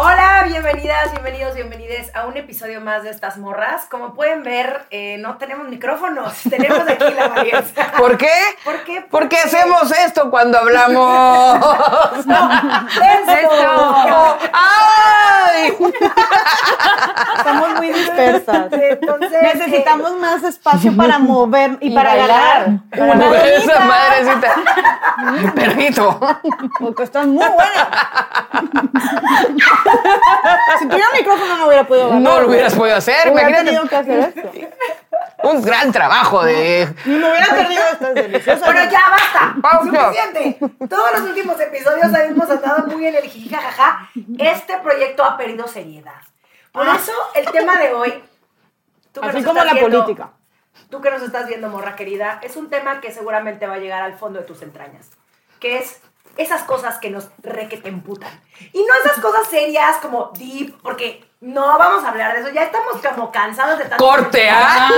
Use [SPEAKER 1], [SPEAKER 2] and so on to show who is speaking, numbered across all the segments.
[SPEAKER 1] Hola, bienvenidas, bienvenidos, bienvenides a un episodio más de estas morras. Como pueden ver, eh, no tenemos micrófonos, tenemos aquí la varianza.
[SPEAKER 2] ¿Por qué?
[SPEAKER 1] ¿Por qué?
[SPEAKER 2] Porque hacemos esto cuando hablamos.
[SPEAKER 1] ¡Esto!
[SPEAKER 2] ¡Ay!
[SPEAKER 3] Estamos muy dispersas.
[SPEAKER 1] Entonces,
[SPEAKER 3] Necesitamos más espacio para mover y, para
[SPEAKER 1] bailar.
[SPEAKER 3] agarrar. Una
[SPEAKER 2] Esa madrecita. Perrito.
[SPEAKER 3] Porque estás muy buena. Si tuviera micrófono no hubiera podido.
[SPEAKER 2] No lo hubieras podido hacer.
[SPEAKER 3] Hubiera
[SPEAKER 2] Imagínate.
[SPEAKER 3] tenido que hacer esto.
[SPEAKER 2] Un gran trabajo de.
[SPEAKER 3] Ni me hubiera perdido estas deliciosas.
[SPEAKER 1] Pero ya basta,
[SPEAKER 2] Pausa.
[SPEAKER 1] suficiente. Todos los últimos episodios hemos andado muy en el jijijajaja. Este proyecto ha perdido seriedad. Por eso, el tema de hoy, tú que
[SPEAKER 3] Así
[SPEAKER 1] nos
[SPEAKER 3] como
[SPEAKER 1] estás
[SPEAKER 3] la
[SPEAKER 1] viendo-
[SPEAKER 3] política.
[SPEAKER 1] tú que nos estás viendo, morra querida, es un tema que seguramente va a llegar al fondo de tus entrañas, que es esas cosas que nos requete emputan. Y no esas cosas serias como deep, porque no vamos a hablar de eso, ya estamos como cansados de tanto...
[SPEAKER 2] Corte, ¿ah?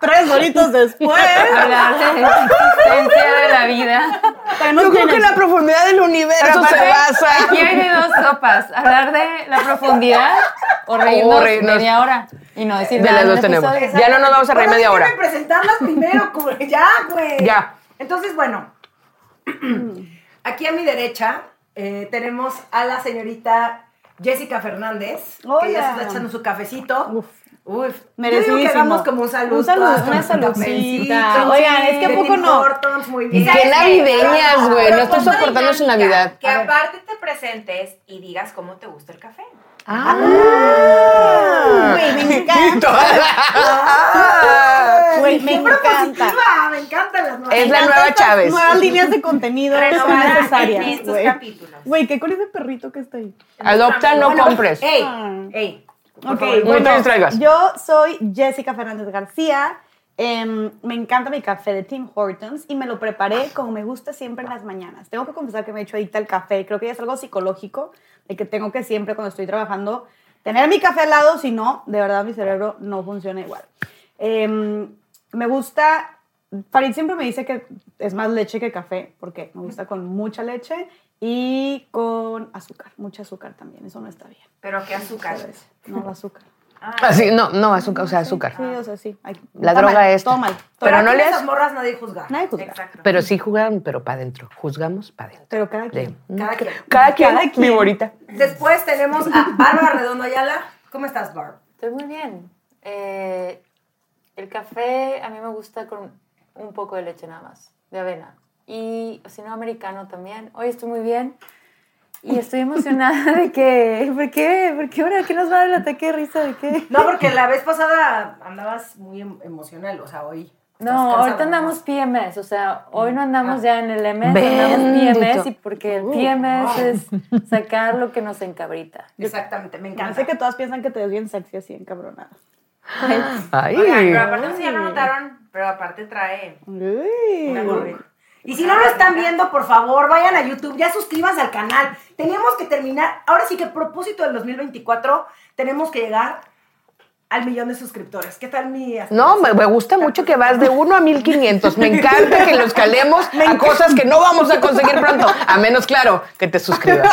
[SPEAKER 3] Tres horitos después.
[SPEAKER 4] hablar de la existencia de la vida.
[SPEAKER 3] tenemos
[SPEAKER 2] Yo creo que la profundidad del universo se basa.
[SPEAKER 4] Aquí hay de dos sopas. Hablar de la profundidad o reírnos,
[SPEAKER 2] O reírnos.
[SPEAKER 4] media hora y no decir
[SPEAKER 2] De
[SPEAKER 4] nada
[SPEAKER 2] las dos tenemos. Ya no nos vamos a reír
[SPEAKER 1] Bueno,
[SPEAKER 2] media hora.
[SPEAKER 1] presentarlas primero, ya, güey.
[SPEAKER 2] Ya.
[SPEAKER 1] Entonces, bueno, aquí a mi derecha eh, tenemos a la señorita Jessica Fernández, que ya se
[SPEAKER 3] Hola.
[SPEAKER 1] está echando su cafecito.
[SPEAKER 3] Uf.
[SPEAKER 1] Uf, Yo digo que
[SPEAKER 3] Merecidísimo.
[SPEAKER 1] hagamos como un salud.
[SPEAKER 3] Un salud,
[SPEAKER 1] todas
[SPEAKER 3] una saludcita. Oigan, es que ¿a poco no?
[SPEAKER 1] Muy bien.
[SPEAKER 2] qué navideñas, güey. No estoy
[SPEAKER 5] Propongo
[SPEAKER 2] soportando su Navidad.
[SPEAKER 5] Que aparte te presentes y digas cómo te gusta el café.
[SPEAKER 3] Güey, me encanta. Güey, me encanta.
[SPEAKER 1] encantan las nuevas.
[SPEAKER 2] Es la nueva Chávez.
[SPEAKER 3] Nuevas líneas de contenido son necesarias.
[SPEAKER 5] en estos
[SPEAKER 3] güey.
[SPEAKER 5] capítulos.
[SPEAKER 3] Güey, ¿qué con ese perrito que está ahí?
[SPEAKER 2] Adopta, no
[SPEAKER 1] Bueno,
[SPEAKER 2] compres.
[SPEAKER 1] Ey,
[SPEAKER 3] Ah.
[SPEAKER 1] ey.
[SPEAKER 3] Ok,
[SPEAKER 1] favor.
[SPEAKER 2] No te
[SPEAKER 3] bueno,
[SPEAKER 2] distraigas.
[SPEAKER 3] yo soy Jessica Fernández García. Em, me encanta mi café de Tim Hortons y me lo preparé como me gusta siempre en las mañanas. Tengo que confesar que me he hecho adicta al café. Creo que ya es algo psicológico de que tengo que siempre cuando estoy trabajando tener mi café al lado, si no, de verdad mi cerebro no funciona igual. Em, me gusta, Farid siempre me dice que es más leche que café, porque me gusta con mucha leche y con azúcar, mucha azúcar también, eso no está bien.
[SPEAKER 5] Pero qué azúcar.
[SPEAKER 3] No, azúcar.
[SPEAKER 2] Así, no, no, azúcar, o sea, azúcar.
[SPEAKER 3] Sí, o sea, sí. Ay,
[SPEAKER 2] La
[SPEAKER 3] está
[SPEAKER 2] droga
[SPEAKER 3] mal,
[SPEAKER 2] es.
[SPEAKER 3] Todo mal.
[SPEAKER 2] Pero no le
[SPEAKER 1] esas
[SPEAKER 2] has-
[SPEAKER 1] morras nadie juzga.
[SPEAKER 3] Nadie juzga.
[SPEAKER 5] Exacto.
[SPEAKER 2] Pero sí jugan, pero para adentro. Juzgamos para adentro.
[SPEAKER 3] Pero cada quien.
[SPEAKER 1] Cada quien.
[SPEAKER 2] Cada quien, mi bonita.
[SPEAKER 1] Después tenemos a Bárbara Redondo Ayala. ¿Cómo estás, Barb?
[SPEAKER 4] Estoy muy bien. Eh, el café a mí me gusta con un poco de leche nada más, de avena. Y si no, americano también. Hoy estoy muy bien. Y estoy emocionada de que... ¿Por qué? ¿Por qué ahora? ¿Qué nos va a dar el ataque de risa? ¿De qué?
[SPEAKER 1] No, porque la vez pasada andabas muy em- emocional, o sea, hoy.
[SPEAKER 4] No, ahorita andamos. PMS, o sea, hoy no andamos ya en el MS,
[SPEAKER 2] Bendito.
[SPEAKER 4] andamos PMS y porque el PMS es sacar lo que nos encabrita.
[SPEAKER 1] Exactamente, me encanta.
[SPEAKER 3] sé que todas piensan que te ves bien sexy así encabronada.
[SPEAKER 2] Ay.
[SPEAKER 5] Oigan, pero aparte si ya lo notaron, pero aparte trae
[SPEAKER 3] Uy.
[SPEAKER 1] Una gorrita. Y si no lo están viendo, por favor, vayan a YouTube, ya suscríbanse al canal. Tenemos que terminar, ahora sí que a propósito del 2024, tenemos que llegar al millón de suscriptores. ¿Qué tal mi
[SPEAKER 2] No, me, me gusta mucho que vas de 1 a 1500. Me encanta que los calemos a cosas que no vamos a conseguir pronto. A menos, claro, que te suscribas.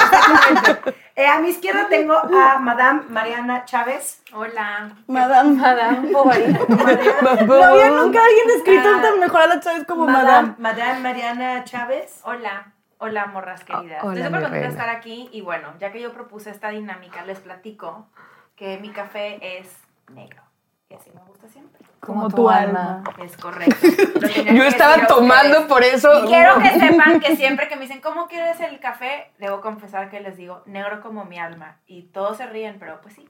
[SPEAKER 1] Eh, a mi izquierda tengo a Madame Mariana Chávez.
[SPEAKER 5] Hola.
[SPEAKER 3] Madame.
[SPEAKER 4] Madame Bovary.
[SPEAKER 3] No había nunca alguien escrito tan mejor a la Chávez como
[SPEAKER 1] Madame,
[SPEAKER 3] Madame.
[SPEAKER 1] Madame Mariana Chávez.
[SPEAKER 5] Hola. Hola, morras queridas.
[SPEAKER 2] hola,
[SPEAKER 5] Estoy súper
[SPEAKER 2] mi
[SPEAKER 5] contenta de estar aquí y bueno, ya que yo propuse esta dinámica, les platico que mi café es negro. Y así me gusta siempre.
[SPEAKER 3] Como tu alma.
[SPEAKER 5] Es correcto.
[SPEAKER 2] Yo estaba tomando
[SPEAKER 5] ustedes.
[SPEAKER 2] por eso.
[SPEAKER 5] Y quiero que sepan que siempre que me dicen, ¿cómo quieres el café? Debo confesar que les digo, negro como mi alma. Y todos se ríen, pero pues sí.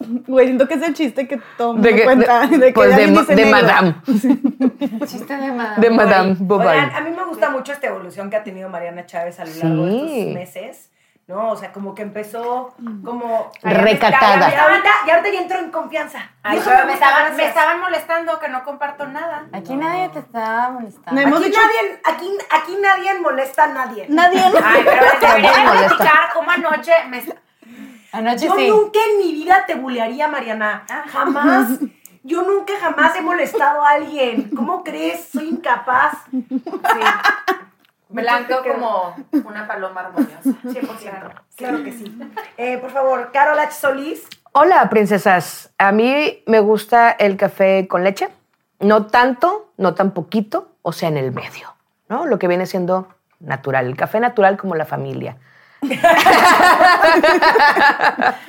[SPEAKER 3] Güey, siento que es el chiste que todo el
[SPEAKER 2] De que-
[SPEAKER 3] cuenta.
[SPEAKER 2] de-
[SPEAKER 3] De, que
[SPEAKER 2] pues de de madame.
[SPEAKER 4] Chiste de madame.
[SPEAKER 2] De Madame.
[SPEAKER 1] Oigan, a mí me gusta mucho esta evolución que ha tenido Mariana Chávez a lo largo de
[SPEAKER 2] Sí.
[SPEAKER 1] estos meses. ¿No? O sea, como que empezó como.
[SPEAKER 2] Recatada.
[SPEAKER 1] Y ahorita, y ahorita ya entró en confianza. Y
[SPEAKER 5] Ay,
[SPEAKER 1] eso
[SPEAKER 5] pero
[SPEAKER 1] me
[SPEAKER 5] estaban, me estaban molestando que no comparto nada.
[SPEAKER 4] Aquí nadie te está molestando.
[SPEAKER 1] Aquí
[SPEAKER 3] dicho-
[SPEAKER 1] nadie, aquí, aquí nadie molesta a nadie.
[SPEAKER 3] Nadie.
[SPEAKER 5] Ay, pero les debería platicar cómo anoche me...
[SPEAKER 4] Anoche
[SPEAKER 1] Yo
[SPEAKER 4] sí.
[SPEAKER 1] nunca en mi vida te bulearía, Mariana. Jamás. Yo nunca jamás he molestado a alguien. ¿Cómo crees? Soy incapaz.
[SPEAKER 5] Sí. Blanco como una paloma armoniosa.
[SPEAKER 1] 100%. Claro que sí. Eh, por favor, Carol H. Solís.
[SPEAKER 2] Hola, princesas. A mí me gusta el café con leche. No tanto, no tan poquito, o sea, en el medio, ¿no? Lo que viene siendo natural. El café natural como la familia.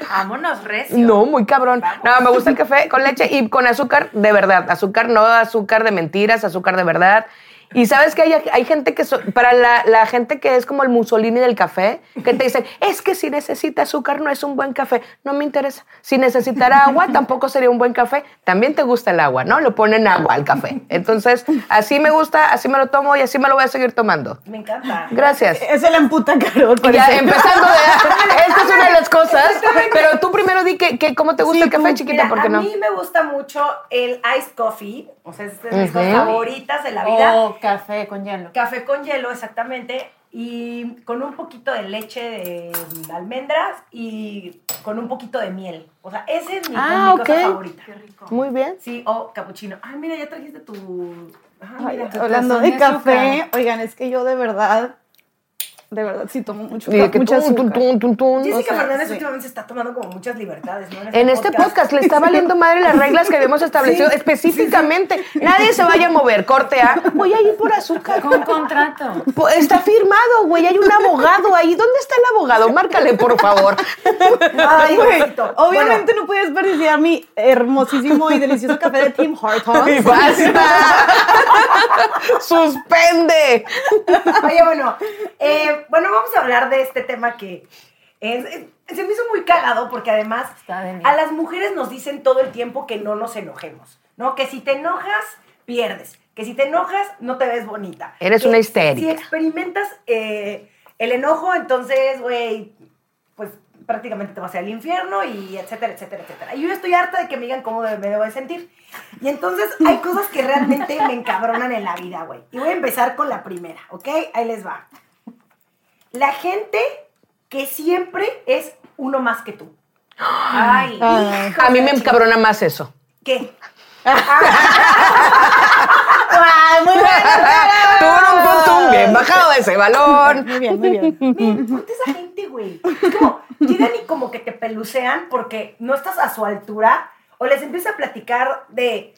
[SPEAKER 5] Vámonos, recio.
[SPEAKER 2] No, muy cabrón. No, me gusta el café con leche y con azúcar de verdad. Azúcar no azúcar de mentiras, azúcar de verdad. Y sabes que hay, hay gente que, so- para la, la gente que es como el Mussolini del café, que te dicen, es que si necesita azúcar no es un buen café. No me interesa. Si necesitara agua, tampoco sería un buen café. También te gusta el agua, ¿no? Lo ponen agua al café. Entonces, así me gusta, así me lo tomo y así me lo voy a seguir tomando.
[SPEAKER 1] Me encanta.
[SPEAKER 2] Gracias.
[SPEAKER 3] Eso la emputa Carol.
[SPEAKER 2] Ya, empezando de... Esta es una de las cosas. Pero tú primero di que, que cómo te gusta el café, chiquita,
[SPEAKER 1] Mira,
[SPEAKER 2] ¿por qué
[SPEAKER 1] a
[SPEAKER 2] no?
[SPEAKER 1] mí me gusta mucho el iced coffee. O sea, es de mis cosas favoritas de la vida.
[SPEAKER 4] O café con hielo.
[SPEAKER 1] Café con hielo, exactamente. Y con un poquito de leche de almendras y con un poquito de miel. O sea, ese es mi,
[SPEAKER 2] Ah,
[SPEAKER 1] mi cosa favorita.
[SPEAKER 2] Muy bien.
[SPEAKER 1] Sí, o capuchino. Ay, mira, ya trajiste tu... Ajá,
[SPEAKER 3] Ay,
[SPEAKER 1] mira.
[SPEAKER 3] hablando
[SPEAKER 4] tazón
[SPEAKER 3] de
[SPEAKER 4] de
[SPEAKER 3] café, oigan, es que yo de verdad, de verdad sí tomo mucho,
[SPEAKER 2] Y de que tun, tun, tun.
[SPEAKER 1] Jessica
[SPEAKER 3] o sea,
[SPEAKER 1] Fernández
[SPEAKER 3] sí.
[SPEAKER 1] últimamente se está tomando como muchas libertades, ¿no?
[SPEAKER 2] En este podcast le está valiendo madre las reglas que habíamos establecido
[SPEAKER 1] Sí,
[SPEAKER 2] específicamente. Nadie se vaya a mover. Corte A. Voy a ir por azúcar.
[SPEAKER 4] Con contrato.
[SPEAKER 2] Está firmado, güey. Hay un abogado ahí. ¿Dónde está el abogado? Márcale, por favor.
[SPEAKER 1] Ay,
[SPEAKER 3] Güey, obviamente no puedes desperdiciar mi hermosísimo y delicioso café de Tim Hortons.
[SPEAKER 2] ¡Basta! ¡Suspende!
[SPEAKER 1] Oye, bueno, eh, bueno, vamos a hablar de este tema que es- es- se me hizo muy cagado porque además a las mujeres nos dicen todo el tiempo que no nos enojemos, ¿no? Que si te enojas, pierdes. Que si te enojas, no te ves bonita.
[SPEAKER 2] Eres
[SPEAKER 1] Que
[SPEAKER 2] una
[SPEAKER 1] Si
[SPEAKER 2] histérica.
[SPEAKER 1] experimentas eh, el enojo, entonces, güey, pues prácticamente te vas al infierno y etcétera, etcétera, etcétera. Y yo estoy harta de que me digan cómo me debo de sentir. Y entonces hay cosas que realmente me encabronan en la vida, güey. Y voy a empezar con la primera, ¿ok? Ahí les va. La gente que siempre es uno más que tú.
[SPEAKER 5] Ay.
[SPEAKER 3] Ay.
[SPEAKER 2] A mí me encabrona más eso.
[SPEAKER 1] ¿Qué?
[SPEAKER 3] Ay, muy bueno.
[SPEAKER 2] Turum, tum, tum, bien bajado de ese balón.
[SPEAKER 3] Muy bien, muy bien.
[SPEAKER 1] Importa esa gente, güey. Es como, llegan y como que te pelucean porque no estás a su altura o les empieza a platicar de,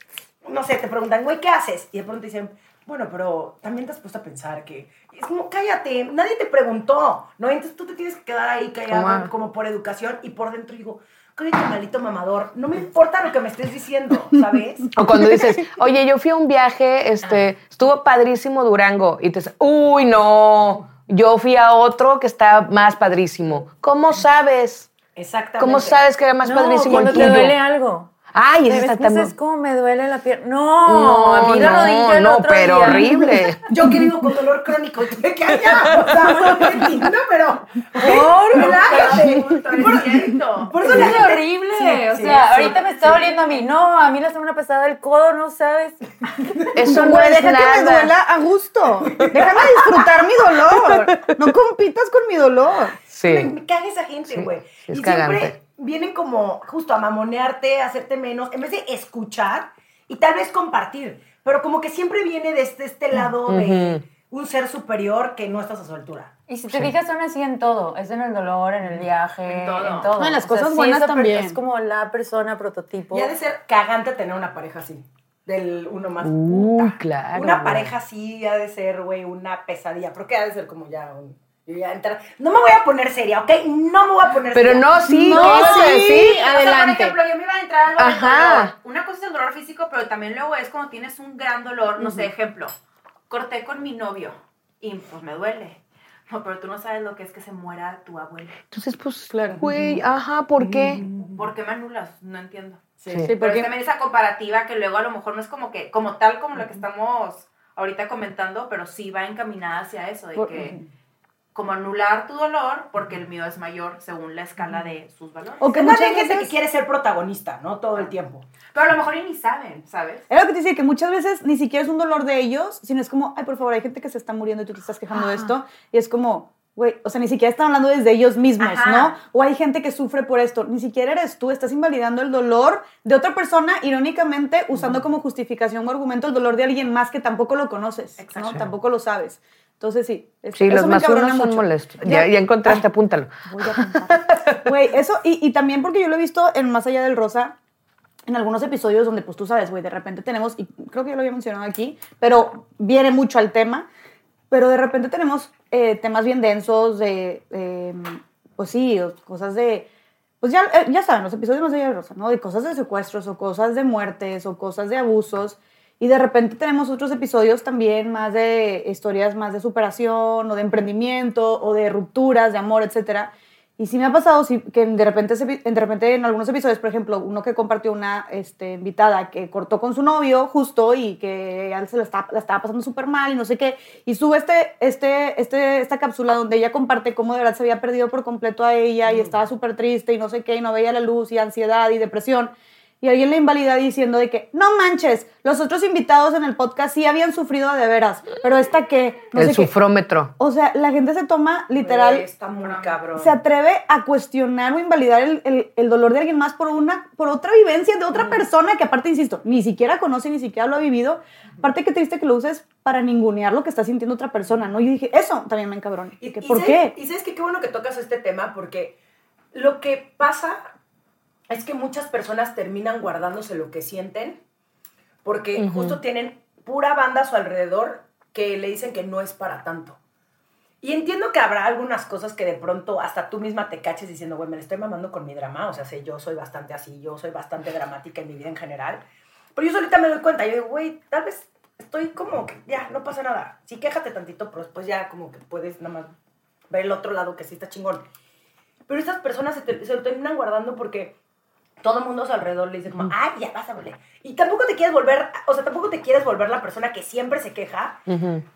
[SPEAKER 1] no sé, te preguntan, güey, ¿qué haces? Y de pronto dicen, bueno, pero también te has puesto a pensar que es como, cállate, nadie te preguntó, ¿no? Entonces tú te tienes que quedar ahí callado
[SPEAKER 2] Como-
[SPEAKER 1] como por educación y por dentro digo, cállate, maldito mamador, no me importa lo que me estés diciendo, ¿sabes?
[SPEAKER 2] O cuando dices, oye, yo fui a un viaje, este, estuvo padrísimo Durango. Y te dices, uy, no, yo fui a otro que está más padrísimo. ¿Cómo sabes?
[SPEAKER 1] Exactamente.
[SPEAKER 2] ¿Cómo sabes que era más
[SPEAKER 4] no,
[SPEAKER 2] padrísimo
[SPEAKER 4] cuando
[SPEAKER 2] el
[SPEAKER 4] te
[SPEAKER 2] tuyo?
[SPEAKER 4] duele algo.
[SPEAKER 2] Ay,
[SPEAKER 4] ¿Sabes
[SPEAKER 2] también.
[SPEAKER 4] ¿Sabes cómo me duele la pierna? No,
[SPEAKER 2] No,
[SPEAKER 4] a mí la rodilla el
[SPEAKER 2] no,
[SPEAKER 4] otro
[SPEAKER 2] pero
[SPEAKER 4] día.
[SPEAKER 2] horrible.
[SPEAKER 1] Yo que vivo con dolor crónico y tuve que allá. O sea, no pero.
[SPEAKER 4] Por,
[SPEAKER 1] Relájate.
[SPEAKER 5] Es cierto.
[SPEAKER 1] Por eso
[SPEAKER 4] Es horrible.
[SPEAKER 1] Sí,
[SPEAKER 4] o
[SPEAKER 1] sí,
[SPEAKER 4] sea,
[SPEAKER 1] sí,
[SPEAKER 4] ahorita me está doliendo a mí. No, a mí la semana pasada el codo, no sabes.
[SPEAKER 2] Eso no
[SPEAKER 3] Güey,
[SPEAKER 2] es
[SPEAKER 3] deja que me
[SPEAKER 2] nada.
[SPEAKER 3] duela a gusto. Déjame disfrutar mi dolor. No compitas con mi dolor.
[SPEAKER 1] Me,
[SPEAKER 2] Sí.
[SPEAKER 1] me caga esa gente,
[SPEAKER 2] Sí,
[SPEAKER 1] güey.
[SPEAKER 2] sí, es
[SPEAKER 1] y
[SPEAKER 2] cagante.
[SPEAKER 1] siempre vienen como justo a mamonearte, a hacerte menos, en vez de escuchar y tal vez compartir. Pero como que siempre viene desde este lado de un ser superior que no estás a su altura.
[SPEAKER 4] Y si te fijas, son así en todo. Es en el dolor, en el viaje,
[SPEAKER 5] En todo.
[SPEAKER 4] en todo.
[SPEAKER 3] No, en las
[SPEAKER 4] O sea,
[SPEAKER 3] cosas
[SPEAKER 4] sí,
[SPEAKER 3] buenas
[SPEAKER 4] per-
[SPEAKER 3] también.
[SPEAKER 4] Es como la persona prototipo.
[SPEAKER 1] Y ha de ser cagante tener una pareja así. Del uno más.
[SPEAKER 2] Uy,
[SPEAKER 1] puta.
[SPEAKER 2] claro,
[SPEAKER 1] Una pareja así ha de ser, güey, una pesadilla. Creo que ha de ser como ya un. Ya No me voy a poner seria, ¿ok? No me voy a poner
[SPEAKER 2] Pero
[SPEAKER 1] seria.
[SPEAKER 2] no, sí,
[SPEAKER 3] No,
[SPEAKER 2] ¿qué ibas a
[SPEAKER 3] sí.
[SPEAKER 5] O sea,
[SPEAKER 3] Adelante.
[SPEAKER 5] por ejemplo, yo me iba a entrar algo
[SPEAKER 2] Ajá.
[SPEAKER 5] dolor. Una cosa es el dolor físico, pero también luego es cuando tienes un gran dolor. No sé, ejemplo, corté con mi novio y pues me duele. No, pero tú no sabes lo que es que se muera tu abuelo.
[SPEAKER 2] Entonces, pues,
[SPEAKER 3] Claro.
[SPEAKER 2] güey, ajá, ¿por qué?
[SPEAKER 5] ¿Por qué me anulas? No entiendo.
[SPEAKER 2] Sí.
[SPEAKER 3] Sí,
[SPEAKER 5] Pero
[SPEAKER 3] porque
[SPEAKER 5] es también esa comparativa que luego a lo mejor no es como que, como tal como la que estamos ahorita comentando, pero sí va encaminada hacia eso, de
[SPEAKER 3] Por-
[SPEAKER 5] que como anular tu dolor porque el mío es mayor según la escala de sus valores.
[SPEAKER 3] O que
[SPEAKER 1] Es bien gente
[SPEAKER 3] veces-
[SPEAKER 1] que quiere ser protagonista, ¿no? Todo el tiempo.
[SPEAKER 5] Pero a lo mejor ni saben, ¿sabes?
[SPEAKER 3] Era lo que te decía, que muchas veces ni siquiera es un dolor de ellos, sino es como, ay, por favor, hay gente que se está muriendo y tú te estás quejando de esto. Y es como, güey, o sea, ni siquiera están hablando desde ellos mismos,
[SPEAKER 5] Ajá.
[SPEAKER 3] ¿no? O hay gente que sufre por esto. Ni siquiera eres tú, estás invalidando el dolor de otra persona, irónicamente, usando como justificación o argumento el dolor de alguien más que tampoco lo conoces,
[SPEAKER 5] Exacto.
[SPEAKER 3] ¿no? Tampoco lo sabes. Entonces, sí. es-
[SPEAKER 2] Sí, los más unos son molestos. Ya, ya encontraste, apúntalo.
[SPEAKER 3] Voy a. Güey, eso, y, y también porque yo lo he visto en Más Allá del Rosa, en algunos episodios donde, pues tú sabes, güey, de repente tenemos, y creo que yo lo había mencionado aquí, pero viene mucho al tema, pero de repente tenemos eh, temas bien densos de, eh, pues sí, cosas de, pues ya, eh, ya saben, los episodios Más Allá del Rosa, ¿no? De cosas de secuestros o cosas de muertes o cosas de abusos. Y de repente tenemos otros episodios también más de historias más de superación o de emprendimiento o de rupturas, de amor, etcétera. Y sí me ha pasado sí, que de repente, de repente en algunos episodios, por ejemplo, uno que compartió una este, invitada que cortó con su novio justo y que ya se la estaba, la estaba pasando súper mal y no sé qué, y sube este, este, este, esta cápsula donde ella comparte cómo de verdad se había perdido por completo a ella y estaba súper triste y no sé qué, y no veía la luz y ansiedad y depresión. Y alguien le invalida diciendo de que, no manches, los otros invitados en el podcast sí habían sufrido de veras, pero esta que, no
[SPEAKER 2] el
[SPEAKER 3] sé qué.
[SPEAKER 2] sufrómetro.
[SPEAKER 3] O sea, la gente se toma literal
[SPEAKER 1] Está muy cabrón.
[SPEAKER 3] se atreve a cuestionar o invalidar el, el- el dolor de alguien más por, una, por otra vivencia de otra persona que aparte, insisto, ni siquiera conoce, ni siquiera lo ha vivido. Aparte, qué triste que lo uses para ningunear lo que está sintiendo otra persona, ¿no? Yo dije, eso también me encabrona.
[SPEAKER 1] Y-
[SPEAKER 3] ¿Por
[SPEAKER 1] sabes-
[SPEAKER 3] qué?
[SPEAKER 1] Y sabes que qué bueno que tocas este tema porque lo que pasa es que muchas personas terminan guardándose lo que sienten porque justo tienen pura banda a su alrededor que le dicen que no es para tanto. Y entiendo que habrá algunas cosas que de pronto hasta tú misma te caches diciendo, güey, me la estoy mamando con mi drama. O sea, sé, yo soy bastante así, yo soy bastante dramática en mi vida en general. Pero yo solita me doy cuenta, yo digo, güey, tal vez estoy como que ya, no pasa nada. Sí, quéjate tantito, pero después ya como que puedes nada más ver el otro lado que sí está chingón. Pero estas personas se, te- se lo terminan guardando porque todo el mundo a su alrededor le dice como, ay, ya vas a volver. Y tampoco te quieres volver, o sea, tampoco te quieres volver la persona que siempre se queja,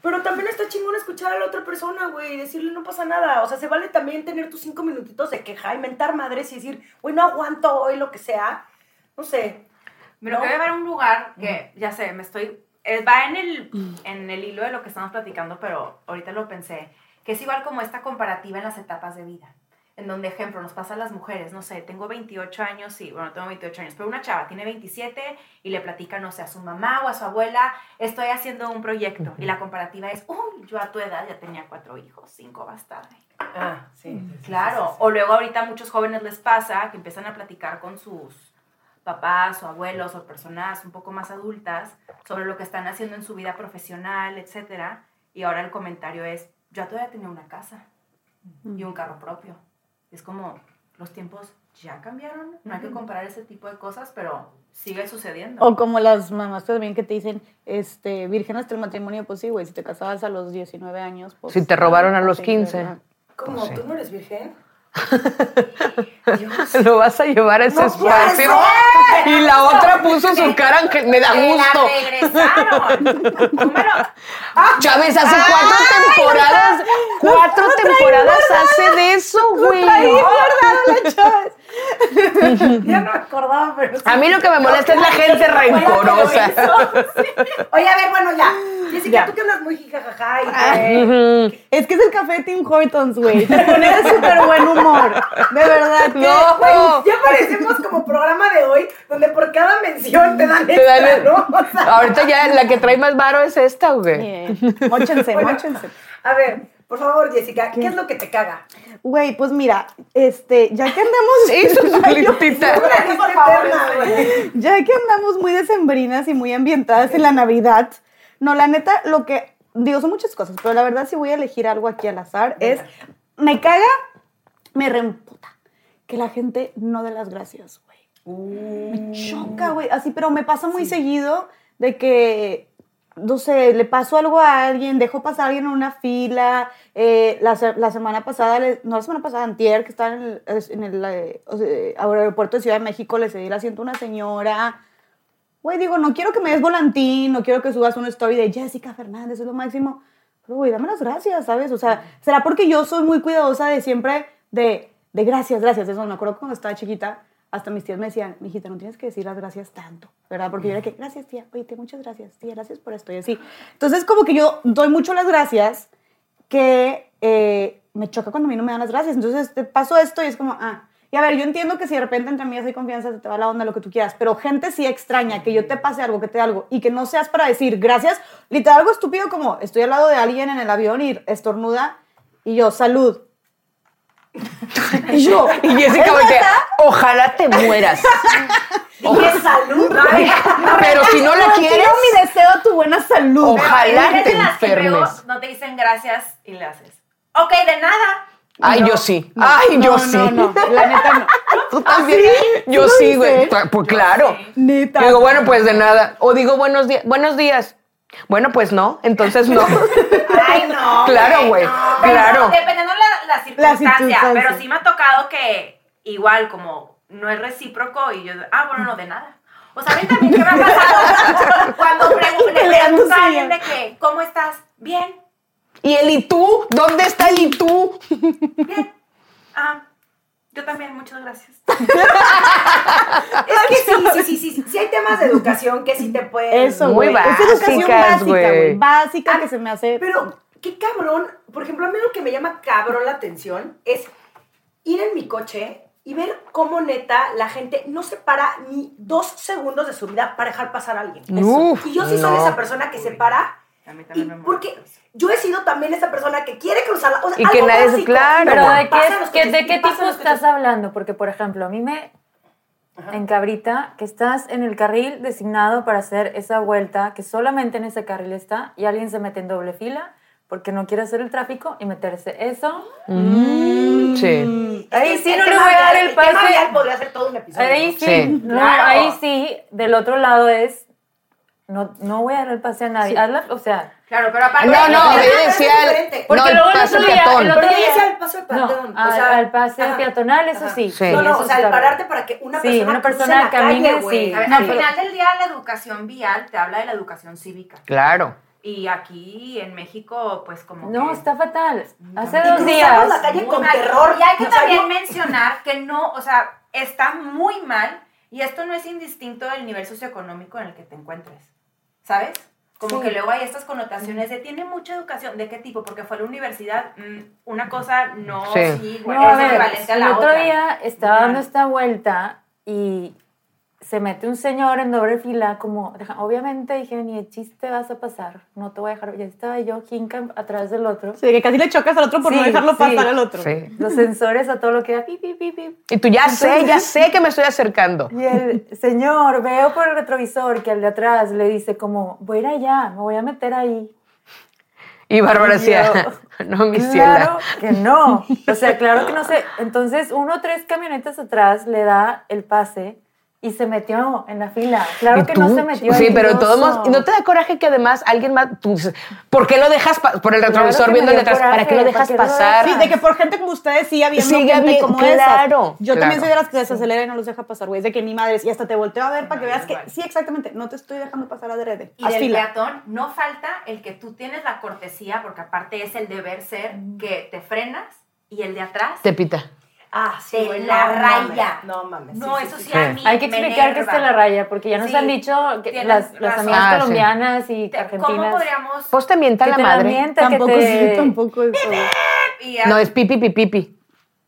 [SPEAKER 1] pero también está chingón escuchar a la otra persona, güey, y decirle no pasa nada. O sea, se vale también tener tus cinco minutitos de queja y mentar madres y decir, güey, no aguanto hoy lo que sea. No sé.
[SPEAKER 5] Pero
[SPEAKER 1] ¿no?
[SPEAKER 5] que debe haber un lugar que, ya sé, me estoy... eh, va en el, en el hilo de lo que estamos platicando, pero ahorita lo pensé, que es igual como esta comparativa en las etapas de vida. En donde, ejemplo, nos pasa a las mujeres, no sé, tengo 28 años, sí, bueno, tengo 28 años, pero una chava tiene 27 y le platica, no sé, a su mamá o a su abuela, estoy haciendo un proyecto. Y la comparativa es, uy, yo a tu edad ya tenía cuatro hijos, cinco vas tarde.
[SPEAKER 1] Ah, sí. sí, sí,
[SPEAKER 5] Claro,
[SPEAKER 1] sí, sí.
[SPEAKER 5] o luego ahorita a muchos jóvenes les pasa que empiezan a platicar con sus papás o abuelos o personas un poco más adultas sobre lo que están haciendo en su vida profesional, etcétera, y ahora el comentario es, yo todavía tenía una casa y un carro propio. Es como, los tiempos ya cambiaron, no hay que comparar ese tipo de cosas, pero sigue sucediendo.
[SPEAKER 3] O como las mamás también que te dicen, este, virgen hasta el matrimonio, pues sí, güey, si te casabas a los 19 años, pues...
[SPEAKER 2] Si te robaron a los
[SPEAKER 3] sí,
[SPEAKER 2] 15.
[SPEAKER 3] ¿verdad?
[SPEAKER 1] ¿Cómo?
[SPEAKER 2] Sí.
[SPEAKER 1] ¿Tú no eres virgen?
[SPEAKER 2] Lo vas a llevar a ese
[SPEAKER 1] No
[SPEAKER 2] espacio. Y la otra puso su cara, aunque me da
[SPEAKER 5] ¡Que la
[SPEAKER 2] gusto.
[SPEAKER 5] regresaron! Número-
[SPEAKER 2] Chávez, hace cuatro temporadas, cuatro temporadas hace de eso, güey.
[SPEAKER 1] Ya no me acordaba, pero sí.
[SPEAKER 2] A mí lo que me molesta es la gente rencorosa.
[SPEAKER 1] Oye, a ver, bueno, ya. Jessica,
[SPEAKER 3] Ya.
[SPEAKER 1] tú que andas muy jijajaja y que...
[SPEAKER 3] Es que es el café de Tim Hortons, güey. Te pone de súper buen humor. De verdad. que-
[SPEAKER 2] No.
[SPEAKER 1] Güey, ya parecemos como programa de hoy, donde por cada mención te dan
[SPEAKER 2] Te
[SPEAKER 1] extra,
[SPEAKER 2] dan-
[SPEAKER 1] ¿no? O sea,
[SPEAKER 2] Ahorita ya la que trae más varo es esta, güey.
[SPEAKER 3] Bien. Móchense,
[SPEAKER 1] bueno,
[SPEAKER 3] móchense.
[SPEAKER 1] A ver, por favor, Jessica, ¿qué, es lo que te caga?
[SPEAKER 3] Güey, pues mira, este, ya que andamos... Ya que andamos muy decembrinas y muy ambientadas en la Navidad, no, la neta, lo que, digo, son muchas cosas, pero la verdad si voy a elegir algo aquí al azar es, me caga, me reemputa que la gente no dé las gracias, güey. Me choca, güey, así, pero me pasa muy seguido de que no sé, le pasó algo a alguien, dejó pasar a alguien en una fila. eh, la, la semana pasada, no la semana pasada, antier, que estaba en el, en el eh, sea, aeropuerto de Ciudad de México, le cedí el asiento a una señora. Güey, digo, no quiero que me des volantín, no quiero que subas una story de Jessica Fernández, es lo máximo. Pero, güey, dame las gracias, ¿sabes? O sea, será porque yo soy muy cuidadosa de siempre, de, de gracias, gracias. Eso me acuerdo cuando estaba chiquita, hasta mis tías me decían, mijita, no tienes que decir las gracias tanto, ¿verdad? Porque yo era que, gracias, tía, oye, muchas gracias, tía, gracias por esto, y así. Entonces, como que yo doy mucho las gracias, que eh, me choca cuando a mí no me dan las gracias. Entonces, te paso esto y es como, ah. Y a ver, yo entiendo que si de repente entre amigas hay confianza, te va la onda, lo que tú quieras, pero gente sí extraña que yo te pase algo, que te dé algo, y que no seas para decir gracias, literal algo estúpido como estoy al lado de alguien en el avión y estornuda, y yo, salud. Y yo,
[SPEAKER 2] Y Jessica
[SPEAKER 3] ¿es
[SPEAKER 2] voltea,
[SPEAKER 3] neta?
[SPEAKER 2] ojalá te mueras.
[SPEAKER 1] ¡Qué salud! Ay,
[SPEAKER 2] Pero si no la
[SPEAKER 3] No,
[SPEAKER 2] quieres,
[SPEAKER 3] quiero mi deseo tu buena salud.
[SPEAKER 2] Ojalá te
[SPEAKER 5] que luego
[SPEAKER 2] enfermes.
[SPEAKER 5] no te dicen gracias y le haces. Ok, de nada.
[SPEAKER 2] Ay, yo sí. Ay, yo
[SPEAKER 3] no,
[SPEAKER 2] sí.
[SPEAKER 3] No, no, la neta no.
[SPEAKER 2] ¿Tú también? Yo
[SPEAKER 3] ¿Tú lo
[SPEAKER 2] sí, güey. Pues claro.
[SPEAKER 3] Neta.
[SPEAKER 2] Digo, bueno, pues de nada. O digo, buenos días. Buenos días. Bueno, pues no. Entonces no.
[SPEAKER 5] Ay, no.
[SPEAKER 2] Claro, güey. Claro.
[SPEAKER 5] Dependiendo la, la circunstancia. Pero sí me ha tocado que igual como no es recíproco y yo, ah, bueno, no, de nada. O sea, a mí también ¿qué me ha pasado cuando pregu- le
[SPEAKER 3] Peleándose
[SPEAKER 5] pregunto a alguien de que, ¿cómo estás? Bien,
[SPEAKER 2] ¿Y el y tú? ¿Dónde está el y tú?
[SPEAKER 5] bien. Ah, yo también, muchas gracias.
[SPEAKER 1] Es que sí, sí, sí, sí, sí hay temas de educación que sí te pueden...
[SPEAKER 3] Eso,
[SPEAKER 2] Muy
[SPEAKER 3] güey. Es educación básica,
[SPEAKER 2] güey.
[SPEAKER 3] Básica
[SPEAKER 1] Ah,
[SPEAKER 3] que se me hace.
[SPEAKER 1] Pero, qué cabrón. Por ejemplo, a mí lo que me llama cabrón la atención es ir en mi coche y ver cómo neta la gente no se para ni dos segundos de su vida para dejar pasar a alguien.
[SPEAKER 2] Uf,
[SPEAKER 1] y yo sí soy
[SPEAKER 2] no.
[SPEAKER 1] esa persona que se para.
[SPEAKER 5] A mí
[SPEAKER 1] Y
[SPEAKER 5] también me muero.
[SPEAKER 1] porque yo he sido también esa persona que quiere cruzar la. O sea,
[SPEAKER 2] Y que
[SPEAKER 1] algo
[SPEAKER 2] nadie se-
[SPEAKER 1] básico.
[SPEAKER 2] claro.
[SPEAKER 4] Pero ¿de qué,
[SPEAKER 1] coches,
[SPEAKER 4] ¿de qué tipo estás hablando? Porque, por ejemplo, a mí me encabrita que estás en el carril designado para hacer esa vuelta, que solamente en ese carril está, y alguien se mete en doble fila porque no quiere hacer el tráfico y meterse. Eso,
[SPEAKER 2] Sí.
[SPEAKER 1] Es
[SPEAKER 4] Ahí sí
[SPEAKER 1] el
[SPEAKER 4] no le voy a dar el pase.
[SPEAKER 1] podría ser todo un episodio.
[SPEAKER 4] ahí
[SPEAKER 1] ¿no?
[SPEAKER 4] sí,
[SPEAKER 2] Sí.
[SPEAKER 4] no,
[SPEAKER 1] Claro.
[SPEAKER 4] ahí sí, del otro lado es, no, no voy a dar el pase a nadie. Hazla- o sea,
[SPEAKER 5] Claro, pero aparte.
[SPEAKER 2] No, no, yo
[SPEAKER 1] es
[SPEAKER 2] decía
[SPEAKER 1] diferente.
[SPEAKER 2] el,
[SPEAKER 4] Porque
[SPEAKER 2] no, el
[SPEAKER 4] luego el
[SPEAKER 2] paso
[SPEAKER 4] otro día-
[SPEAKER 2] peatón.
[SPEAKER 4] el día-
[SPEAKER 1] decía el paso de
[SPEAKER 4] no,
[SPEAKER 1] peatón. o
[SPEAKER 4] al,
[SPEAKER 1] sea,
[SPEAKER 4] al pase
[SPEAKER 1] ajá.
[SPEAKER 4] peatonal, eso
[SPEAKER 1] Ajá.
[SPEAKER 4] sí.
[SPEAKER 2] Sí.
[SPEAKER 1] No, no,
[SPEAKER 4] eso
[SPEAKER 1] o sea, el pararte para que una
[SPEAKER 4] Sí,
[SPEAKER 1] persona,
[SPEAKER 4] una persona camine,
[SPEAKER 1] calle,
[SPEAKER 4] sí.
[SPEAKER 5] A ver,
[SPEAKER 4] No,
[SPEAKER 5] al final del día, la educación vial te habla de la educación cívica.
[SPEAKER 2] Claro.
[SPEAKER 5] Y aquí en México, pues como
[SPEAKER 4] No,
[SPEAKER 5] que...
[SPEAKER 4] está fatal. Hace
[SPEAKER 1] Y
[SPEAKER 4] dos días.
[SPEAKER 1] la calle con terror.
[SPEAKER 5] Y hay que también mencionar que no, o sea, está muy mal y esto no es indistinto del nivel socioeconómico en el que te encuentres, ¿sabes? Como
[SPEAKER 4] Sí.
[SPEAKER 5] que luego hay estas connotaciones de tiene mucha educación, ¿de qué tipo? Porque fue a la universidad, mm, una cosa no
[SPEAKER 2] Sí.
[SPEAKER 4] No, a
[SPEAKER 5] es
[SPEAKER 4] ver,
[SPEAKER 5] equivalente a
[SPEAKER 4] el
[SPEAKER 5] la
[SPEAKER 4] otro
[SPEAKER 5] otra.
[SPEAKER 4] día estaba dando esta vuelta y se mete un señor en doble fila, como, deja- obviamente dije, ni de chiste vas a pasar, no te voy a dejar, ya estaba yo, Hinka, atrás del otro.
[SPEAKER 3] Sí, que casi le chocas al otro por no
[SPEAKER 4] Sí,
[SPEAKER 3] dejarlo
[SPEAKER 4] sí.
[SPEAKER 3] pasar al otro.
[SPEAKER 2] Sí.
[SPEAKER 4] Los sensores a todo lo que da, pi, pi, pi, pi.
[SPEAKER 2] Y tú ya sé, ya sé que me estoy acercando.
[SPEAKER 4] Y el señor, veo por el retrovisor que al de atrás le dice como, voy a ir allá, me voy a meter ahí.
[SPEAKER 2] Y Bárbara decía, no, mi
[SPEAKER 4] Claro
[SPEAKER 2] ciela.
[SPEAKER 4] que no. O sea, claro que no sé. Entonces, uno o tres camionetas atrás le da el pase y se metió en la fila. Claro
[SPEAKER 2] ¿Y
[SPEAKER 4] que
[SPEAKER 2] tú?
[SPEAKER 4] no se metió.
[SPEAKER 2] Sí, pero de todos
[SPEAKER 4] oso.
[SPEAKER 2] modos, ¿y no te da coraje que además alguien más, tú dices, ¿por qué lo dejas por el retrovisor viéndole
[SPEAKER 4] dio
[SPEAKER 2] atrás? ¿Para qué lo dejas
[SPEAKER 4] ¿para qué lo
[SPEAKER 2] pasar?
[SPEAKER 3] Sí, de que por gente como ustedes sigue habiendo
[SPEAKER 2] Sigue
[SPEAKER 3] gente
[SPEAKER 2] habiendo-
[SPEAKER 3] como
[SPEAKER 2] claro,
[SPEAKER 3] esa. Yo también soy de las que desacelera y no los deja pasar, güey. Es de que ni madres. Y hasta te volteo a ver para que veas que, sí, exactamente, no te estoy dejando pasar adrede.
[SPEAKER 5] Y
[SPEAKER 3] Haz
[SPEAKER 5] del
[SPEAKER 3] fila.
[SPEAKER 5] peatón no falta el que tú tienes la cortesía, porque aparte es el deber ser, que te frenas y el de atrás
[SPEAKER 2] Te pita.
[SPEAKER 1] Ah, sí, güey,
[SPEAKER 5] la
[SPEAKER 1] no
[SPEAKER 5] raya.
[SPEAKER 1] mames, No mames.
[SPEAKER 5] No,
[SPEAKER 1] sí,
[SPEAKER 5] eso sí,
[SPEAKER 2] sí.
[SPEAKER 5] a mí
[SPEAKER 4] Hay que
[SPEAKER 5] me
[SPEAKER 4] explicar que
[SPEAKER 5] enerva.
[SPEAKER 4] esté la raya, porque ya nos
[SPEAKER 5] Sí,
[SPEAKER 4] han dicho que las, las amigas
[SPEAKER 2] Ah, sí.
[SPEAKER 4] colombianas y
[SPEAKER 5] Te-
[SPEAKER 4] argentinas.
[SPEAKER 5] ¿Cómo podríamos...?
[SPEAKER 2] Pues te mienta
[SPEAKER 4] que
[SPEAKER 2] la madre.
[SPEAKER 4] mienta, que
[SPEAKER 3] Tampoco,
[SPEAKER 4] te-
[SPEAKER 3] sí, tampoco
[SPEAKER 5] a-
[SPEAKER 2] No, es pipi, pipi, pipi.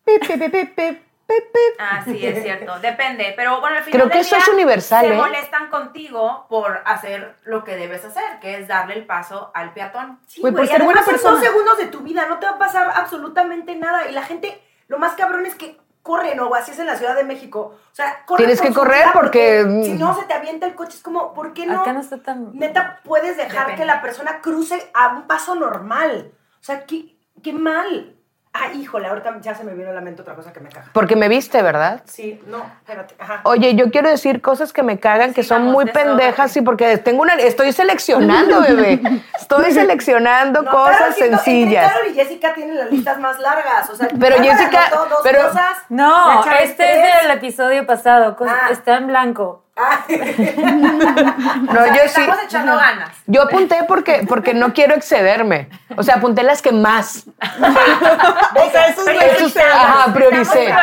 [SPEAKER 3] Pip, pip, pip, pip, pip, pip, pip.
[SPEAKER 5] Ah, sí, es cierto. Depende. Pero bueno, al final
[SPEAKER 2] Creo que
[SPEAKER 5] del
[SPEAKER 2] eso es universal,
[SPEAKER 5] Se
[SPEAKER 2] ¿eh?
[SPEAKER 5] molestan contigo por hacer lo que debes hacer, que es darle el paso al peatón.
[SPEAKER 1] Sí,
[SPEAKER 3] Güey, por ser buena
[SPEAKER 1] además son
[SPEAKER 3] persona.
[SPEAKER 1] dos segundos de tu vida, no te va a pasar absolutamente nada. Y la gente, lo más cabrón es que corren, o así es en la Ciudad de México. O sea, corren
[SPEAKER 2] Tienes que correr porque-
[SPEAKER 1] Si no, se te avienta el coche. Es como, ¿por qué no?
[SPEAKER 4] Acá no está tan.
[SPEAKER 1] Neta, puedes dejar
[SPEAKER 5] Depende.
[SPEAKER 1] que la persona cruce a un paso normal. O sea, qué, qué mal. Ah, híjole, ahorita ya se me vino a la mente otra cosa que me caga.
[SPEAKER 2] Porque me viste, ¿verdad?
[SPEAKER 1] Sí, no, espérate. Ajá.
[SPEAKER 2] Oye, yo quiero decir cosas que me cagan, que son muy pendejas, sí, porque tengo una, estoy seleccionando, bebé. Estoy seleccionando
[SPEAKER 1] No,
[SPEAKER 2] cosas
[SPEAKER 1] claro,
[SPEAKER 2] sencillas.
[SPEAKER 1] Carol y Jessica tienen las listas más largas. O sea,
[SPEAKER 2] Pero Jessica-
[SPEAKER 1] dos
[SPEAKER 2] pero-
[SPEAKER 1] cosas,
[SPEAKER 4] No, este
[SPEAKER 1] tres.
[SPEAKER 4] es del episodio pasado.
[SPEAKER 1] Ah.
[SPEAKER 4] Está en blanco.
[SPEAKER 1] Ah.
[SPEAKER 2] No,
[SPEAKER 5] O sea,
[SPEAKER 2] yo sí.
[SPEAKER 5] estamos echando ganas.
[SPEAKER 2] Yo apunté porque, porque no quiero excederme. O sea, apunté las que más.
[SPEAKER 3] O sea, eso es
[SPEAKER 2] ajá, prioricé.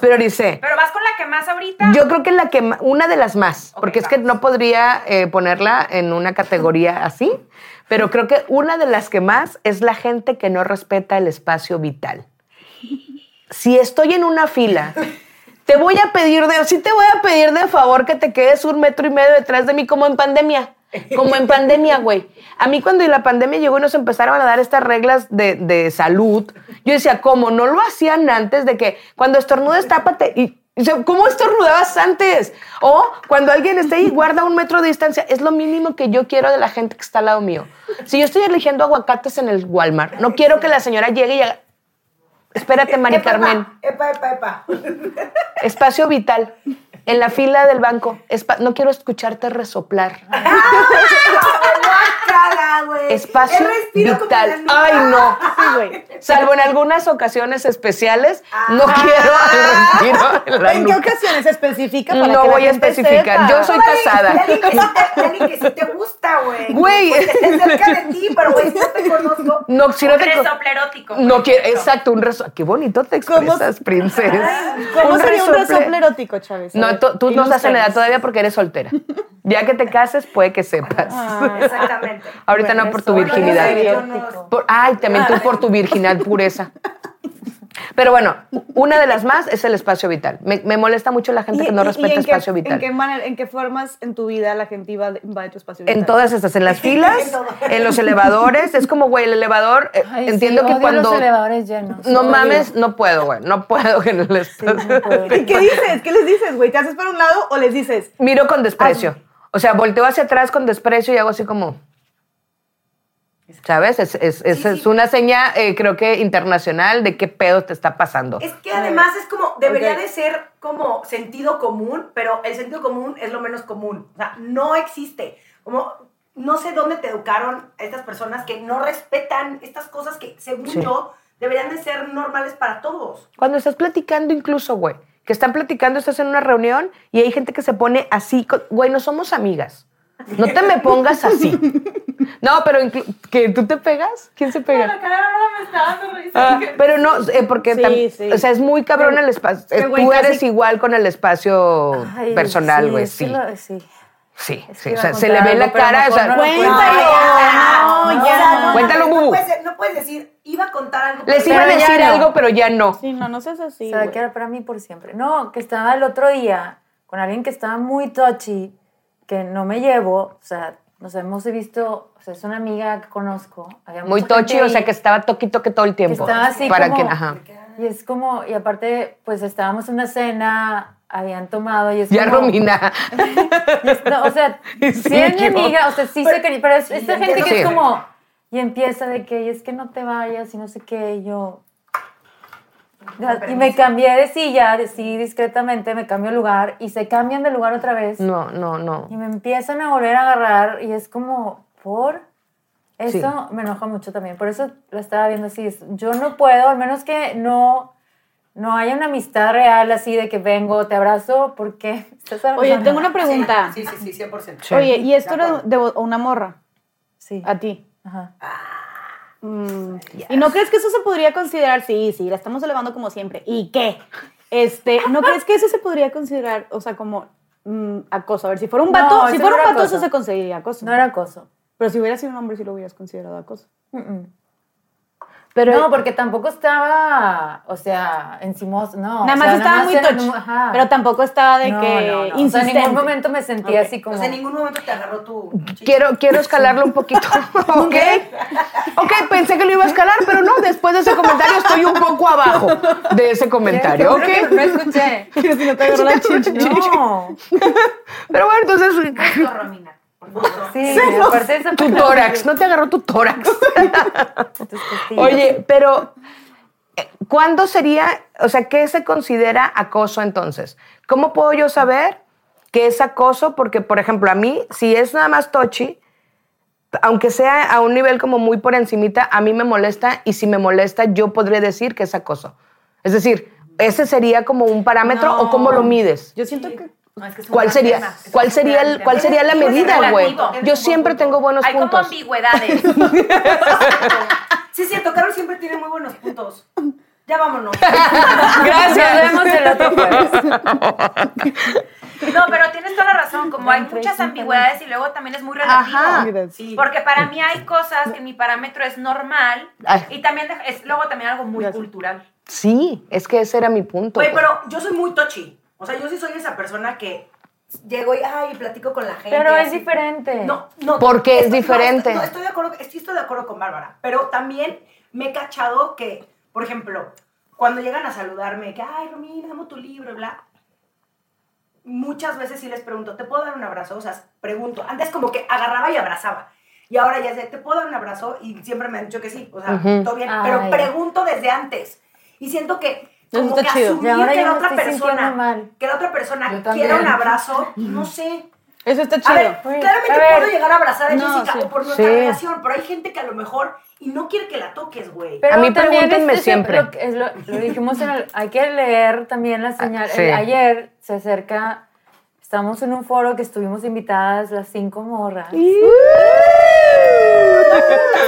[SPEAKER 2] Prioricé.
[SPEAKER 5] Pero vas con la que más ahorita.
[SPEAKER 2] Yo creo que la que una de las más, porque es que no podría eh, ponerla en una categoría así, pero creo que una de las que más es la gente que no respeta el espacio vital. Si estoy en una fila, te voy a pedir de, sí te voy a pedir de favor que te quedes un metro y medio detrás de mí como en pandemia. Como en pandemia, güey. A mí cuando la pandemia llegó y nos empezaron a dar estas reglas de, de salud, yo decía, ¿cómo? No lo hacían antes de que cuando estornudes, tápate. Y, ¿Cómo estornudabas antes? O cuando alguien esté ahí, guarda un metro de distancia. Es lo mínimo que yo quiero de la gente que está al lado mío. Si yo estoy eligiendo aguacates en el Walmart, no quiero que la señora llegue y haga... Espérate, Mari
[SPEAKER 1] Epa,
[SPEAKER 2] Carmen.
[SPEAKER 1] Epa, epa, epa.
[SPEAKER 2] Espacio vital. En la fila del banco. Espa- no quiero escucharte resoplar.
[SPEAKER 1] Güey.
[SPEAKER 2] Espacio
[SPEAKER 1] El respiro como
[SPEAKER 2] vital. Ay, no.
[SPEAKER 3] Sí, güey.
[SPEAKER 2] Salvo en algunas ocasiones especiales, no quiero el respiro en la
[SPEAKER 3] ¿En qué
[SPEAKER 2] nuca.
[SPEAKER 3] ocasiones especifica para
[SPEAKER 2] No
[SPEAKER 3] que
[SPEAKER 2] voy a especificar.
[SPEAKER 3] sepa?
[SPEAKER 2] Yo soy casada.
[SPEAKER 1] alguien que sí te- que sí te gusta, güey.
[SPEAKER 2] Güey.
[SPEAKER 1] Esté cerca de ti, pero güey, si no te conozco.
[SPEAKER 2] No, si no
[SPEAKER 5] un
[SPEAKER 2] te co-
[SPEAKER 5] resoplo erótico. por
[SPEAKER 2] No quiero, exacto, un reso. Qué bonito te
[SPEAKER 3] ¿Cómo-
[SPEAKER 2] expresas, princesa.
[SPEAKER 3] ¿Cómo sería un
[SPEAKER 2] resople-
[SPEAKER 3] resople erótico, Chávez? A
[SPEAKER 2] No, tú, no estás en edad todavía porque eres soltera. Ya que te cases, puede que sepas.
[SPEAKER 1] Exactamente.
[SPEAKER 2] Ahorita
[SPEAKER 3] Bueno,
[SPEAKER 2] no por tu virginidad.
[SPEAKER 1] No-
[SPEAKER 2] Por- ay, también tú por tu virginal pureza. Pero bueno, una de las más es el espacio vital. Me, me molesta mucho la gente
[SPEAKER 3] ¿Y-
[SPEAKER 2] que no respeta
[SPEAKER 3] qué-
[SPEAKER 2] espacio vital.
[SPEAKER 3] ¿En qué, manera, ¿En qué formas en tu vida la gente va de tu espacio vital?
[SPEAKER 2] En todas estas, en las filas,
[SPEAKER 1] En
[SPEAKER 2] los elevadores, es como, güey, el elevador, eh,
[SPEAKER 4] Ay,
[SPEAKER 2] entiendo
[SPEAKER 4] sí,
[SPEAKER 2] que
[SPEAKER 4] odio
[SPEAKER 2] cuando...
[SPEAKER 4] los elevadores llenos.
[SPEAKER 2] No
[SPEAKER 4] odio.
[SPEAKER 2] mames, no puedo, güey, no puedo que en el espacio-
[SPEAKER 3] ¿Y qué dices? ¿Qué les dices, güey? ¿Te haces para un lado o les dices?
[SPEAKER 2] Miro con desprecio. O sea, volteo hacia atrás con desprecio y hago así como... ¿Sabes? Es, es- es-
[SPEAKER 1] Sí,
[SPEAKER 2] es
[SPEAKER 1] sí.
[SPEAKER 2] una seña, eh, creo que internacional, de qué pedo te está pasando.
[SPEAKER 1] Es que además es como, debería
[SPEAKER 3] Ok.
[SPEAKER 1] de ser como sentido común, pero el sentido común es lo menos común. O sea, no existe. Como, no sé dónde te educaron estas personas que no respetan estas cosas que, según
[SPEAKER 2] Sí.
[SPEAKER 1] yo, deberían de ser normales para todos.
[SPEAKER 2] Cuando estás platicando incluso, güey, que están platicando, estás en una reunión y hay gente que se pone así, güey, no somos amigas. No te me pongas así. No, pero que tú te pegas, ¿quién se pega?
[SPEAKER 5] La cara ahora me está dando risa.
[SPEAKER 2] Ah, pero no, eh, porque
[SPEAKER 3] Sí, sí.
[SPEAKER 2] o sea, es muy cabrón el espacio. eh,
[SPEAKER 3] güey,
[SPEAKER 2] tú
[SPEAKER 3] casi-
[SPEAKER 2] eres igual con el espacio
[SPEAKER 4] Ay,
[SPEAKER 2] personal, güey, sí.
[SPEAKER 4] lo- sí.
[SPEAKER 2] Sí,
[SPEAKER 4] Es que
[SPEAKER 2] sí, o sea, se le ve
[SPEAKER 4] algo,
[SPEAKER 2] la cara, o sea,
[SPEAKER 4] no lo
[SPEAKER 3] Cuéntalo. No, ya.
[SPEAKER 1] no,
[SPEAKER 2] Cuéntalo,
[SPEAKER 1] no,
[SPEAKER 2] Bubu.
[SPEAKER 1] no, puedes, no puedes decir, iba a contar algo.
[SPEAKER 2] les iba a
[SPEAKER 1] ya
[SPEAKER 2] decir
[SPEAKER 4] no.
[SPEAKER 2] algo, pero ya no.
[SPEAKER 3] Sí, no, no seas así.
[SPEAKER 4] Se va a
[SPEAKER 3] güey.
[SPEAKER 4] quedar para mí por siempre. No, que estaba el otro día con alguien que estaba muy touchy, que no me llevo, o sea, nos hemos visto, o sea, es una amiga que conozco. había
[SPEAKER 2] Muy tochi, o sea, que estaba toqui toque todo el
[SPEAKER 4] que
[SPEAKER 2] tiempo.
[SPEAKER 4] estaba así
[SPEAKER 2] para
[SPEAKER 4] como,
[SPEAKER 2] que, ajá.
[SPEAKER 4] Y es como, y aparte, pues estábamos en una cena, habían tomado y es
[SPEAKER 2] Ya
[SPEAKER 4] como...
[SPEAKER 2] Romina.
[SPEAKER 4] es- no, o sea, sí,
[SPEAKER 2] sí,
[SPEAKER 4] es mi amiga, o sea, sí sé que... Pero es esta gente que es como... Y empieza de que, y es que no te vayas y no sé qué, y yo... Y me cambié de silla, de- sí, discretamente, me cambio de lugar y se cambian de lugar otra vez.
[SPEAKER 2] No, no, no.
[SPEAKER 4] Y me empiezan a volver a agarrar y es como, ¿por? Eso
[SPEAKER 2] Sí.
[SPEAKER 4] me enoja mucho también. Por eso la estaba viendo así. Yo no puedo, al menos que no, no haya una amistad real así de que vengo, te abrazo, porque estás
[SPEAKER 3] Oye,
[SPEAKER 4] abrazando.
[SPEAKER 3] tengo una pregunta.
[SPEAKER 1] Sí, sí, sí, 100%.
[SPEAKER 2] Sí.
[SPEAKER 3] Oye, ¿y esto era de una morra?
[SPEAKER 4] Sí.
[SPEAKER 3] A ti.
[SPEAKER 4] Ajá.
[SPEAKER 3] Mm, ¿Y no crees que eso se podría considerar? Sí, sí, la estamos elevando como siempre. ¿Y qué? Este, ¿No crees que eso se podría considerar, o sea, como mm, acoso? A ver, si fuera un
[SPEAKER 4] No,
[SPEAKER 3] vato, si fuera
[SPEAKER 4] no
[SPEAKER 3] un vato, eso se consideraría acoso.
[SPEAKER 4] No era acoso.
[SPEAKER 3] Pero si hubiera sido un hombre, sí lo hubieras considerado acoso.
[SPEAKER 4] Mm.
[SPEAKER 2] Pero
[SPEAKER 4] no, porque tampoco estaba, o sea, encimoso, no.
[SPEAKER 3] nada
[SPEAKER 4] o
[SPEAKER 3] más
[SPEAKER 4] sea,
[SPEAKER 3] estaba muy
[SPEAKER 4] era-
[SPEAKER 3] touch.
[SPEAKER 4] ajá.
[SPEAKER 3] Pero tampoco estaba de
[SPEAKER 4] No,
[SPEAKER 3] que
[SPEAKER 4] no, no. O sea, en ningún momento me sentía
[SPEAKER 3] Ok.
[SPEAKER 4] así como...
[SPEAKER 1] O sea, en ningún momento te agarró tu
[SPEAKER 2] quiero, quiero escalarlo un poquito. ¿Ok? Ok, pensé que lo iba a escalar, pero no, después de ese comentario estoy un poco abajo de ese comentario,
[SPEAKER 4] juro que
[SPEAKER 2] ¿ok?
[SPEAKER 4] No escuché.
[SPEAKER 3] Que si no te agarró la chichi.
[SPEAKER 4] No.
[SPEAKER 2] Pero bueno, entonces,
[SPEAKER 5] Romina.
[SPEAKER 4] Sí, aparte de esa
[SPEAKER 2] tu tórax, no te agarró tu tórax. Oye, pero ¿Cuándo sería, o sea, qué se considera acoso entonces? ¿Cómo puedo yo saber que es acoso? Porque, por ejemplo, a mí, si es nada más tochi, aunque sea a un nivel como muy por encimita, a mí me molesta y si me molesta, yo podría decir que es acoso. Es decir, ese sería como un parámetro o cómo lo mides.
[SPEAKER 3] Yo siento que
[SPEAKER 5] No, es que es un
[SPEAKER 2] ¿Cuál sería,
[SPEAKER 5] tema,
[SPEAKER 2] cuál sería, el, cuál sería la medida, güey? Yo siempre
[SPEAKER 1] punto.
[SPEAKER 2] tengo buenos
[SPEAKER 5] Hay como
[SPEAKER 2] puntos.
[SPEAKER 5] ambigüedades.
[SPEAKER 1] Sí, es cierto, Carol siempre tiene muy buenos puntos. Ya vámonos.
[SPEAKER 2] Gracias.
[SPEAKER 4] Nos vemos el otro jueves.
[SPEAKER 5] No, pero tienes toda la razón. Como hay muchas ambigüedades y luego también es muy relativo.
[SPEAKER 2] Ajá.
[SPEAKER 1] Sí.
[SPEAKER 5] Porque para mí hay cosas que mi parámetro es normal
[SPEAKER 2] Ay.
[SPEAKER 5] y también es luego también algo muy cultural.
[SPEAKER 2] Sí, es que ese era mi punto.
[SPEAKER 1] Güey,
[SPEAKER 2] pues.
[SPEAKER 1] pero yo soy muy touchy. O sea, yo sí soy esa persona que llego y, ay, platico con la gente.
[SPEAKER 4] Pero es
[SPEAKER 1] así.
[SPEAKER 4] diferente.
[SPEAKER 1] No, no.
[SPEAKER 2] ¿Por qué es diferente?
[SPEAKER 1] No, estoy de acuerdo, estoy, estoy de acuerdo con Bárbara. Pero también me he cachado que, por ejemplo, cuando llegan a saludarme, que, ay, Romina, amo tu libro, bla. Muchas veces sí les pregunto, ¿te puedo dar un abrazo? O sea, pregunto. Antes como que agarraba y abrazaba. Y ahora ya sé, ¿te puedo dar un abrazo? Y siempre me han dicho que sí. O sea,
[SPEAKER 2] Ujú.
[SPEAKER 1] todo bien.
[SPEAKER 4] Ay.
[SPEAKER 1] Pero pregunto desde antes. Y siento que como
[SPEAKER 3] está
[SPEAKER 1] que
[SPEAKER 3] chido.
[SPEAKER 4] Y
[SPEAKER 1] asumir
[SPEAKER 4] ahora
[SPEAKER 1] que la otra persona,
[SPEAKER 4] mal.
[SPEAKER 1] que la otra persona quiera un abrazo, no sé.
[SPEAKER 3] eso está
[SPEAKER 1] A
[SPEAKER 3] chido.
[SPEAKER 1] ver, claramente
[SPEAKER 4] a ver.
[SPEAKER 1] puedo llegar a abrazar a
[SPEAKER 3] No,
[SPEAKER 1] Jessica
[SPEAKER 3] sí.
[SPEAKER 1] o por nuestra
[SPEAKER 2] Sí.
[SPEAKER 1] relación, pero hay gente que a lo mejor y no quiere que la toques, güey.
[SPEAKER 4] Pero
[SPEAKER 2] A mí
[SPEAKER 4] también
[SPEAKER 2] pregúntenme
[SPEAKER 4] es- es
[SPEAKER 2] siempre.
[SPEAKER 4] Lo, que- es lo, lo dijimos en el. Hay que leer también la señal.
[SPEAKER 2] Ah, sí.
[SPEAKER 4] el- ayer se acerca. Estamos en un foro que estuvimos invitadas las cinco morras.
[SPEAKER 1] juntas,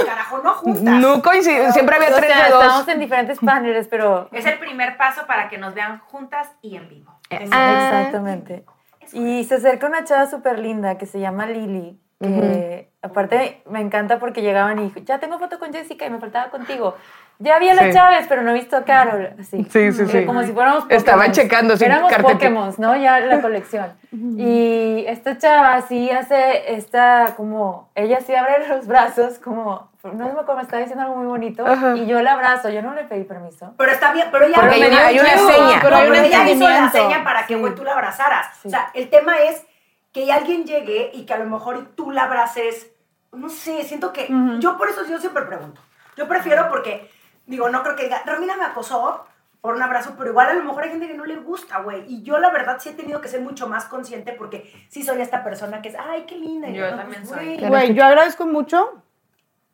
[SPEAKER 1] carajo, no juntas.
[SPEAKER 2] No coincide, siempre había
[SPEAKER 4] O
[SPEAKER 2] tres
[SPEAKER 4] sea,
[SPEAKER 2] de dos.
[SPEAKER 4] estamos en diferentes paneles, pero.
[SPEAKER 5] Es el primer paso para que nos vean juntas y en vivo.
[SPEAKER 2] Ah.
[SPEAKER 4] Exactamente. Y se acerca una chava súper linda que se llama Lili, que aparte me encanta porque llegaban y dijo, ya tengo foto con Jessica y me faltaba contigo. Ya vi a las
[SPEAKER 2] Sí.
[SPEAKER 4] Chávez, pero no he visto a Carol. Así.
[SPEAKER 2] Sí, sí, sí.
[SPEAKER 4] Como si fuéramos
[SPEAKER 2] Estaban
[SPEAKER 4] Pokémons.
[SPEAKER 2] checando, sí,
[SPEAKER 4] Éramos. Pokémon, ¿no? Ya la colección. y esta chava sí hace esta como, ella sí abre los brazos como, no me acuerdo, me está diciendo algo muy bonito.
[SPEAKER 2] Ajá.
[SPEAKER 4] Y yo la abrazo, yo no le pedí permiso.
[SPEAKER 1] Pero está bien, pero ella
[SPEAKER 2] Porque una- hay una
[SPEAKER 1] ella-
[SPEAKER 2] seña.
[SPEAKER 1] no,
[SPEAKER 3] Pero hay un
[SPEAKER 1] ella hizo la seña para que güey, tú la abrazaras. O sea, el tema es que alguien llegue y que a lo mejor tú la abraces. No sé, siento que yo por eso yo siempre pregunto. Yo prefiero porque digo, no creo que diga, Romina me acosó por un abrazo, pero igual a lo mejor hay gente que no le gusta, güey. Y yo la verdad sí he tenido que ser mucho más consciente porque sí soy esta persona que es, ay, qué linda. Y
[SPEAKER 5] Yo
[SPEAKER 1] no,
[SPEAKER 5] también
[SPEAKER 1] pues,
[SPEAKER 5] soy.
[SPEAKER 1] güey,
[SPEAKER 3] yo agradezco mucho,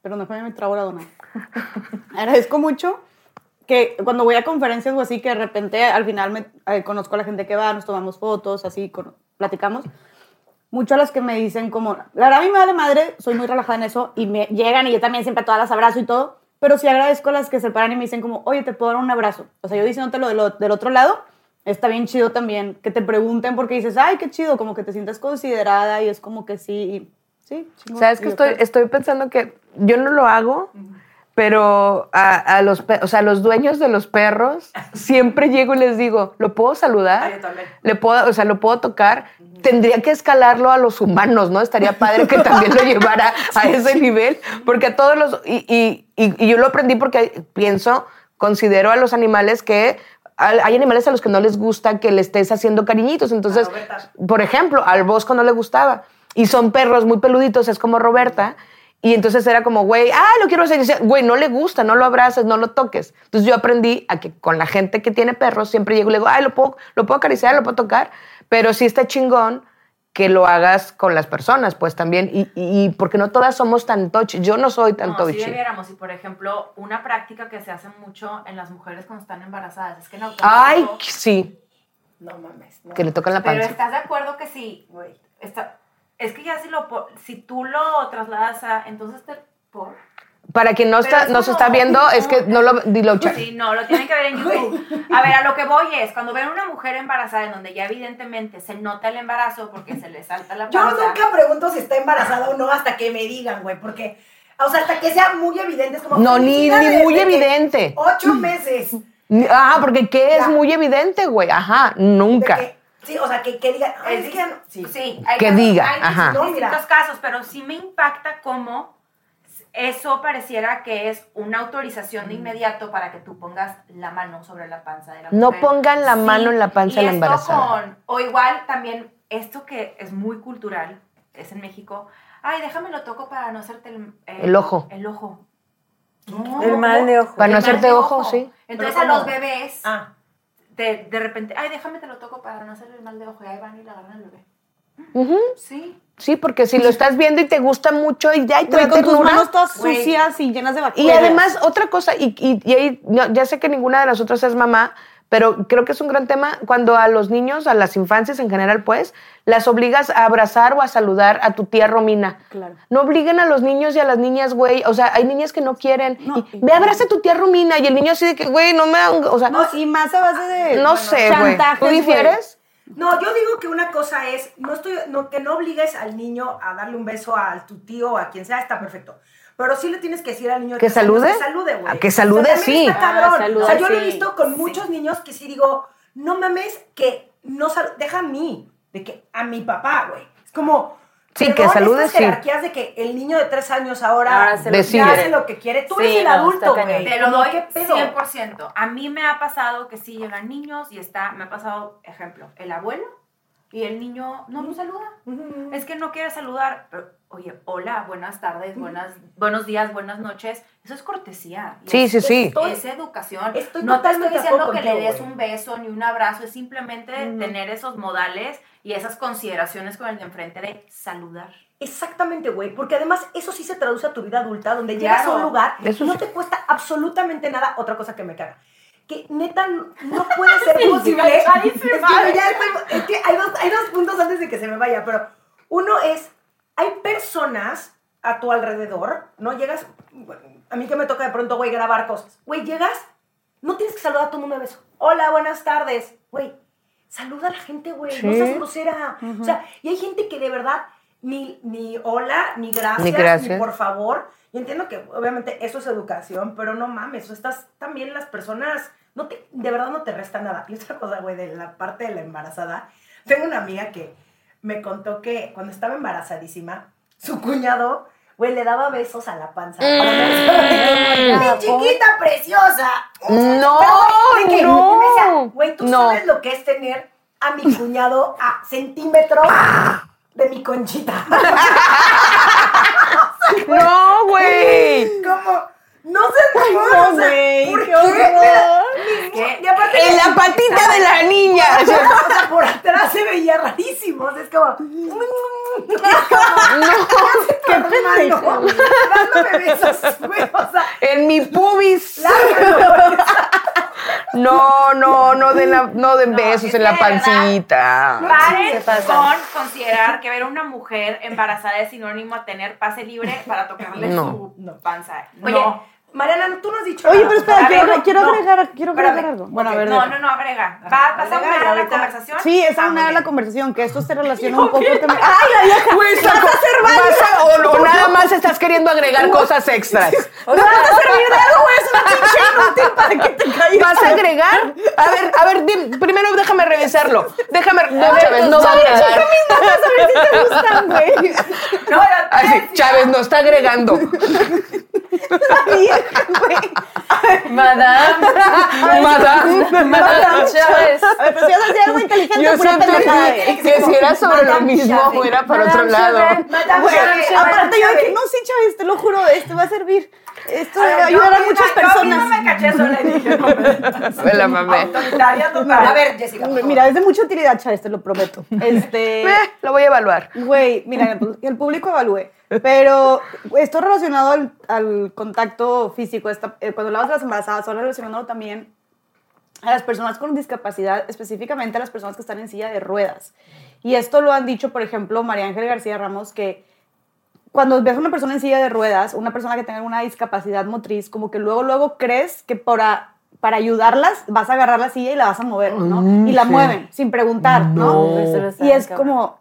[SPEAKER 3] pero no me trabo la dona. agradezco mucho que cuando voy a conferencias o así, que de repente al final me eh, conozco a la gente que va, nos tomamos fotos, así, con- platicamos. Muchas las que me dicen como, la verdad a mí me vale madre, soy muy relajada en eso, y me llegan y yo también siempre todas las abrazo y todo, pero sí agradezco a las que se paran y me dicen como, oye, te puedo dar un abrazo. O sea, yo diciéndotelo del, o- del otro lado, está bien chido también que te pregunten porque dices, ay, qué chido, como que te sientes considerada y es como que sí, y- sí. chingón.
[SPEAKER 2] ¿Sabes que estoy, estoy pensando que yo no lo hago, pero a, a los, o sea, a los dueños de los perros siempre llego y les digo, ¿lo puedo saludar?
[SPEAKER 1] Ah, yo también.
[SPEAKER 2] Le puedo, o sea, lo puedo tocar. Tendría que escalarlo a los humanos, ¿no? Estaría padre que también lo llevara a ese nivel, porque a todos los... Y, y- y- y yo lo aprendí porque pienso, considero a los animales que... Hay animales a los que no les gusta que le estés haciendo cariñitos. Entonces,
[SPEAKER 1] A Roberta.
[SPEAKER 2] por ejemplo, al Bosco no le gustaba. Y son perros muy peluditos, es como Roberta. Y entonces era como, güey, ah, lo quiero hacer. Güey, no le gusta, no lo abraces, no lo toques. Entonces yo aprendí a que con la gente que tiene perros siempre llego y le digo, ay, lo puedo, lo puedo acariciar, lo puedo tocar. Pero sí está chingón que lo hagas con las personas, pues también. Y, y- y porque no todas somos tan touchy. Yo no soy tan
[SPEAKER 5] No, si
[SPEAKER 2] touchy.
[SPEAKER 5] debiéramos. Y por ejemplo, una práctica que se hace mucho en las mujeres cuando están embarazadas es que en
[SPEAKER 2] ay, sí,
[SPEAKER 1] No mames. no.
[SPEAKER 2] que le tocan la
[SPEAKER 5] Pero
[SPEAKER 2] panza.
[SPEAKER 5] estás de acuerdo que si,
[SPEAKER 1] Güey.
[SPEAKER 5] está, es que ya si lo, si tú lo trasladas a, entonces te, por,
[SPEAKER 2] Para quien no, está, no se
[SPEAKER 5] como-
[SPEAKER 2] está viendo, es que no lo... Dilo, Cha-
[SPEAKER 5] Sí, no, lo tienen que ver en YouTube. A ver, a lo que voy es, cuando ven una mujer embarazada en donde ya evidentemente se nota el embarazo porque se le salta la
[SPEAKER 1] Yo
[SPEAKER 5] panza.
[SPEAKER 1] nunca pregunto si está embarazada o no hasta que me digan, güey, porque, o sea, hasta que sea muy evidente, es como.
[SPEAKER 2] No, ni- ni
[SPEAKER 1] "Felicidades,
[SPEAKER 2] muy evidente".
[SPEAKER 1] Ocho meses.
[SPEAKER 2] Ah, porque ¿qué es
[SPEAKER 1] Ya.
[SPEAKER 2] muy evidente, güey? Ajá,
[SPEAKER 1] de
[SPEAKER 2] nunca.
[SPEAKER 1] Sí, o sea, que, que digan, "Ay, es no-".
[SPEAKER 5] Sí,
[SPEAKER 1] Sí.
[SPEAKER 5] hay
[SPEAKER 2] Que
[SPEAKER 5] casos-
[SPEAKER 2] diga,
[SPEAKER 5] hay
[SPEAKER 2] ajá.
[SPEAKER 5] distintos
[SPEAKER 1] No,
[SPEAKER 5] casos, pero sí me impacta cómo eso pareciera que es una autorización de inmediato para que tú pongas la mano sobre la panza de la
[SPEAKER 2] No
[SPEAKER 5] mujer.
[SPEAKER 2] pongan la mano en la panza
[SPEAKER 5] y
[SPEAKER 2] de la embarazada.
[SPEAKER 5] con- o igual también, esto que es muy cultural, es en México, ay, déjame lo toco para no hacerte el,
[SPEAKER 2] El ojo.
[SPEAKER 5] El ojo.
[SPEAKER 4] El mal de ojo.
[SPEAKER 2] Para no
[SPEAKER 5] El
[SPEAKER 2] hacerte
[SPEAKER 5] de
[SPEAKER 2] ojo, sí.
[SPEAKER 5] Entonces
[SPEAKER 1] ¿Pero
[SPEAKER 5] a los bebés,
[SPEAKER 1] Ah,
[SPEAKER 5] de, de repente, ay, déjame te lo toco para no hacerle el mal de ojo. Y ahí van y le agarran al bebé.
[SPEAKER 2] Ujú.
[SPEAKER 5] Sí.
[SPEAKER 2] Sí, porque si lo estás viendo y te gusta mucho y ya y te da
[SPEAKER 3] con tus manos todas sucias y llenas de
[SPEAKER 2] Y
[SPEAKER 3] bacterias.
[SPEAKER 2] además, otra cosa, y, y- y ahí, no, ya sé que ninguna de nosotras es mamá, pero creo que es un gran tema cuando a los niños, a las infancias en general, pues, las obligas a abrazar o a saludar a tu tía Romina.
[SPEAKER 3] Claro.
[SPEAKER 2] No obliguen a los niños y a las niñas, güey. O sea, hay niñas que no quieren.
[SPEAKER 3] No,
[SPEAKER 2] Y, Ve, abraza a tu tía Romina. Y el niño así de que, güey, no me hagan. O sea,
[SPEAKER 3] No, y más a base de
[SPEAKER 2] no sé, güey. ¿Tú difieres?
[SPEAKER 1] No, yo digo que una cosa es, no estoy, no, que no obligues al niño a darle un beso a tu tío o a quien sea, está perfecto. Pero sí le tienes que decir al niño
[SPEAKER 2] ¿Que salude?
[SPEAKER 1] Que salude, güey.
[SPEAKER 2] Ah, que salude,
[SPEAKER 1] O sea,
[SPEAKER 2] sí.
[SPEAKER 1] Está cabrón.
[SPEAKER 4] Ah, saluda,
[SPEAKER 1] o sea, yo lo he
[SPEAKER 4] sí.
[SPEAKER 1] visto con muchos niños que sí digo, no mames, que no sal deja a mí, de que a mi papá, güey. Es como.
[SPEAKER 2] Sí, que salude,
[SPEAKER 1] estas
[SPEAKER 2] sí.
[SPEAKER 1] jerarquías de que el niño de tres años ahora,
[SPEAKER 4] Ahora se lo
[SPEAKER 2] Decide.
[SPEAKER 1] ya hace lo que quiere. Tú
[SPEAKER 4] Sí,
[SPEAKER 1] eres el
[SPEAKER 4] no,
[SPEAKER 1] adulto, güey.
[SPEAKER 5] Te lo doy
[SPEAKER 1] ¿qué pedo?
[SPEAKER 5] 100%. A mí me ha pasado que sí llegan niños y está, me ha pasado, ejemplo, el abuelo y el niño no nos saluda. Es que no quiere saludar. Pero, oye, hola, buenas tardes, buenas, buenos días, buenas noches. Eso es cortesía.
[SPEAKER 2] Sí,
[SPEAKER 5] es-
[SPEAKER 2] sí, sí.
[SPEAKER 1] Estoy-
[SPEAKER 5] Es educación.
[SPEAKER 1] estoy
[SPEAKER 5] no te estoy diciendo que le des un beso ni un abrazo, es simplemente tener esos modales y esas consideraciones con el de enfrente de saludar.
[SPEAKER 1] Exactamente, güey, porque además eso sí se traduce a tu vida adulta, donde llegas a un lugar y no te cuesta absolutamente nada. Otra cosa que me caga, que neta no puede ser posible. es que ya estoy- es que hay dos, hay dos puntos antes de que se me vaya, pero uno es, hay personas a tu alrededor, ¿no? Llegas, a mí que me toca de pronto, güey, grabar cosas. Güey, llegas, no tienes que saludar a todo el mundo de beso. Hola, buenas tardes. Güey, saluda a la gente, güey, no
[SPEAKER 2] Sí.
[SPEAKER 1] seas grosera. O sea, y hay gente que de verdad ni, ni hola, ni gracias,
[SPEAKER 2] Ni
[SPEAKER 1] por favor. Y entiendo que obviamente eso es educación, pero no mames, o estás también las personas, no te, de verdad no te resta nada. Y otra cosa, güey, de la parte de la embarazada, tengo una amiga que me contó que cuando estaba embarazadísima, su cuñado, güey, le daba besos a la panza. ¡Mi chiquita preciosa!
[SPEAKER 2] No,
[SPEAKER 1] Pero,
[SPEAKER 2] no.
[SPEAKER 1] me decía, güey, tú
[SPEAKER 2] No.
[SPEAKER 1] sabes lo que es tener a mi cuñado a centímetro de mi conchita.
[SPEAKER 2] No, güey.
[SPEAKER 1] Como, no se
[SPEAKER 3] no,
[SPEAKER 1] o sea,
[SPEAKER 3] güey,
[SPEAKER 1] ¿por
[SPEAKER 3] qué
[SPEAKER 1] qué? Y aparte,
[SPEAKER 2] En la patita de la niña.
[SPEAKER 1] o sea, por atrás se veía rarísimo. o sea, es como. ¡Qué pendejo! Dándome besos, güey. O sea,
[SPEAKER 2] En mi pubis.
[SPEAKER 1] largo.
[SPEAKER 2] No, no, no den, la- no den besos
[SPEAKER 5] es
[SPEAKER 2] en la pancita.
[SPEAKER 5] Paren con considerar que ver a una mujer embarazada es sinónimo a tener pase libre para tocarle
[SPEAKER 2] No.
[SPEAKER 5] su panza.
[SPEAKER 1] Oye,
[SPEAKER 5] no.
[SPEAKER 1] Mariana, tú no has dicho
[SPEAKER 3] Oye,
[SPEAKER 1] nada.
[SPEAKER 3] pero espera,
[SPEAKER 5] A
[SPEAKER 3] quiero,
[SPEAKER 5] ver,
[SPEAKER 3] quiero
[SPEAKER 5] no,
[SPEAKER 3] agregar, quiero agregar
[SPEAKER 1] espérame.
[SPEAKER 3] algo. Bueno,
[SPEAKER 1] Ok,
[SPEAKER 3] a ver,
[SPEAKER 5] No, no, no, agrega. Va, ¿Vas a unir
[SPEAKER 1] y
[SPEAKER 5] la conversación?
[SPEAKER 3] Sí, esa
[SPEAKER 1] Ah,
[SPEAKER 3] es una
[SPEAKER 1] muy
[SPEAKER 3] de la
[SPEAKER 1] bien.
[SPEAKER 3] conversación, que esto se relaciona un poco también. ¡Ay, la vieja!
[SPEAKER 2] Saco- vas a- o, o nada más estás queriendo agregar cosas extras.
[SPEAKER 3] ¿No vas a servir de algo, güey? Es una pinche inútil para que te calles.
[SPEAKER 2] ¿Vas a agregar? A ver, a ver, dim- primero déjame revisarlo. Déjame. No, Chávez, no va a agregar.
[SPEAKER 3] mis notas a ver si te gustan, güey.
[SPEAKER 5] No,
[SPEAKER 2] Así, Chávez no está agregando.
[SPEAKER 3] La vieja.
[SPEAKER 4] Madame.
[SPEAKER 2] Madame.
[SPEAKER 4] Madame Chávez.
[SPEAKER 3] A ver, pero si vas a decir algo inteligente,
[SPEAKER 2] Yo
[SPEAKER 3] pura
[SPEAKER 2] siempre
[SPEAKER 3] pendejada,
[SPEAKER 2] dije
[SPEAKER 3] güey.
[SPEAKER 2] que si era sobre lo
[SPEAKER 1] Madame
[SPEAKER 2] mismo
[SPEAKER 1] Chávez.
[SPEAKER 2] o era para
[SPEAKER 4] Madame
[SPEAKER 2] otro lado.
[SPEAKER 1] Madame Chávez,
[SPEAKER 3] aparte yo de que
[SPEAKER 1] Chávez.
[SPEAKER 3] no, sí, Chávez, te lo juro, esto va a servir. Esto
[SPEAKER 1] yo
[SPEAKER 3] ayudar a muchas
[SPEAKER 1] Yo misma
[SPEAKER 3] personas.
[SPEAKER 1] me caché sola y dije, no, me-
[SPEAKER 2] Me la mamé.
[SPEAKER 1] Autoritaria total. A ver, Jessica.
[SPEAKER 3] Mira, es de mucha utilidad, Chávez, te lo prometo. Este...
[SPEAKER 2] Eh, lo voy a evaluar.
[SPEAKER 3] Güey, mira, el público evalúe. Pero esto relacionado al, al contacto físico, esta- eh, cuando hablabas de las embarazadas, ahora relacionándolo también a las personas con discapacidad, específicamente a las personas que están en silla de ruedas. Y esto lo han dicho, por ejemplo, María Ángel García Ramos, que cuando ves a una persona en silla de ruedas, una persona que tenga una discapacidad motriz, como que luego, luego crees que para, para ayudarlas vas a agarrar la silla y la vas a mover, ¿no? y la mueven sin preguntar, ¿no?
[SPEAKER 4] Está
[SPEAKER 3] Y es como,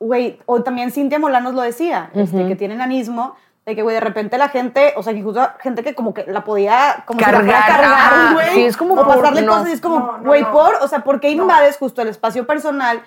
[SPEAKER 3] güey, o también Cintia Molanos lo decía, este, que tiene enanismo, de que, güey, de repente la gente, o sea, que justo gente que como que la podía como si la
[SPEAKER 2] Cargar,
[SPEAKER 3] cargar,
[SPEAKER 2] ajá,
[SPEAKER 3] güey,
[SPEAKER 2] sí, es como
[SPEAKER 3] o
[SPEAKER 2] por-
[SPEAKER 3] pasarle
[SPEAKER 2] no.
[SPEAKER 3] cosas y es como,
[SPEAKER 1] No, no,
[SPEAKER 3] güey,
[SPEAKER 1] no.
[SPEAKER 3] por, o sea, ¿por qué invades justo el espacio personal?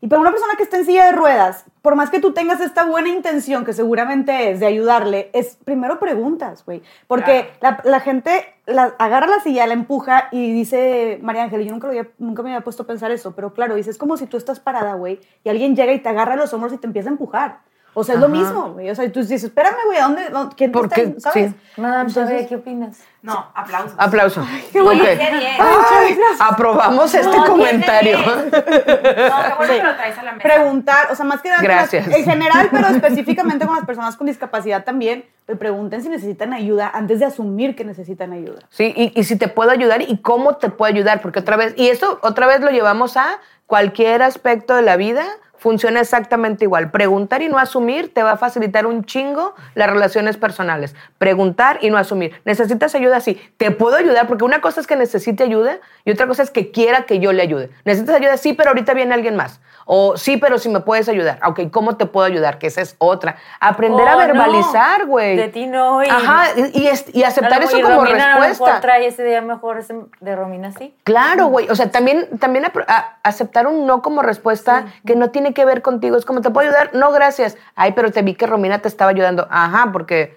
[SPEAKER 3] Y para una persona que está en silla de ruedas, por más que tú tengas esta buena intención, que seguramente es de ayudarle, es primero preguntas, güey. Porque la, la gente la, agarra la silla, la empuja y dice, María Ángel, yo nunca, lo había- nunca me había puesto a pensar eso, pero claro, dice, es como si tú estás parada, güey, y alguien llega y te agarra los hombros y te empieza a empujar. O sea, es lo mismo, güey. O sea, tú dices, espérame, güey, ¿a dónde? dónde- ¿Quién te
[SPEAKER 2] ¿Por qué?
[SPEAKER 3] está- ¿Sabes?
[SPEAKER 2] Sí.
[SPEAKER 4] Madame
[SPEAKER 3] Entonces-
[SPEAKER 4] ¿qué opinas?
[SPEAKER 5] No, aplausos.
[SPEAKER 2] Aplauso.
[SPEAKER 3] qué bueno.
[SPEAKER 2] Ok.
[SPEAKER 5] Qué bien.
[SPEAKER 2] Ay, aprobamos este
[SPEAKER 5] No,
[SPEAKER 2] comentario.
[SPEAKER 5] tiene bien. No, qué bueno que lo traes a la mesa.
[SPEAKER 3] Preguntar, o sea, más que nada,
[SPEAKER 2] Gracias.
[SPEAKER 3] en general, pero específicamente con las personas con discapacidad también, le pregunten si necesitan ayuda antes de asumir que necesitan ayuda.
[SPEAKER 2] Sí, y, y si te puedo ayudar y cómo te puedo ayudar, porque otra vez, y esto otra vez lo llevamos a cualquier aspecto de la vida, funciona exactamente igual. Preguntar y no asumir te va a facilitar un chingo las relaciones personales. Preguntar y no asumir. ¿Necesitas ayuda? Sí. ¿Te puedo ayudar? Porque una cosa es que necesite ayuda y otra cosa es que quiera que yo le ayude. ¿Necesitas ayuda? Sí, pero ahorita viene alguien más. O sí, pero si me puedes ayudar. Ok, ¿cómo te puedo ayudar? Que esa es otra. Aprender a
[SPEAKER 4] Oh, no.
[SPEAKER 2] verbalizar, güey.
[SPEAKER 4] De ti no. Y
[SPEAKER 2] Ajá, y, y es- y aceptar eso como
[SPEAKER 4] Romina
[SPEAKER 2] respuesta.
[SPEAKER 4] mejor trae ese día mejor ese de Romina sí.
[SPEAKER 2] Claro, güey. O sea, también, también a- aceptar un no como respuesta que no tiene que ver contigo. Es como, ¿te puedo ayudar? No, gracias. Ay, pero te vi que Romina te estaba ayudando. Ajá, porque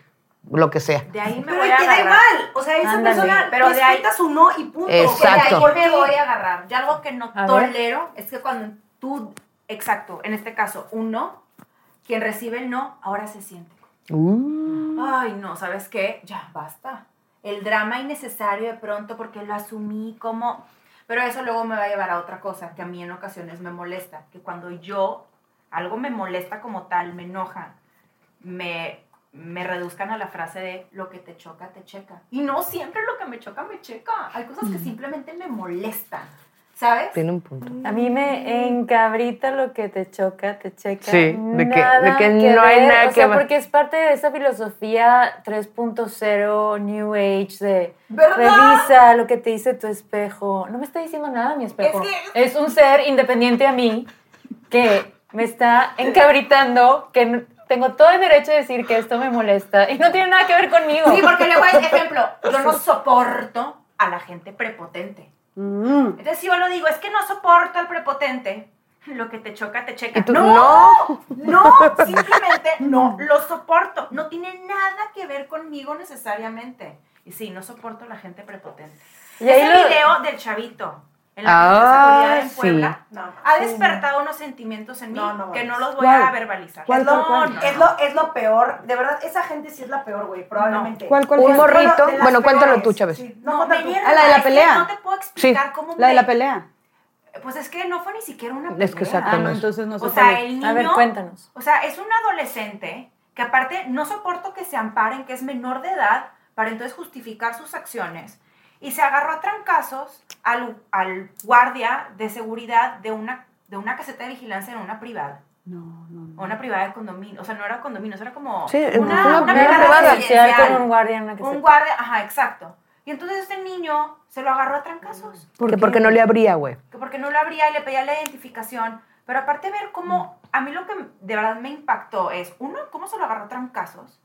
[SPEAKER 2] lo que sea.
[SPEAKER 5] De ahí me
[SPEAKER 1] Pero
[SPEAKER 5] voy a
[SPEAKER 1] te da
[SPEAKER 5] agarrar.
[SPEAKER 1] igual. O sea, esa
[SPEAKER 4] Ándale.
[SPEAKER 1] persona,
[SPEAKER 5] Pero de ahí-
[SPEAKER 1] su no y punto.
[SPEAKER 2] Exacto.
[SPEAKER 5] De ahí me voy a agarrar. Y algo que no
[SPEAKER 4] A ver.
[SPEAKER 5] tolero es que cuando tú, exacto, en este caso, un no, quien recibe el no, ahora se siente. Ay, no, ¿sabes qué? Ya, basta. El drama innecesario de pronto porque lo asumí como... Pero eso luego me va a llevar a otra cosa que a mí en ocasiones me molesta, que cuando yo, algo me molesta como tal, me enoja, me, me reduzcan a la frase de lo que te choca, te checa. Y no siempre lo que me choca, me checa. Hay cosas que simplemente me molestan, ¿sabes?
[SPEAKER 2] Tiene un punto.
[SPEAKER 4] A mí me encabrita lo que te choca, te checa.
[SPEAKER 2] Sí, de que-
[SPEAKER 4] Nada
[SPEAKER 2] de que no hay
[SPEAKER 4] ver,
[SPEAKER 2] nada
[SPEAKER 4] o
[SPEAKER 2] que
[SPEAKER 4] sea,
[SPEAKER 2] ver.
[SPEAKER 4] porque es parte de esa filosofía 3.0 New Age de
[SPEAKER 1] ¿Verdad?
[SPEAKER 4] revisa lo que te dice tu espejo. No me está diciendo nada mi espejo.
[SPEAKER 1] Es
[SPEAKER 4] Es, un ser independiente a mí que me está encabritando, que tengo todo el derecho de decir que esto me molesta y no tiene nada que ver conmigo.
[SPEAKER 5] Sí, porque luego, ejemplo, yo no soporto a la gente prepotente.
[SPEAKER 3] Mm.
[SPEAKER 5] Entonces, si yo lo digo, es que no soporto al prepotente, lo que te choca, te checa.
[SPEAKER 2] Tú,
[SPEAKER 5] no, no, simplemente no lo soporto. No tiene nada que ver conmigo necesariamente. Y sí, no soporto a la gente prepotente.
[SPEAKER 4] Y ahí
[SPEAKER 5] Ese
[SPEAKER 4] lo-
[SPEAKER 5] video del chavito en la
[SPEAKER 2] Ah,
[SPEAKER 5] en
[SPEAKER 2] sí.
[SPEAKER 5] Puebla
[SPEAKER 1] No, no.
[SPEAKER 5] ha despertado unos sentimientos en mí
[SPEAKER 1] No, no
[SPEAKER 5] que no los voy
[SPEAKER 3] ¿Cuál?
[SPEAKER 5] a verbalizar.
[SPEAKER 3] ¿Cuál,
[SPEAKER 5] Es
[SPEAKER 3] cuál,
[SPEAKER 5] lo-
[SPEAKER 3] cuál?
[SPEAKER 1] Es lo, es lo peor. De verdad, esa gente sí es la peor, güey, probablemente.
[SPEAKER 3] ¿Cuál, cuál,
[SPEAKER 2] Un morrito. Bueno, cuéntalo tú, Chávez.
[SPEAKER 1] Sí,
[SPEAKER 5] No,
[SPEAKER 1] no,
[SPEAKER 5] me hierve,
[SPEAKER 3] Ah, la de la pelea.
[SPEAKER 5] no te puedo explicar cómo
[SPEAKER 3] La de la pelea.
[SPEAKER 5] Pues es que no fue ni siquiera una pelea.
[SPEAKER 2] Es que exacto,
[SPEAKER 3] Ah,
[SPEAKER 2] no
[SPEAKER 3] no,
[SPEAKER 2] es.
[SPEAKER 3] entonces no sé
[SPEAKER 5] O sea, el niño...
[SPEAKER 4] A ver, cuéntanos.
[SPEAKER 5] O sea, es un adolescente que aparte no soporto que se amparen, que es menor de edad, para entonces justificar sus acciones. Y se agarró a trancazos al, al guardia de seguridad de una, de una caseta de vigilancia en una privada.
[SPEAKER 3] No, no, no.
[SPEAKER 5] O una privada de condominio. O sea, no era condominio, era como
[SPEAKER 2] Sí,
[SPEAKER 5] una,
[SPEAKER 2] una-
[SPEAKER 5] una
[SPEAKER 2] una
[SPEAKER 5] privada residencial.
[SPEAKER 4] con un guardia en la que
[SPEAKER 5] Un
[SPEAKER 4] se-
[SPEAKER 5] guardia, ajá, exacto. Y entonces este niño se lo agarró a trancazos.
[SPEAKER 2] Que porque no le abría, güey.
[SPEAKER 5] que porque no lo abría y le pedía la identificación. Pero aparte ver cómo, a mí lo que de verdad me impactó es, uno, cómo se lo agarró a trancazos.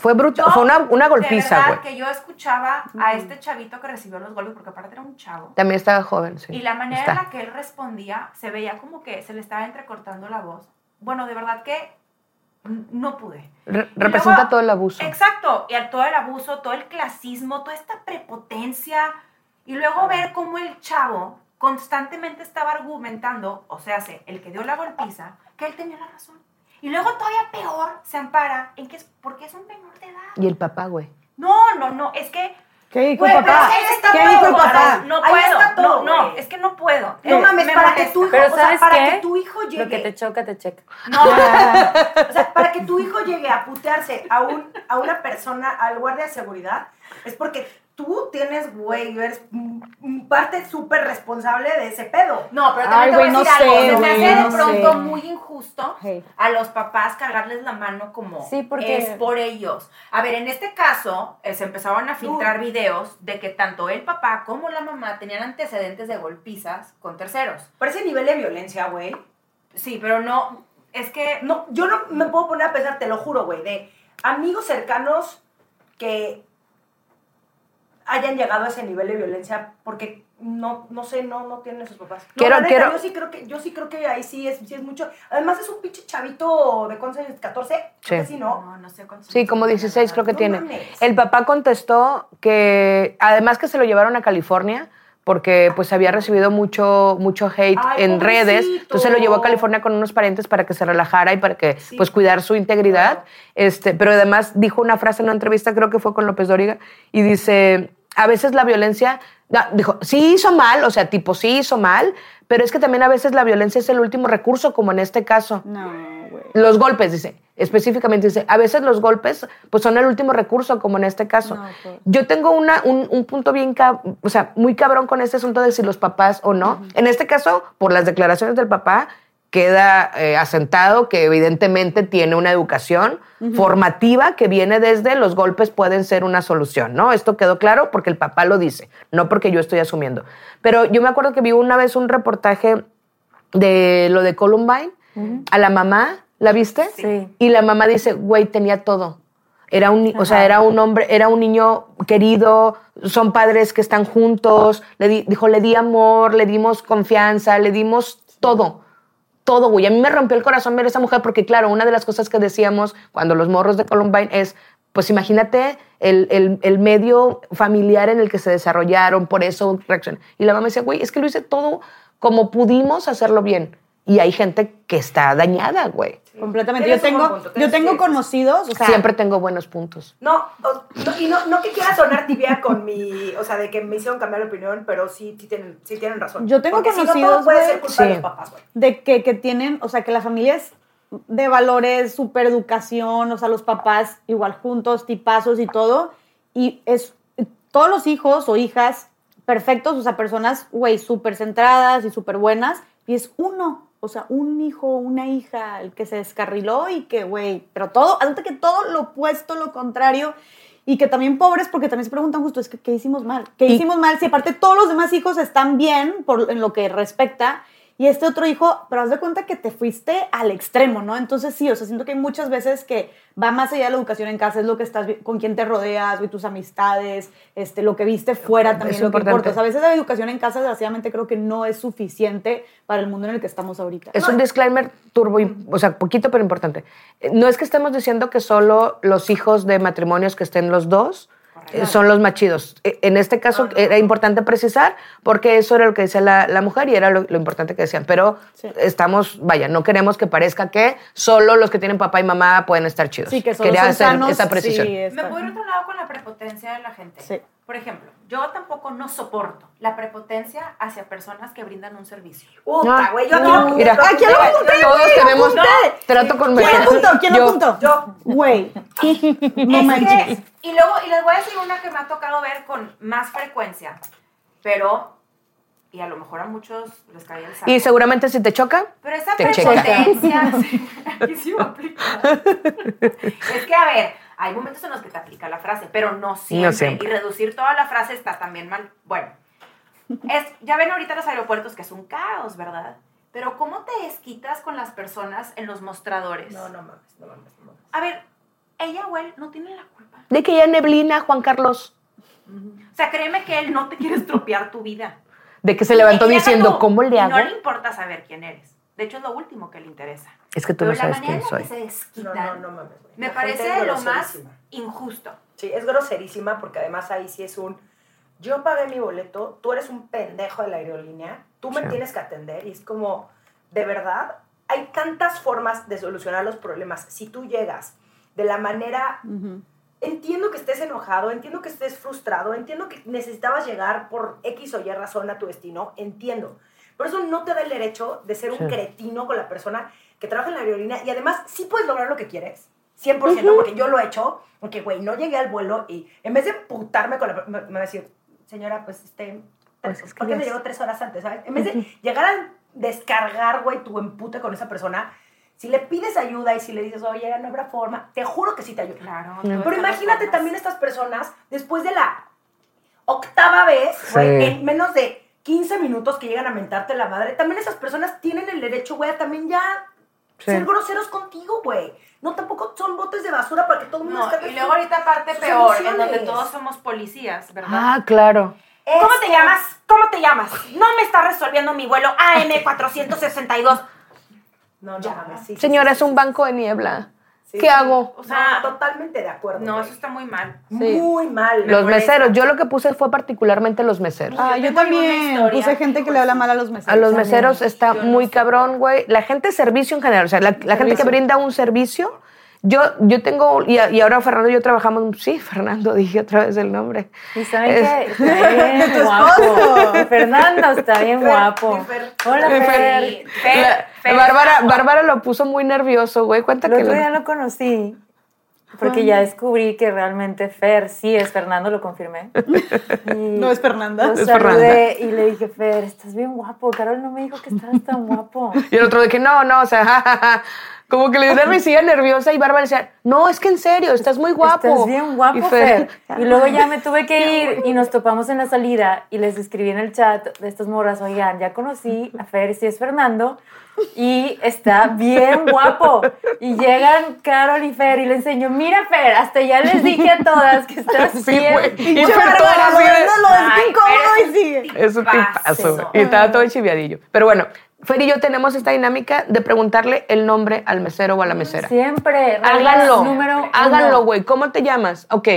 [SPEAKER 2] Fue brutal. Fue una, una
[SPEAKER 5] De
[SPEAKER 2] golpiza,
[SPEAKER 5] verdad
[SPEAKER 2] güey.
[SPEAKER 5] que yo escuchaba a este chavito que recibió los golpes, porque aparte era un chavo.
[SPEAKER 2] También estaba joven, sí.
[SPEAKER 5] Y la manera
[SPEAKER 2] Está.
[SPEAKER 5] en la que él respondía, se veía como que se le estaba entrecortando la voz. Bueno, de verdad que no pude.
[SPEAKER 2] Re- representa
[SPEAKER 5] luego-
[SPEAKER 2] todo el abuso.
[SPEAKER 5] Exacto, y todo el abuso, todo el clasismo, toda esta prepotencia. Y luego ver cómo el chavo constantemente estaba argumentando, o sea, se- el que dio la golpiza, que él tenía la razón. Y luego todavía peor se ampara en que es porque es un menor de edad.
[SPEAKER 2] Y el papá, güey.
[SPEAKER 5] No, no, no, es que...
[SPEAKER 3] ¿Qué dijo
[SPEAKER 5] Güey,
[SPEAKER 3] el papá?
[SPEAKER 5] es
[SPEAKER 3] ¿Qué
[SPEAKER 5] todo,
[SPEAKER 3] dijo el
[SPEAKER 5] no,
[SPEAKER 3] papá?
[SPEAKER 5] No puedo,
[SPEAKER 1] está todo,
[SPEAKER 5] no, no, es que no puedo.
[SPEAKER 1] No
[SPEAKER 5] Eh,
[SPEAKER 1] mames,
[SPEAKER 5] me
[SPEAKER 1] para que tu hijo,
[SPEAKER 4] Pero
[SPEAKER 1] o sea,
[SPEAKER 4] ¿sabes
[SPEAKER 1] para
[SPEAKER 4] qué?
[SPEAKER 1] que tu hijo
[SPEAKER 4] Lo que
[SPEAKER 1] llegue,
[SPEAKER 4] te choca, te checa.
[SPEAKER 5] No,
[SPEAKER 1] o sea, para que tu hijo llegue a putearse a, un, a una persona, al guardia de seguridad, es porque tú tienes, güey, eres parte súper responsable de ese pedo.
[SPEAKER 5] No, pero
[SPEAKER 3] Ay,
[SPEAKER 5] también te voy a
[SPEAKER 3] no
[SPEAKER 5] decir algo.
[SPEAKER 3] sé,
[SPEAKER 5] Se me hace de pronto
[SPEAKER 3] sé.
[SPEAKER 5] muy injusto
[SPEAKER 3] Hey.
[SPEAKER 5] a los papás cargarles la mano como
[SPEAKER 4] Sí, porque-
[SPEAKER 5] es por ellos. A ver, en este caso eh, se empezaron a filtrar videos de que tanto el papá como la mamá tenían antecedentes de golpizas con terceros.
[SPEAKER 1] Por ese nivel de violencia, güey.
[SPEAKER 5] Sí, pero no, es que
[SPEAKER 1] No, yo no me puedo poner a pensar, te lo juro, güey, de amigos cercanos que hayan llegado a ese nivel de violencia porque no, no sé, no, no tienen sus papás. No,
[SPEAKER 2] Quiero-
[SPEAKER 1] neta,
[SPEAKER 2] quiero-
[SPEAKER 1] Yo sí creo que, yo sí creo que ahí sí es, sí es mucho. Además es un pinche chavito de cuántos años, 14, creo que
[SPEAKER 2] Sí.
[SPEAKER 1] sí, ¿no?
[SPEAKER 5] no, no sé cuántos
[SPEAKER 2] Sí, como
[SPEAKER 5] tiene,
[SPEAKER 2] 16 creo que
[SPEAKER 1] No
[SPEAKER 2] tiene.
[SPEAKER 1] mames.
[SPEAKER 2] El papá contestó que, además que se lo llevaron a California, porque pues había recibido mucho, mucho hate
[SPEAKER 1] Ay,
[SPEAKER 2] en redes. Entonces lo llevó a California con unos parientes para que se relajara y para que pues cuidar su integridad. Este, pero además dijo una frase en una entrevista, creo que fue con López Dóriga, y dice, a veces la violencia, dijo, sí hizo mal, o sea, tipo sí hizo mal, pero es que también a veces la violencia es el último recurso, como en este caso.
[SPEAKER 3] No, güey.
[SPEAKER 2] Los golpes, dice, específicamente dice, a veces los golpes pues son el último recurso, como en este caso.
[SPEAKER 3] No, pues.
[SPEAKER 2] Yo tengo una, un, un punto bien, o sea, muy cabrón con este asunto de si los papás o no. En este caso, por las declaraciones del papá, queda eh, asentado que evidentemente tiene una educación formativa que viene desde los golpes pueden ser una solución, ¿no? Esto quedó claro porque el papá lo dice, no porque yo estoy asumiendo. Pero yo me acuerdo que vi una vez un reportaje de lo de Columbine a la mamá, ¿la viste?
[SPEAKER 4] Sí.
[SPEAKER 2] Y la mamá dice, güey, tenía todo. Era un, o sea, era un hombre, era un niño querido, son padres que están juntos, le di- dijo, le di amor, le dimos confianza, le dimos todo, todo, güey. A mí me rompió el corazón ver a esa mujer porque, claro, una de las cosas que decíamos cuando los morros de Columbine es, pues imagínate el, el- el medio familiar en el que se desarrollaron, por eso. Y la mamá decía, güey, es que lo hice todo como pudimos hacerlo bien. Y hay gente que está dañada, güey.
[SPEAKER 3] Completamente. Yo tengo, yo tengo conocidos, o sea,
[SPEAKER 2] Siempre tengo buenos puntos.
[SPEAKER 1] No, no, y no, no que quiera sonar tibia con mi, o sea, de que me hicieron cambiar de opinión, pero sí, sí tienen, sí tienen razón.
[SPEAKER 3] Yo tengo
[SPEAKER 1] Porque si no,
[SPEAKER 3] conocidos,
[SPEAKER 1] todo puede ser culpa de
[SPEAKER 2] Sí.
[SPEAKER 1] los papás, güey.
[SPEAKER 3] de que, que tienen, o sea, que la familia es de valores, super educación, o sea, los papás igual juntos, tipazos y todo, y es todos los hijos o hijas perfectos, o sea, personas, güey, súper centradas y súper buenas, y es uno, o sea, un hijo, una hija, el que se descarriló y que, güey, pero todo, hasta que todo lo opuesto, lo contrario, y que también pobres, porque también se preguntan justo, es que, ¿qué hicimos mal? ¿Qué
[SPEAKER 2] Y-
[SPEAKER 3] hicimos mal? Si aparte todos los demás hijos están bien por, en lo que respecta, y este otro hijo, pero haz de cuenta que te fuiste al extremo, ¿no? Entonces sí, o sea, siento que hay muchas veces que va más allá de la educación en casa, es lo que estás, con quién te rodeas, güey, tus amistades, este, lo que viste fuera también
[SPEAKER 2] Es
[SPEAKER 3] lo que
[SPEAKER 2] importante.
[SPEAKER 3] importa. O sea, a veces la educación en casa, desgraciadamente, creo que no es suficiente para el mundo en el que estamos ahorita.
[SPEAKER 2] Es un disclaimer turbo, o sea, poquito pero importante. Eh, No es que estemos diciendo que solo los hijos de matrimonios que estén los dos son los más chidos. Eh, En este caso era importante precisar porque eso era lo que decía la, la mujer y era lo, lo importante que decían. Pero
[SPEAKER 3] Sí.
[SPEAKER 2] estamos, vaya, no queremos que parezca que solo los que tienen papá y mamá pueden estar chidos.
[SPEAKER 3] Sí, que solo
[SPEAKER 2] Quería
[SPEAKER 3] son
[SPEAKER 2] hacer
[SPEAKER 3] sanos,
[SPEAKER 2] esa precisión.
[SPEAKER 3] sí,
[SPEAKER 5] Me voy a otro lado con la prepotencia de la gente.
[SPEAKER 3] Sí.
[SPEAKER 5] Por ejemplo, yo tampoco no soporto la prepotencia hacia personas que brindan un servicio.
[SPEAKER 1] Puta,
[SPEAKER 2] Ah,
[SPEAKER 1] güey, yo
[SPEAKER 2] no, mira,
[SPEAKER 1] yo-
[SPEAKER 3] ¡Ah, quién lo apunté,
[SPEAKER 2] Todos tenemos trato con
[SPEAKER 3] ¿Quién apuntó? ¿Quién
[SPEAKER 2] Yo.
[SPEAKER 3] apuntó?
[SPEAKER 1] Yo.
[SPEAKER 3] Güey. No
[SPEAKER 5] Es
[SPEAKER 3] manches.
[SPEAKER 5] que- y luego, y les voy a decir una que me ha tocado ver con más frecuencia, pero, y a lo mejor a muchos les cae el saco.
[SPEAKER 2] Y seguramente si te choca,
[SPEAKER 5] Pero esa
[SPEAKER 2] Te
[SPEAKER 5] prepotencia, sí, aquí sí va a aplicar. Es que, a ver, hay momentos en los que te aplica la frase, pero no siempre.
[SPEAKER 2] siempre.
[SPEAKER 5] Y reducir toda la frase está también mal. Bueno, es, ya ven ahorita los aeropuertos que es un caos, ¿verdad? Pero ¿cómo te desquitas con las personas en los mostradores?
[SPEAKER 1] No, no mames, no mames, no mames.
[SPEAKER 5] A ver, ella o él no tiene la culpa.
[SPEAKER 2] de que ya neblina, Juan Carlos,
[SPEAKER 5] O sea, créeme que él no te quiere estropear tu vida.
[SPEAKER 2] de que se levantó diciendo,
[SPEAKER 5] tú,
[SPEAKER 2] ¿cómo le
[SPEAKER 5] y
[SPEAKER 2] hago?
[SPEAKER 5] No le importa saber quién eres. De hecho, es lo último que le interesa.
[SPEAKER 2] Es que tú
[SPEAKER 5] Pero
[SPEAKER 2] no sabes
[SPEAKER 5] la manera
[SPEAKER 2] quién
[SPEAKER 5] la que
[SPEAKER 2] soy.
[SPEAKER 5] se
[SPEAKER 1] No, no, no mames,
[SPEAKER 5] me
[SPEAKER 1] La
[SPEAKER 5] parece lo más injusto.
[SPEAKER 1] Sí, es groserísima porque además ahí sí es un. Yo pagué mi boleto, tú eres un pendejo de la aerolínea, tú me
[SPEAKER 2] Sí.
[SPEAKER 1] tienes que atender y es como, de verdad, hay tantas formas de solucionar los problemas. Si tú llegas de la manera. Entiendo que estés enojado, entiendo que estés frustrado, entiendo que necesitabas llegar por X o Y razón a tu destino, entiendo. Pero eso no te da el derecho de ser un
[SPEAKER 2] Sí.
[SPEAKER 1] cretino con la persona que trabaja en la aerolínea y además sí puedes lograr lo que quieres. 100%, porque yo lo he hecho, porque, güey, no llegué al vuelo y en vez de putarme con la... Me, me va a decir, señora, pues, este...
[SPEAKER 2] Pues es que
[SPEAKER 1] ¿Por qué me llegó tres horas antes, sabes? En vez de llegar a descargar, güey, tu empute con esa persona, si le pides ayuda y si le dices, oye, no habrá forma, te juro que sí te ayuda.
[SPEAKER 5] Claro.
[SPEAKER 1] Pero imagínate también estas personas, después de la octava vez, güey,
[SPEAKER 2] Sí.
[SPEAKER 1] en menos de 15 minutos que llegan a mentarte la madre, también esas personas tienen el derecho, güey, a también ya
[SPEAKER 2] Sí.
[SPEAKER 1] ser groseros contigo, güey. No, tampoco son botes de basura para que todo el mundo
[SPEAKER 5] No, y luego ahorita aparte
[SPEAKER 1] sus
[SPEAKER 5] peor, en donde todos somos policías, ¿verdad?
[SPEAKER 2] Ah, claro.
[SPEAKER 5] ¿Cómo te llamas? ¿Cómo te llamas? No me está resolviendo mi vuelo AM462.
[SPEAKER 1] No, no
[SPEAKER 5] Ya.
[SPEAKER 1] sí,
[SPEAKER 2] Señora,
[SPEAKER 1] sí,
[SPEAKER 2] es un banco de niebla.
[SPEAKER 1] Sí,
[SPEAKER 2] ¿Qué
[SPEAKER 1] sí.
[SPEAKER 2] hago?
[SPEAKER 1] O sea, totalmente de acuerdo.
[SPEAKER 5] No, eso está muy mal.
[SPEAKER 1] muy mal.
[SPEAKER 2] Los
[SPEAKER 5] molesta.
[SPEAKER 2] meseros. Yo lo que puse fue particularmente los meseros.
[SPEAKER 3] Ah,
[SPEAKER 5] Yo
[SPEAKER 3] también puse gente que le habla mal a los meseros.
[SPEAKER 2] A los
[SPEAKER 3] También.
[SPEAKER 2] meseros está
[SPEAKER 5] Yo
[SPEAKER 2] muy cabrón, güey. La gente de servicio en general, o sea, la, la gente que brinda un servicio. Yo, yo tengo, y, y ahora Fernando y yo trabajamos, sí, Fernando, dije otra vez el nombre.
[SPEAKER 4] Y saben
[SPEAKER 2] Es-
[SPEAKER 4] está bien guapo. Fernando está bien guapo.
[SPEAKER 1] Fer.
[SPEAKER 4] Hola,
[SPEAKER 2] Fer.
[SPEAKER 4] Fer.
[SPEAKER 5] Fer,
[SPEAKER 2] La-
[SPEAKER 5] Fer
[SPEAKER 2] Bárbara, lo puso muy nervioso, güey. Cuenta
[SPEAKER 4] El
[SPEAKER 2] que
[SPEAKER 4] otro
[SPEAKER 2] lo-
[SPEAKER 4] día lo conocí. Porque ya descubrí que realmente Fer sí es Fernando, lo confirmé. Y
[SPEAKER 3] No es Fernanda.
[SPEAKER 4] Lo
[SPEAKER 2] Es
[SPEAKER 4] saludé y le dije, Fer, estás bien guapo. Carol no me dijo que estabas tan guapo.
[SPEAKER 2] Y el otro de que no, no, o sea, ja, ja, ja. Como que le una risilla nerviosa y Bárbara decía, no, es que en serio, estás muy guapo.
[SPEAKER 4] Estás bien guapo,
[SPEAKER 2] Y
[SPEAKER 4] Fer. Y luego ya me tuve que ir y nos topamos en la salida y les escribí en el chat de estas morras, oigan, ya conocí a Fer, sí es Fernando, y está bien guapo. Y llegan Carol y Fer y le enseño, mira Fer, hasta ya les dije a todas que estás
[SPEAKER 2] Sí,
[SPEAKER 4] bien.
[SPEAKER 2] güey. Y
[SPEAKER 3] Pinche
[SPEAKER 2] Fer todo
[SPEAKER 3] es incómodo
[SPEAKER 5] Fer,
[SPEAKER 3] y sigue.
[SPEAKER 2] Es un tipazo. Y estaba todo chiviadillo. Pero bueno, Fer y yo tenemos esta dinámica de preguntarle el nombre al mesero o a la mesera.
[SPEAKER 4] Siempre.
[SPEAKER 2] Háganlo.
[SPEAKER 4] Número.
[SPEAKER 2] Háganlo, güey. ¿Cómo te llamas? Ok,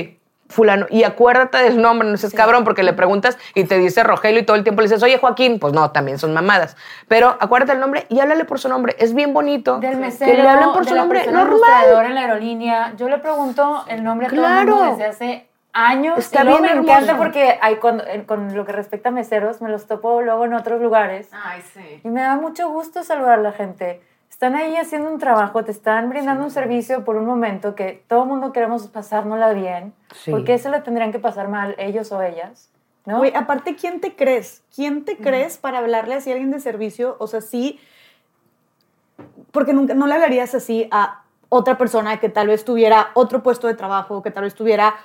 [SPEAKER 2] fulano. Y acuérdate del nombre, no seas cabrón, porque le preguntas y te dice Rogelio y todo el tiempo le dices, oye, Joaquín. Pues no, también son mamadas. Pero acuérdate del nombre y háblale por su nombre. Es bien bonito.
[SPEAKER 4] Del
[SPEAKER 2] que
[SPEAKER 4] mesero,
[SPEAKER 2] le hablen por
[SPEAKER 4] de
[SPEAKER 2] su
[SPEAKER 4] la
[SPEAKER 2] nombre. Normal.
[SPEAKER 4] en la aerolínea. Yo le pregunto el nombre a todo el
[SPEAKER 2] Claro.
[SPEAKER 4] mundo desde hace años.
[SPEAKER 2] Está
[SPEAKER 4] y
[SPEAKER 2] bien
[SPEAKER 4] me encanta
[SPEAKER 2] hermoso.
[SPEAKER 4] porque hay cuando, en- con lo que respecta a meseros, me los topo luego en otros lugares.
[SPEAKER 5] Ay, sí.
[SPEAKER 4] Y me da mucho gusto saludar a la gente. Están ahí haciendo un trabajo, te están brindando un servicio por un momento que todo el mundo queremos pasárnosla bien.
[SPEAKER 2] Sí.
[SPEAKER 4] ¿Por qué se la tendrían que pasar mal ellos o ellas? ¿No?
[SPEAKER 3] Güey, aparte, ¿quién te crees? ¿Quién te crees para hablarle así a alguien de servicio? O sea, sí, porque nunca, no le hablarías así a otra persona que tal vez tuviera otro puesto de trabajo, que tal vez tuviera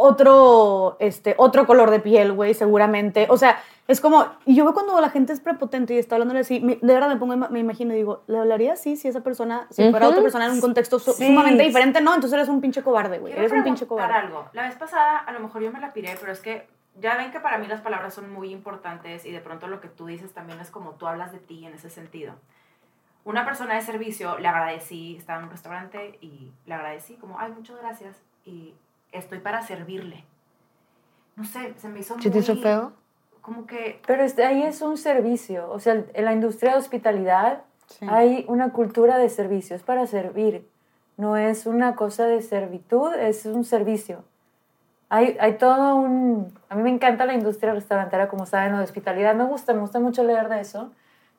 [SPEAKER 3] otro, este, otro color de piel, güey, seguramente. O sea, es como, y yo veo cuando la gente es prepotente y está hablándole así, me- de verdad me pongo, me imagino y digo, ¿le hablaría así si esa persona, si fuera
[SPEAKER 2] Ujú.
[SPEAKER 3] otra persona en un contexto su-
[SPEAKER 4] Sí.
[SPEAKER 3] sumamente diferente? No, entonces eres un pinche cobarde, güey. Eres un pinche cobarde.
[SPEAKER 5] algo. La vez pasada, a lo mejor yo me la piré, pero es que ya ven que para mí las palabras son muy importantes y de pronto lo que tú dices también es como tú hablas de ti en ese sentido. Una persona de servicio, le agradecí, estaba en un restaurante y le agradecí como, ay, muchas gracias y estoy para servirle. No sé, se me hizo muy...
[SPEAKER 2] ¿Sí te hizo feo?
[SPEAKER 5] Como que...
[SPEAKER 4] Pero este, ahí es un servicio. O sea, en la industria de hospitalidad
[SPEAKER 3] Sí.
[SPEAKER 4] hay una cultura de servicio. Es para servir. No es una cosa de servitud, es un servicio. Hay, hay todo un... A mí me encanta la industria restaurantera, como saben, o de hospitalidad. Me gusta, me gusta mucho leer de eso.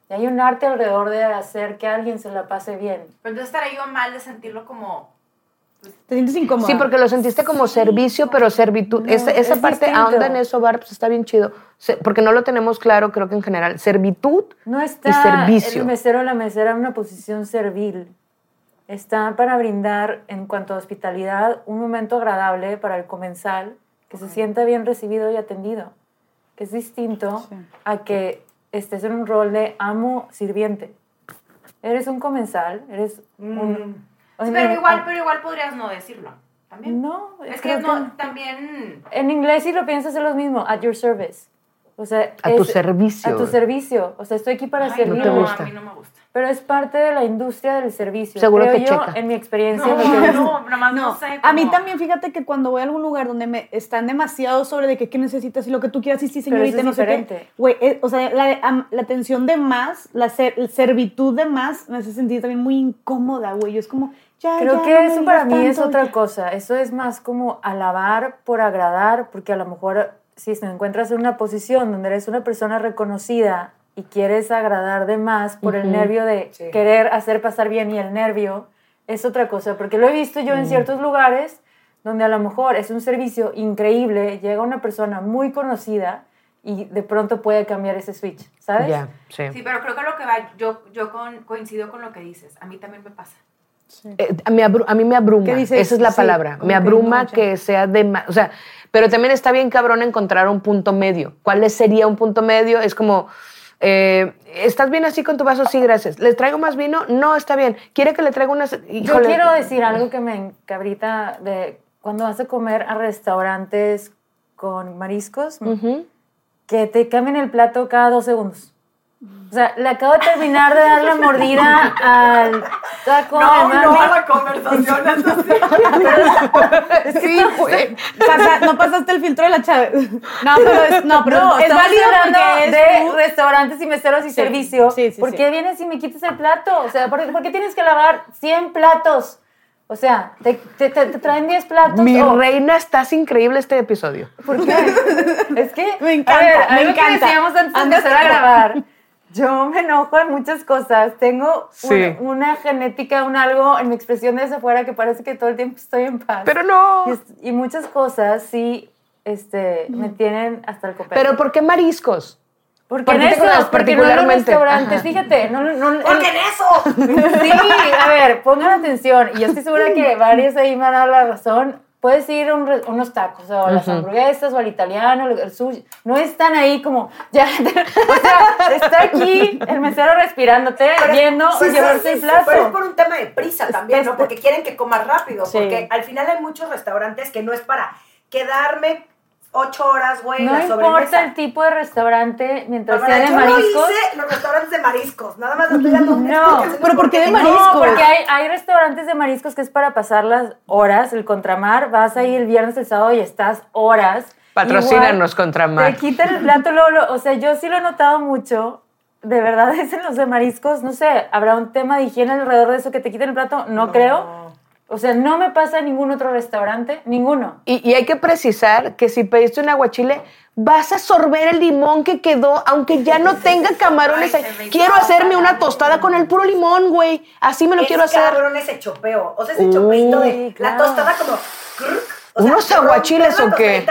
[SPEAKER 4] Y hay un arte alrededor de hacer que alguien se la pase bien.
[SPEAKER 5] Pero entonces estaré yo mal de sentirlo como...
[SPEAKER 3] ¿Te sientes incómoda?
[SPEAKER 2] Sí, porque lo sentiste como servicio, pero servitud.
[SPEAKER 4] No,
[SPEAKER 2] esa esa
[SPEAKER 4] es
[SPEAKER 2] parte
[SPEAKER 4] distinto.
[SPEAKER 2] ahonda en eso, Bar, pues está bien chido. Porque no lo tenemos claro, creo que en general. Servitud
[SPEAKER 4] No
[SPEAKER 2] y
[SPEAKER 4] está
[SPEAKER 2] servicio.
[SPEAKER 4] el mesero o la mesera en una posición servil. Está para brindar, en cuanto a hospitalidad, un momento agradable para el comensal, que se sienta bien recibido y atendido. Que es distinto
[SPEAKER 3] Sí.
[SPEAKER 4] a que estés en un rol de amo-sirviente. Eres un comensal, eres un...
[SPEAKER 5] Pero igual, pero igual podrías no decirlo. También.
[SPEAKER 4] No,
[SPEAKER 5] Es que no, también...
[SPEAKER 4] En inglés si lo piensas es lo mismo, at your service. O sea,
[SPEAKER 2] A tu servicio.
[SPEAKER 4] A tu servicio. O sea, estoy aquí para
[SPEAKER 5] Ay,
[SPEAKER 4] servir.
[SPEAKER 2] no te gusta.
[SPEAKER 5] A mí no me gusta.
[SPEAKER 4] Pero es parte de la industria del servicio.
[SPEAKER 2] Seguro
[SPEAKER 4] creo
[SPEAKER 2] te
[SPEAKER 4] yo,
[SPEAKER 2] checa.
[SPEAKER 4] en mi experiencia.
[SPEAKER 5] No,
[SPEAKER 4] que visto.
[SPEAKER 5] no, nomás no,
[SPEAKER 3] No,
[SPEAKER 5] sé.
[SPEAKER 3] a mí
[SPEAKER 5] cómo-
[SPEAKER 3] también, fíjate que cuando voy a algún lugar donde me están demasiado sobre de que qué necesitas y lo que tú quieras, y sí,
[SPEAKER 4] Pero eso
[SPEAKER 3] señorita,
[SPEAKER 4] es
[SPEAKER 3] no sé qué.
[SPEAKER 4] diferente.
[SPEAKER 3] Güey, eh, o sea, la, la atención de más, la ser- servitud de más, me hace sentir también muy incómoda, güey. Yo es como, ya,
[SPEAKER 4] Creo
[SPEAKER 3] ya,
[SPEAKER 4] que
[SPEAKER 3] no me
[SPEAKER 4] eso para mí es
[SPEAKER 3] tanto,
[SPEAKER 4] otra
[SPEAKER 3] ya.
[SPEAKER 4] cosa. Eso es más como alabar por agradar, porque a lo mejor si te encuentras en una posición donde eres una persona reconocida y quieres agradar de más por el nervio de querer hacer pasar bien y el nervio, es otra cosa. Porque lo he visto yo en ciertos lugares donde a lo mejor es un servicio increíble, llega una persona muy conocida y de pronto puede cambiar ese switch, ¿sabes?
[SPEAKER 2] Ya, sí.
[SPEAKER 5] Sí, pero creo que lo que va, yo, yo con- coincido con lo que dices. A mí también me pasa.
[SPEAKER 2] Eh, a, mí a mí me abruma.
[SPEAKER 3] ¿Qué dices?
[SPEAKER 2] Esa es la
[SPEAKER 3] Sí,
[SPEAKER 2] palabra. Me abruma que sea de más. O sea, pero también está bien cabrón encontrar un punto medio. ¿Cuál sería un punto medio? Es como. eh, ¿Estás bien así con tu vaso? Sí, gracias. ¿Les traigo más vino? No, está bien. ¿Quiere que le traiga unas...?
[SPEAKER 4] Yo quiero decir algo que me encabrita de cuando vas a comer a restaurantes con mariscos, que te cambien el plato cada dos segundos. O sea, le acabo de terminar de dar la mordida al taco de mami.
[SPEAKER 1] la conversación es así.
[SPEAKER 2] Sí, güey.
[SPEAKER 3] Pasa- no pasaste el filtro de la chave. No, pero es, no, pero
[SPEAKER 4] No,
[SPEAKER 3] es
[SPEAKER 4] estamos
[SPEAKER 3] válido
[SPEAKER 4] hablando
[SPEAKER 3] porque es
[SPEAKER 4] de restaurantes y meseros y servicio.
[SPEAKER 3] sí, sí,
[SPEAKER 4] ¿Por
[SPEAKER 3] sí.
[SPEAKER 4] qué vienes y me quitas el plato? O sea, ¿por, por qué tienes que lavar 100 platos? O sea, te, te- te- te traen 10 platos.
[SPEAKER 2] Mi reina, estás increíble este episodio.
[SPEAKER 4] ¿Por qué? es que,
[SPEAKER 3] Me encanta,
[SPEAKER 4] a ver,
[SPEAKER 3] me
[SPEAKER 4] algo que
[SPEAKER 3] encanta.
[SPEAKER 4] decíamos antes de empezar a grabar. Yo me enojo en muchas cosas. Tengo un- una, genética, un algo en mi expresión desde afuera que parece que todo el tiempo estoy en paz.
[SPEAKER 2] Pero no.
[SPEAKER 4] Y, muchas cosas sí este, me tienen hasta el copete.
[SPEAKER 2] Pero ¿por qué mariscos?
[SPEAKER 4] ¿Por qué
[SPEAKER 2] ¿por
[SPEAKER 4] en eso? Porque no en los
[SPEAKER 2] particularmente?
[SPEAKER 4] restaurantes,
[SPEAKER 2] Ajá.
[SPEAKER 4] fíjate, no, no, no-
[SPEAKER 1] Porque en eso.
[SPEAKER 4] Sí, a ver, pongan atención. Y yo estoy segura que varios ahí me han dado la razón. Puedes ir a un re- unos tacos, o a las hamburguesas, o al italiano, el sushi. No están ahí como, ya, o sea, está aquí el mesero respirándote, viendo
[SPEAKER 1] Sí, sí,
[SPEAKER 4] llevarse el
[SPEAKER 1] sí,
[SPEAKER 4] plato.
[SPEAKER 1] Pero es por un tema de prisa también, ¿no? Porque quieren que comas rápido.
[SPEAKER 3] Sí.
[SPEAKER 1] Porque al final hay muchos restaurantes que no es para quedarme ocho horas, güey,
[SPEAKER 4] No
[SPEAKER 1] la
[SPEAKER 4] importa el tipo de restaurante, mientras sea de
[SPEAKER 1] yo no
[SPEAKER 4] mariscos.
[SPEAKER 1] hice los restaurantes de mariscos. Nada más estoy dando
[SPEAKER 4] No,
[SPEAKER 3] pero ¿por qué de mariscos?
[SPEAKER 4] No, porque hay, hay restaurantes de mariscos que es para pasar las horas, el contramar, vas ahí el viernes, el sábado y estás horas.
[SPEAKER 2] Patrocínanos, Contramar.
[SPEAKER 4] Te quitan el plato, luego, lo- o sea, yo sí lo he notado mucho. De verdad, es en los de mariscos, no sé, ¿habrá un tema de higiene alrededor de eso que te quiten el plato? No, creo. O sea, no me pasa en ningún otro restaurante, ninguno.
[SPEAKER 2] Y, y hay que precisar que si pediste un aguachile, vas a sorber el limón que quedó, aunque ya no tenga camarones.
[SPEAKER 5] Ay,
[SPEAKER 2] Quiero hacerme una tostada con el puro limón, güey. Así me lo
[SPEAKER 1] Es
[SPEAKER 2] quiero hacer.
[SPEAKER 1] cabrón ese chopeo. O sea, ese chopeito de
[SPEAKER 4] Uy,
[SPEAKER 1] la
[SPEAKER 4] claro.
[SPEAKER 1] tostada como... crrr, o sea,
[SPEAKER 2] ¿Unos aguachiles o qué?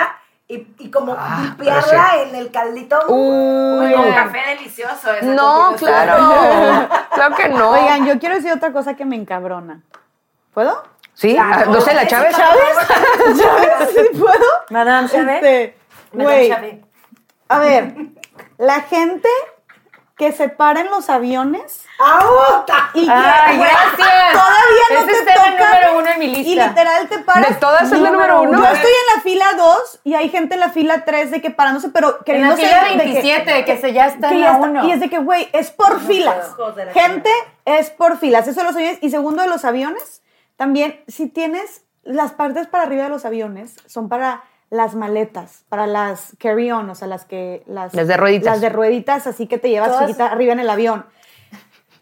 [SPEAKER 1] Y, y como
[SPEAKER 2] Ah,
[SPEAKER 1] limpiarla en el caldito.
[SPEAKER 2] Uy.
[SPEAKER 5] Con café delicioso. esa
[SPEAKER 2] No, claro. claro que no.
[SPEAKER 3] Oigan, yo quiero decir otra cosa que me encabrona. ¿Puedo?
[SPEAKER 2] ¿Sí?
[SPEAKER 1] Claro.
[SPEAKER 2] Ah, No sé, la Chávez.
[SPEAKER 3] ¿Chávez? ¿Sí puedo?
[SPEAKER 4] Madame Chávez.
[SPEAKER 3] Este,
[SPEAKER 5] Madame
[SPEAKER 3] güey,
[SPEAKER 5] Chávez.
[SPEAKER 3] a ver, la gente que se para en los aviones
[SPEAKER 1] ¡Auta!
[SPEAKER 3] y que,
[SPEAKER 4] Ay,
[SPEAKER 3] güey,
[SPEAKER 4] gracias.
[SPEAKER 3] todavía no
[SPEAKER 4] Ese
[SPEAKER 3] te
[SPEAKER 4] está en el
[SPEAKER 3] toca
[SPEAKER 4] número uno en mi
[SPEAKER 3] y
[SPEAKER 4] lista.
[SPEAKER 3] literal te paras.
[SPEAKER 2] ¿De todas es el número uno?
[SPEAKER 3] Yo estoy en la fila 2 y hay gente en la fila 3 de que parándose, pero
[SPEAKER 4] En la fila
[SPEAKER 3] de que-
[SPEAKER 4] 27, que, se ya está
[SPEAKER 3] que
[SPEAKER 4] en la
[SPEAKER 3] está-
[SPEAKER 4] 1.
[SPEAKER 3] Y es de que, güey, es por filas.
[SPEAKER 1] De la
[SPEAKER 3] Gente, es por filas. Eso de los aviones. Y segundo, de los aviones, también, si tienes las partes para arriba de los aviones, son para las maletas, para las carry-on, o sea, las que... Las,
[SPEAKER 2] Las de rueditas.
[SPEAKER 3] Las de rueditas, así que te llevas chiquita arriba en el avión.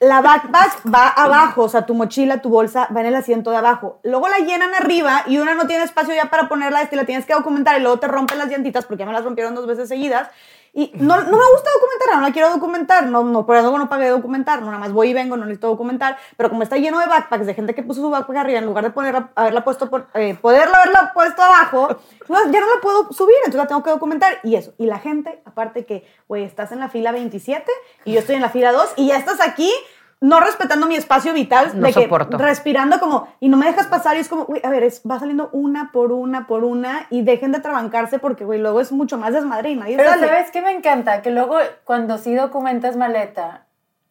[SPEAKER 3] La backpack va abajo, o sea, tu mochila, tu bolsa va en el asiento de abajo. Luego la llenan arriba y una no tiene espacio ya para ponerla, este, la tienes que documentar y luego te rompen las llantitas porque ya me las rompieron dos veces seguidas. Y no, no me gusta documentar, no la quiero documentar, no, no, por eso no pagué documentar, no, nada más voy y vengo, no necesito documentar, pero como está lleno de backpacks, de gente que puso su backpack arriba, en lugar de ponerla, haberla puesto por, eh, poderla haberla puesto abajo, no, ya no la puedo subir, entonces la tengo que documentar y eso. Y la gente, aparte que, güey, estás en la fila 27 y yo estoy en la fila 2 y ya estás aquí no respetando mi espacio vital,
[SPEAKER 2] No
[SPEAKER 3] de que
[SPEAKER 2] soporto.
[SPEAKER 3] respirando como, y no me dejas pasar, y es como, güey, a ver, es, va saliendo una por una por una, y dejen de trabancarse porque, güey, luego es mucho más desmadre y nadie
[SPEAKER 4] Pero
[SPEAKER 3] sale.
[SPEAKER 4] ¿sabes qué me encanta? Que luego cuando sí documentas maleta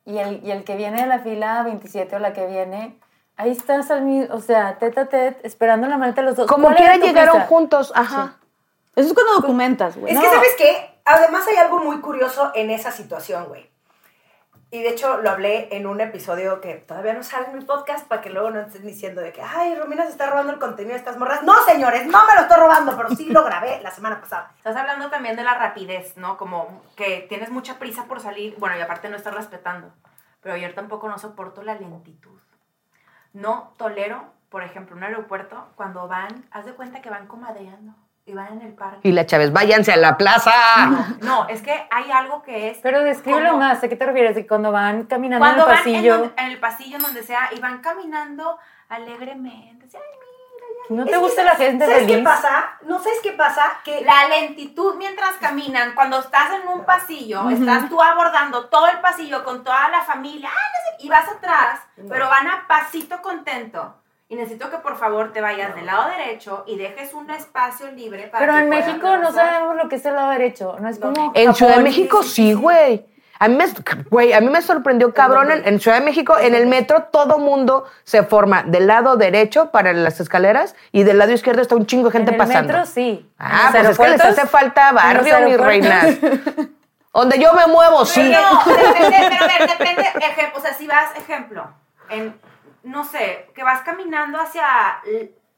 [SPEAKER 4] y el, y el que viene de la fila 27 o la que viene, ahí estás al mismo, o sea, tete a tete, esperando la maleta los dos.
[SPEAKER 2] Como
[SPEAKER 4] ¿Cuál
[SPEAKER 2] quiera
[SPEAKER 4] era tu
[SPEAKER 2] llegaron
[SPEAKER 4] prisa?
[SPEAKER 2] juntos. Ajá.
[SPEAKER 3] Eso es cuando documentas, güey.
[SPEAKER 1] Es que, ¿sabes qué? Además hay algo muy curioso en esa situación, güey. Y de hecho lo hablé en un episodio que todavía no sale en mi podcast para que luego no estén diciendo de que, ay, Romina se está robando el contenido de estas morras. No, señores, no me lo estoy robando, pero sí lo grabé la semana pasada.
[SPEAKER 5] Estás hablando también de la rapidez, ¿no? Como que tienes mucha prisa por salir. Bueno, y aparte no estás respetando. Pero yo tampoco no soporto la lentitud. No tolero, por ejemplo, un aeropuerto, cuando van, haz de cuenta que van comadreando y van en el parque.
[SPEAKER 2] Y la Chávez, váyanse a la plaza.
[SPEAKER 5] No, es que hay algo que es.
[SPEAKER 4] Pero descríbelo
[SPEAKER 5] como-
[SPEAKER 4] más, ¿a qué te refieres? Que cuando van caminando
[SPEAKER 5] Cuando
[SPEAKER 4] en el
[SPEAKER 5] van en,
[SPEAKER 4] pasillo,
[SPEAKER 5] donde- en el pasillo, donde sea, y van caminando alegremente. así, Ay, mira, ya
[SPEAKER 4] ¿no te
[SPEAKER 1] Es que,
[SPEAKER 4] gusta la gente
[SPEAKER 1] ¿Sabes
[SPEAKER 4] feliz?
[SPEAKER 1] qué pasa? No sabes qué pasa, que
[SPEAKER 5] La lentitud mientras caminan, cuando estás en un pasillo, estás tú abordando todo el pasillo con toda la familia, "Ay, no sé", y vas atrás, pero van a pasito contento. Y necesito que por favor te vayas del lado derecho y dejes un espacio libre para
[SPEAKER 4] Pero
[SPEAKER 5] que
[SPEAKER 4] en México no sabemos lo que es el lado derecho, no es como
[SPEAKER 2] En
[SPEAKER 4] Japón.
[SPEAKER 2] Ciudad de México sí, güey. A mí me, güey, a mí me sorprendió cabrón en, en Ciudad de México, en el metro todo mundo se forma del lado derecho para las escaleras y del lado izquierdo está un chingo de gente
[SPEAKER 4] en el
[SPEAKER 2] pasando.
[SPEAKER 4] metro sí.
[SPEAKER 2] Ah, pues es que les hace falta barrio, mis reinas. Donde yo me muevo, sí.
[SPEAKER 5] No, depende, pero a ver, depende, ejemplo, o sea, si vas, ejemplo, en, no sé, que vas caminando hacia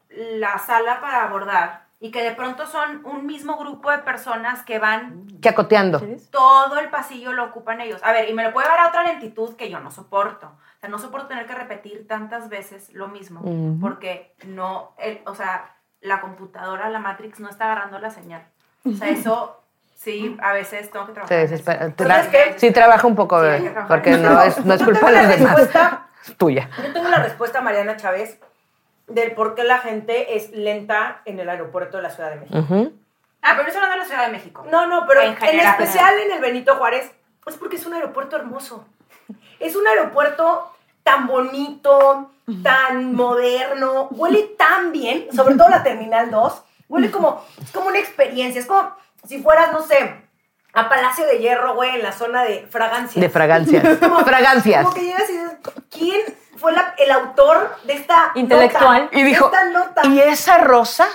[SPEAKER 5] la sala para abordar y que de pronto son un mismo grupo de personas que van
[SPEAKER 2] Chacoteando.
[SPEAKER 5] todo el pasillo lo ocupan ellos. A ver, y me lo puede dar a otra lentitud que yo no soporto. O sea, no soporto tener que repetir tantas veces lo mismo, porque no, el- o sea, la computadora, la Matrix no está agarrando la señal. O sea, eso sí, a veces tengo que trabajar. en eso.
[SPEAKER 2] desespera. te
[SPEAKER 1] ¿Sabes
[SPEAKER 2] da-
[SPEAKER 1] qué?
[SPEAKER 2] sí, trabaja un poco,
[SPEAKER 5] Sí,
[SPEAKER 2] eh, porque no es, no es culpa de los demás. Es tuya.
[SPEAKER 1] Yo tengo la respuesta, Mariana Chávez, del por qué la gente es lenta en el aeropuerto de la Ciudad de México.
[SPEAKER 5] Ah, pero eso hablando de la Ciudad de México.
[SPEAKER 1] No, no, pero
[SPEAKER 5] En
[SPEAKER 1] en,
[SPEAKER 5] general.
[SPEAKER 1] especial en el Benito Juárez, es porque es un aeropuerto hermoso. Es un aeropuerto tan bonito, tan moderno, huele tan bien, sobre todo la Terminal 2, huele como, es como una experiencia, es como si fueras, no sé, a Palacio de Hierro, güey, en la zona de fragancias.
[SPEAKER 2] De fragancias.
[SPEAKER 1] Como-
[SPEAKER 2] Fragancias.
[SPEAKER 1] Como que llegas y dices, ¿quién fue la- el autor de esta
[SPEAKER 4] Intelectual.
[SPEAKER 1] nota?
[SPEAKER 2] Y dijo,
[SPEAKER 1] Esta nota.
[SPEAKER 2] ¿y esa rosa?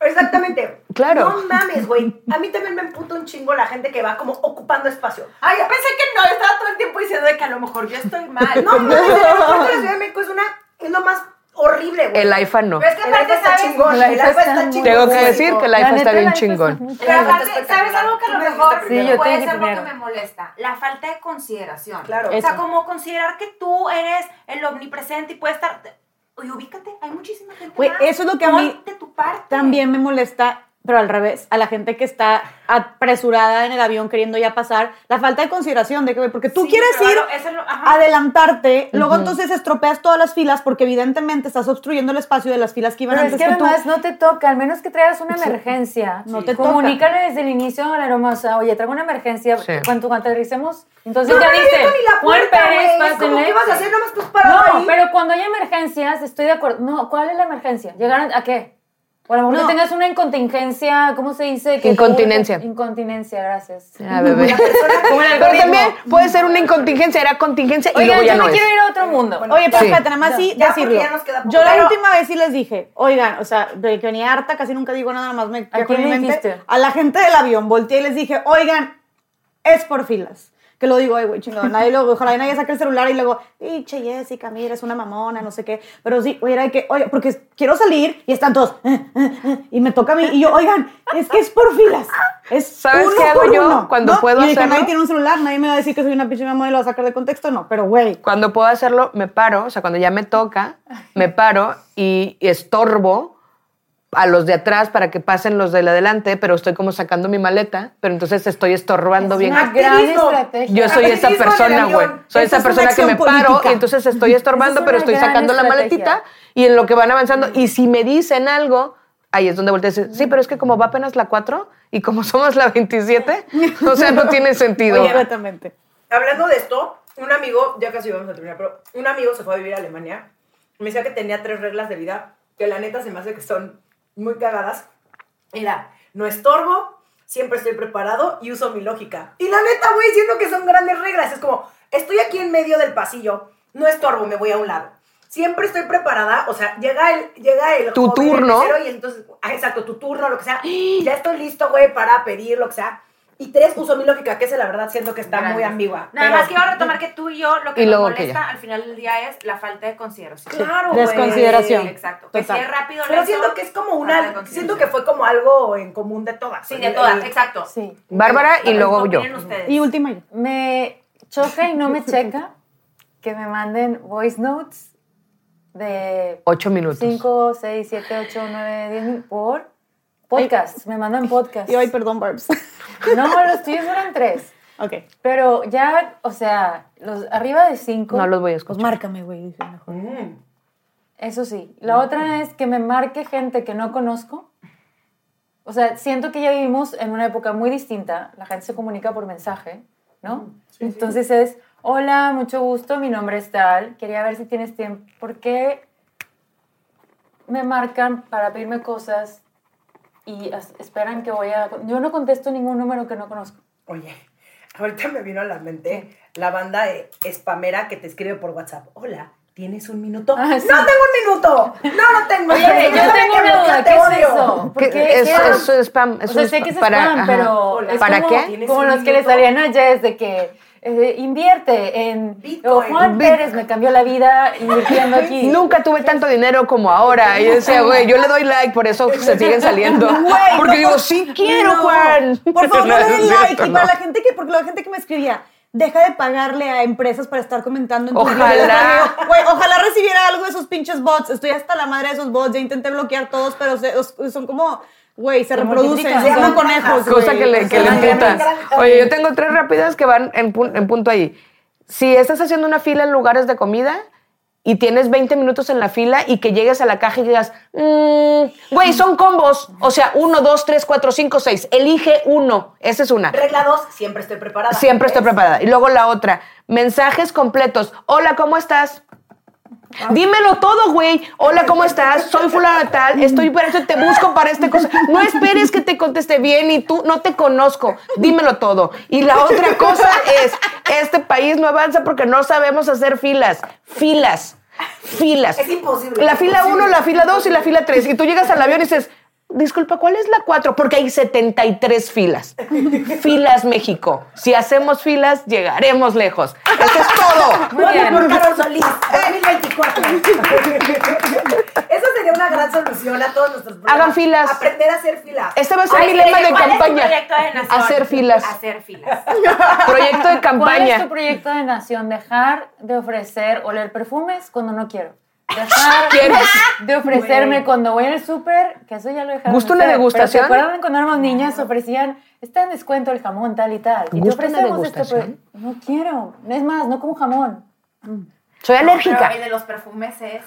[SPEAKER 1] Exactamente.
[SPEAKER 2] Claro.
[SPEAKER 1] No mames, güey. A mí también me emputa un chingo la gente que va como ocupando espacio.
[SPEAKER 5] Ay, yo pensé que no, estaba todo el tiempo diciendo de que a lo mejor yo estoy mal.
[SPEAKER 1] No de la Ciudad de México es una es lo más horrible, güey.
[SPEAKER 2] El IFA no.
[SPEAKER 5] Pero es que aparte,
[SPEAKER 1] AIFA está
[SPEAKER 5] ¿sabes?
[SPEAKER 1] chingón.
[SPEAKER 4] El AIFA
[SPEAKER 1] AIFA
[SPEAKER 4] está
[SPEAKER 1] chingón.
[SPEAKER 2] Tengo que decir que el
[SPEAKER 4] La
[SPEAKER 2] IFA
[SPEAKER 4] neta,
[SPEAKER 2] está bien chingón.
[SPEAKER 5] Pero aparte, ¿sabes algo que a lo mejor
[SPEAKER 4] Sí, yo
[SPEAKER 5] puede ser lo que me molesta? La falta de consideración.
[SPEAKER 1] Claro.
[SPEAKER 5] O sea, como considerar que tú eres el omnipresente y puedes estar... Oye, ubícate, hay muchísima gente
[SPEAKER 3] Güey, eso es lo que a mí
[SPEAKER 5] tu parte.
[SPEAKER 3] También me molesta, pero al revés, a la gente que está apresurada en el avión queriendo ya pasar, la falta de consideración de que, porque tú
[SPEAKER 5] Sí,
[SPEAKER 3] quieres ir
[SPEAKER 5] claro, es
[SPEAKER 3] adelantarte, luego entonces estropeas todas las filas porque evidentemente estás obstruyendo el espacio de las filas que iban
[SPEAKER 4] Pero es
[SPEAKER 3] antes
[SPEAKER 4] que
[SPEAKER 3] que, tú.
[SPEAKER 4] además no te toca, al menos que traigas una emergencia.
[SPEAKER 3] No te
[SPEAKER 4] Comunícale desde el inicio a la hermosa, oye, traigo una emergencia,
[SPEAKER 2] Sí.
[SPEAKER 4] cuando, cuando aterricemos, entonces
[SPEAKER 1] No
[SPEAKER 4] ya
[SPEAKER 1] me
[SPEAKER 4] dice,
[SPEAKER 1] ni la
[SPEAKER 4] Juan
[SPEAKER 1] puerta,
[SPEAKER 4] Pérez.
[SPEAKER 1] Es como. ¿qué vas a hacer? Nada más tú parado
[SPEAKER 4] No,
[SPEAKER 1] ahí.
[SPEAKER 4] pero cuando hay emergencias, estoy de acuerdo. No, ¿cuál es la emergencia? ¿Llegar a qué? O a lo mejor
[SPEAKER 3] No.
[SPEAKER 4] que tengas una incontingencia, ¿cómo se dice? Que
[SPEAKER 2] Incontinencia.
[SPEAKER 4] Incontinencia, gracias.
[SPEAKER 2] Ah, bebé.
[SPEAKER 4] Como el
[SPEAKER 2] Pero también puede ser una incontingencia, era contingencia y
[SPEAKER 4] Oigan,
[SPEAKER 2] luego ya
[SPEAKER 4] yo
[SPEAKER 2] no
[SPEAKER 4] me
[SPEAKER 2] es.
[SPEAKER 4] quiero ir a otro mundo.
[SPEAKER 3] Oye, pero
[SPEAKER 2] Sí.
[SPEAKER 3] nada más sí
[SPEAKER 1] Ya,
[SPEAKER 3] decirlo.
[SPEAKER 1] ya nos queda poco.
[SPEAKER 3] Yo la
[SPEAKER 1] Pero-
[SPEAKER 3] última vez sí les dije, oigan, o sea, de que venía harta, casi nunca digo nada más, me quedo
[SPEAKER 4] quién le
[SPEAKER 3] mente.
[SPEAKER 4] dijiste?
[SPEAKER 3] A la gente del avión, volteé y les dije, oigan, es por filas. Que lo digo, ay, güey, chingado, nadie luego, ojalá y nadie saque el celular y luego, che, Jessica, mira, es una mamona, no sé qué. Pero sí, oye, era de que, oye, porque quiero salir y están todos, "Eh, eh, eh", y me toca a mí, y yo, oigan, es que es por filas. Es
[SPEAKER 2] ¿Sabes
[SPEAKER 3] uno
[SPEAKER 2] qué hago
[SPEAKER 3] por
[SPEAKER 2] yo
[SPEAKER 3] uno",
[SPEAKER 2] cuando
[SPEAKER 3] ¿no?
[SPEAKER 2] puedo
[SPEAKER 3] y de que
[SPEAKER 2] hacerlo?
[SPEAKER 3] nadie tiene un celular, nadie me va a decir que soy una pinche mamona y lo va a sacar de contexto, no, pero güey.
[SPEAKER 2] Cuando puedo hacerlo, me paro, o sea, cuando ya me toca, me paro y estorbo a los de atrás para que pasen los del adelante, pero estoy como sacando mi maleta, pero entonces estoy estorbando bien.
[SPEAKER 4] Una gran estrategia.
[SPEAKER 2] Yo soy esa persona, güey. Soy
[SPEAKER 3] Esa es
[SPEAKER 2] persona que me paro y entonces estoy estorbando, pero
[SPEAKER 4] es
[SPEAKER 2] estoy sacando la maletita y en lo que van avanzando. Y si me dicen algo, ahí es donde volteo y decir, sí, pero es que como va apenas la 4 y como somos la 27, o sea, no tiene sentido.
[SPEAKER 3] Completamente.
[SPEAKER 1] Hablando de esto, un amigo, ya casi vamos a terminar, pero un amigo se fue a vivir a Alemania. Me decía que tenía tres reglas de vida, que la neta se me hace que son muy cagadas. Era, no estorbo, siempre estoy preparado y uso mi lógica. Y la neta, güey, siento que son grandes reglas. Es como, estoy aquí en medio del pasillo, no estorbo, me voy a un lado. Siempre estoy preparada, o sea, llega el, llega el
[SPEAKER 2] Tu
[SPEAKER 1] joven
[SPEAKER 2] turno.
[SPEAKER 1] y entonces, ah, exacto, tu turno, lo que sea. Ya estoy listo, güey, para pedir lo que sea. Y tres, uso mi lógica, que esa la verdad siento que está muy ambigua.
[SPEAKER 5] Nada
[SPEAKER 1] Pero-
[SPEAKER 5] más quiero retomar que tú y yo lo que
[SPEAKER 2] Y
[SPEAKER 5] nos
[SPEAKER 2] que
[SPEAKER 5] molesta al final del día es la falta de consideración.
[SPEAKER 1] Claro, güey.
[SPEAKER 3] Desconsideración.
[SPEAKER 5] Exacto. Que si
[SPEAKER 3] Total.
[SPEAKER 5] es rápido,
[SPEAKER 1] Pero
[SPEAKER 5] lento,
[SPEAKER 1] siento que es como una. Siento que fue como algo en común de todas.
[SPEAKER 5] Sí, de todas,
[SPEAKER 1] el-
[SPEAKER 5] exacto.
[SPEAKER 4] Sí.
[SPEAKER 2] Bárbara y luego
[SPEAKER 5] ¿Qué
[SPEAKER 2] yo.
[SPEAKER 5] ustedes?
[SPEAKER 3] Y última yo.
[SPEAKER 4] Me choca y no me checa que me manden voice notes de
[SPEAKER 2] Ocho minutos.
[SPEAKER 4] 5, 6, 7, 8, 9, 10 mil por podcast. Me mandan podcast.
[SPEAKER 3] Y hoy, perdón, Barbs.
[SPEAKER 4] No, los tuyos eran 3.
[SPEAKER 3] ok.
[SPEAKER 4] Pero ya, o sea, los arriba de 5.
[SPEAKER 2] No los voy a
[SPEAKER 3] Pues
[SPEAKER 2] escuchar.
[SPEAKER 3] márcame, güey. dice mejor.
[SPEAKER 1] Mm.
[SPEAKER 4] Eso sí. La otra es que me marque gente que no conozco. O sea, siento que ya vivimos en una época muy distinta. La gente se comunica por mensaje, ¿no? Entonces es, hola, mucho gusto, mi nombre es tal. Quería ver si tienes tiempo. ¿Por qué me marcan para pedirme cosas y esperan que voy a... Yo no contesto ningún número que no conozco.
[SPEAKER 1] Oye, ahorita me vino a la mente la banda de spamera que te escribe por WhatsApp. Hola, ¿tienes un minuto?
[SPEAKER 4] Ah, sí.
[SPEAKER 1] ¡No tengo un minuto! No, no tengo.
[SPEAKER 4] Oye, yo
[SPEAKER 1] Déjame
[SPEAKER 4] tengo una duda, ¿qué es
[SPEAKER 1] odio.
[SPEAKER 4] eso?
[SPEAKER 2] ¿Qué-
[SPEAKER 4] qué?
[SPEAKER 2] es,
[SPEAKER 4] ¿Qué?
[SPEAKER 2] es spam. Es
[SPEAKER 4] o sea,
[SPEAKER 2] un
[SPEAKER 4] sé que es
[SPEAKER 2] para,
[SPEAKER 4] spam, pero es
[SPEAKER 2] ¿Para
[SPEAKER 4] como,
[SPEAKER 2] qué?
[SPEAKER 4] como los que le
[SPEAKER 1] minuto?
[SPEAKER 4] salían a Jess de que eh, invierte en
[SPEAKER 1] Bitcoin.
[SPEAKER 4] o Juan
[SPEAKER 2] Bit-
[SPEAKER 4] Pérez me cambió la vida invirtiendo aquí.
[SPEAKER 2] Nunca tuve tanto dinero como ahora. Y yo decía, güey, yo le doy like, por eso se siguen saliendo. Porque
[SPEAKER 3] no,
[SPEAKER 2] digo, sí quiero,
[SPEAKER 3] no.
[SPEAKER 2] Juan.
[SPEAKER 3] Por favor, no
[SPEAKER 2] No,
[SPEAKER 3] le den like.
[SPEAKER 2] cierto,
[SPEAKER 3] y para
[SPEAKER 2] no.
[SPEAKER 3] la gente que, porque la gente que me escribía, deja de pagarle a empresas para estar comentando en tus
[SPEAKER 2] Ojalá.
[SPEAKER 3] ojalá recibiera algo de esos pinches bots. Estoy hasta la madre de esos bots. Ya intenté bloquear todos, pero son como, güey, se
[SPEAKER 4] Se
[SPEAKER 3] reproducen. Se llaman conejos.
[SPEAKER 2] Cosa que le, que le. Oye, yo tengo tres rápidas que van en, pu- en punto ahí. Si estás haciendo una fila en lugares de comida y tienes 20 minutos en la fila y que llegues a la caja y digas, "Mm, güey, son combos. O sea, uno, dos, tres, cuatro, cinco, seis. Elige uno. Esa es una.
[SPEAKER 1] Regla 2, siempre estoy preparada.
[SPEAKER 2] Siempre estoy preparada. Y luego la otra, mensajes completos. Hola, ¿cómo estás? Dímelo todo, güey. Hola, ¿cómo estás? Soy fulano tal. Estoy para eso, te busco para esta cosa. No esperes que te conteste bien y tú no te conozco. Dímelo todo. Y la otra cosa es, este país no avanza porque no sabemos hacer filas. Filas. Filas.
[SPEAKER 1] Es imposible.
[SPEAKER 2] La fila
[SPEAKER 1] Imposible.
[SPEAKER 2] 1, la fila 2 y la fila 3. Y tú llegas al avión y dices, disculpa, ¿cuál es la 4? Porque hay 73 filas. Filas México. Si hacemos filas, llegaremos lejos. Eso es todo.
[SPEAKER 4] Muy bien.
[SPEAKER 1] por Carol Solís, 2024. Eso sería una gran solución a todos nuestros problemas.
[SPEAKER 2] Hagan filas.
[SPEAKER 1] Aprender a hacer filas.
[SPEAKER 2] Este va a ser
[SPEAKER 5] Ay,
[SPEAKER 2] mi lema de
[SPEAKER 5] ¿cuál es tu
[SPEAKER 2] campaña.
[SPEAKER 5] proyecto de nación?
[SPEAKER 2] Hacer filas.
[SPEAKER 5] Hacer filas.
[SPEAKER 2] Proyecto de
[SPEAKER 4] ¿Cuál es tu
[SPEAKER 2] campaña.
[SPEAKER 4] proyecto de nación? Dejar de ofrecer oler perfumes cuando no quiero. Dejar
[SPEAKER 2] ¿Quieres?
[SPEAKER 4] de ofrecerme cuando voy al súper, que eso ya lo dejaron.
[SPEAKER 2] ¿Gusta
[SPEAKER 4] de
[SPEAKER 2] una
[SPEAKER 4] hacer.
[SPEAKER 2] degustación?
[SPEAKER 4] Pero ¿Se acuerdan cuando éramos niñas ofrecían, está en descuento el jamón tal y tal? Y te
[SPEAKER 2] ¿Gusta una
[SPEAKER 4] ofrecemos
[SPEAKER 2] degustación?
[SPEAKER 4] pro- No quiero. Es más, no como jamón.
[SPEAKER 2] Soy alérgica.
[SPEAKER 5] Pero el de los perfumes es.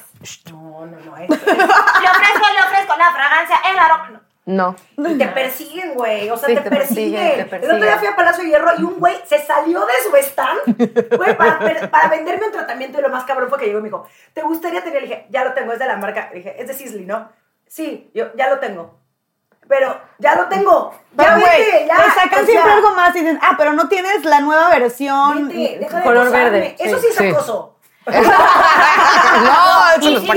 [SPEAKER 1] No, no, no. es-
[SPEAKER 5] Le ofrezco, le ofrezco la fragancia, el aroma. No.
[SPEAKER 2] No.
[SPEAKER 1] Y te persiguen, güey. O sea,
[SPEAKER 4] Sí,
[SPEAKER 1] te,
[SPEAKER 4] te
[SPEAKER 1] persiguen.
[SPEAKER 4] persiguen, te
[SPEAKER 1] El otro día
[SPEAKER 4] persiguen.
[SPEAKER 1] fui a Palacio de Hierro y un güey se salió de su stand, güey, para, venderme un tratamiento. Y lo más cabrón fue que llegó y me dijo, ¿te gustaría tener? Le dije, ya lo tengo, es de la marca. Le dije, es de Sisley, ¿no? Sí, yo ya lo tengo. Pero, ya lo tengo. Ya
[SPEAKER 3] Pero, güey,
[SPEAKER 1] vete, ya.
[SPEAKER 3] te sacan
[SPEAKER 1] O
[SPEAKER 3] siempre algo más y dicen, ah, pero no tienes la nueva versión.
[SPEAKER 1] vete, deja de
[SPEAKER 4] color verde,
[SPEAKER 1] Eso
[SPEAKER 4] sí,
[SPEAKER 1] sí es
[SPEAKER 2] sí.
[SPEAKER 1] acoso.
[SPEAKER 2] No, eso
[SPEAKER 5] Y
[SPEAKER 2] no
[SPEAKER 5] si.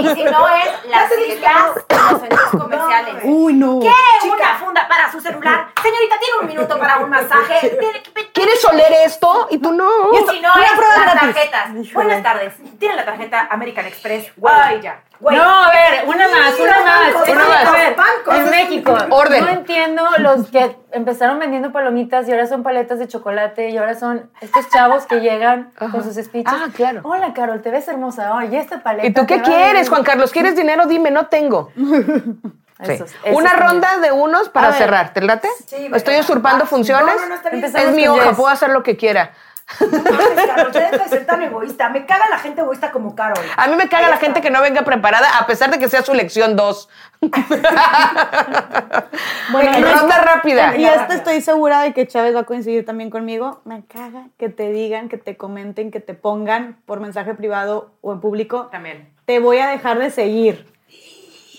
[SPEAKER 5] Y si no es las citas en los centros comerciales.
[SPEAKER 1] No,
[SPEAKER 3] Uy, no.
[SPEAKER 5] ¿Quiere una funda para su celular? Señorita, ¿tiene un minuto para un masaje? ¿Tiene-
[SPEAKER 2] ¿Quieres oler esto? Y tú no.
[SPEAKER 5] Y si no
[SPEAKER 3] Una
[SPEAKER 5] es las tarjetas. Buenas tardes. ¿Tiene la tarjeta American Express?
[SPEAKER 1] Güey.
[SPEAKER 5] Ay, ya.
[SPEAKER 1] Güey.
[SPEAKER 4] no, a ver, una más, una más.
[SPEAKER 1] bancos,
[SPEAKER 2] una más.
[SPEAKER 4] a ver,
[SPEAKER 1] Bancos,
[SPEAKER 4] en
[SPEAKER 1] es
[SPEAKER 4] México.
[SPEAKER 2] Orden.
[SPEAKER 4] No entiendo los que empezaron vendiendo palomitas y ahora son paletas de chocolate y ahora son estos chavos que llegan con sus speeches.
[SPEAKER 2] Ah, claro.
[SPEAKER 4] Hola, Carol, te ves hermosa hoy. ¿Y esta paleta?
[SPEAKER 2] ¿Y tú qué quieres,
[SPEAKER 4] venir?"
[SPEAKER 2] Juan Carlos? ¿Quieres dinero? Dime, no tengo. Sí.
[SPEAKER 4] Esos- esos
[SPEAKER 2] Una
[SPEAKER 4] también.
[SPEAKER 2] ronda de unos para cerrar. ¿Te late?
[SPEAKER 1] Sí,
[SPEAKER 2] Estoy usurpando
[SPEAKER 1] Ah,
[SPEAKER 2] funciones.
[SPEAKER 1] No, no, no, está bien.
[SPEAKER 4] Empezamos
[SPEAKER 2] Es mi hoja, puedo hacer lo que quiera.
[SPEAKER 1] No mames, Carol, ya deja de ser tan egoísta. Me caga la gente egoísta como Carol.
[SPEAKER 2] A mí me caga
[SPEAKER 1] Ahí
[SPEAKER 2] la
[SPEAKER 1] está.
[SPEAKER 2] gente que no venga preparada, a pesar de que sea su lección 2.
[SPEAKER 3] Bueno, y
[SPEAKER 2] ronda
[SPEAKER 3] esta-
[SPEAKER 2] rápida.
[SPEAKER 3] Y esta estoy segura de que Chávez va a coincidir también conmigo. Me caga que te digan, que te comenten, que te pongan por mensaje privado o en público.
[SPEAKER 5] También.
[SPEAKER 3] Te voy a dejar de seguir.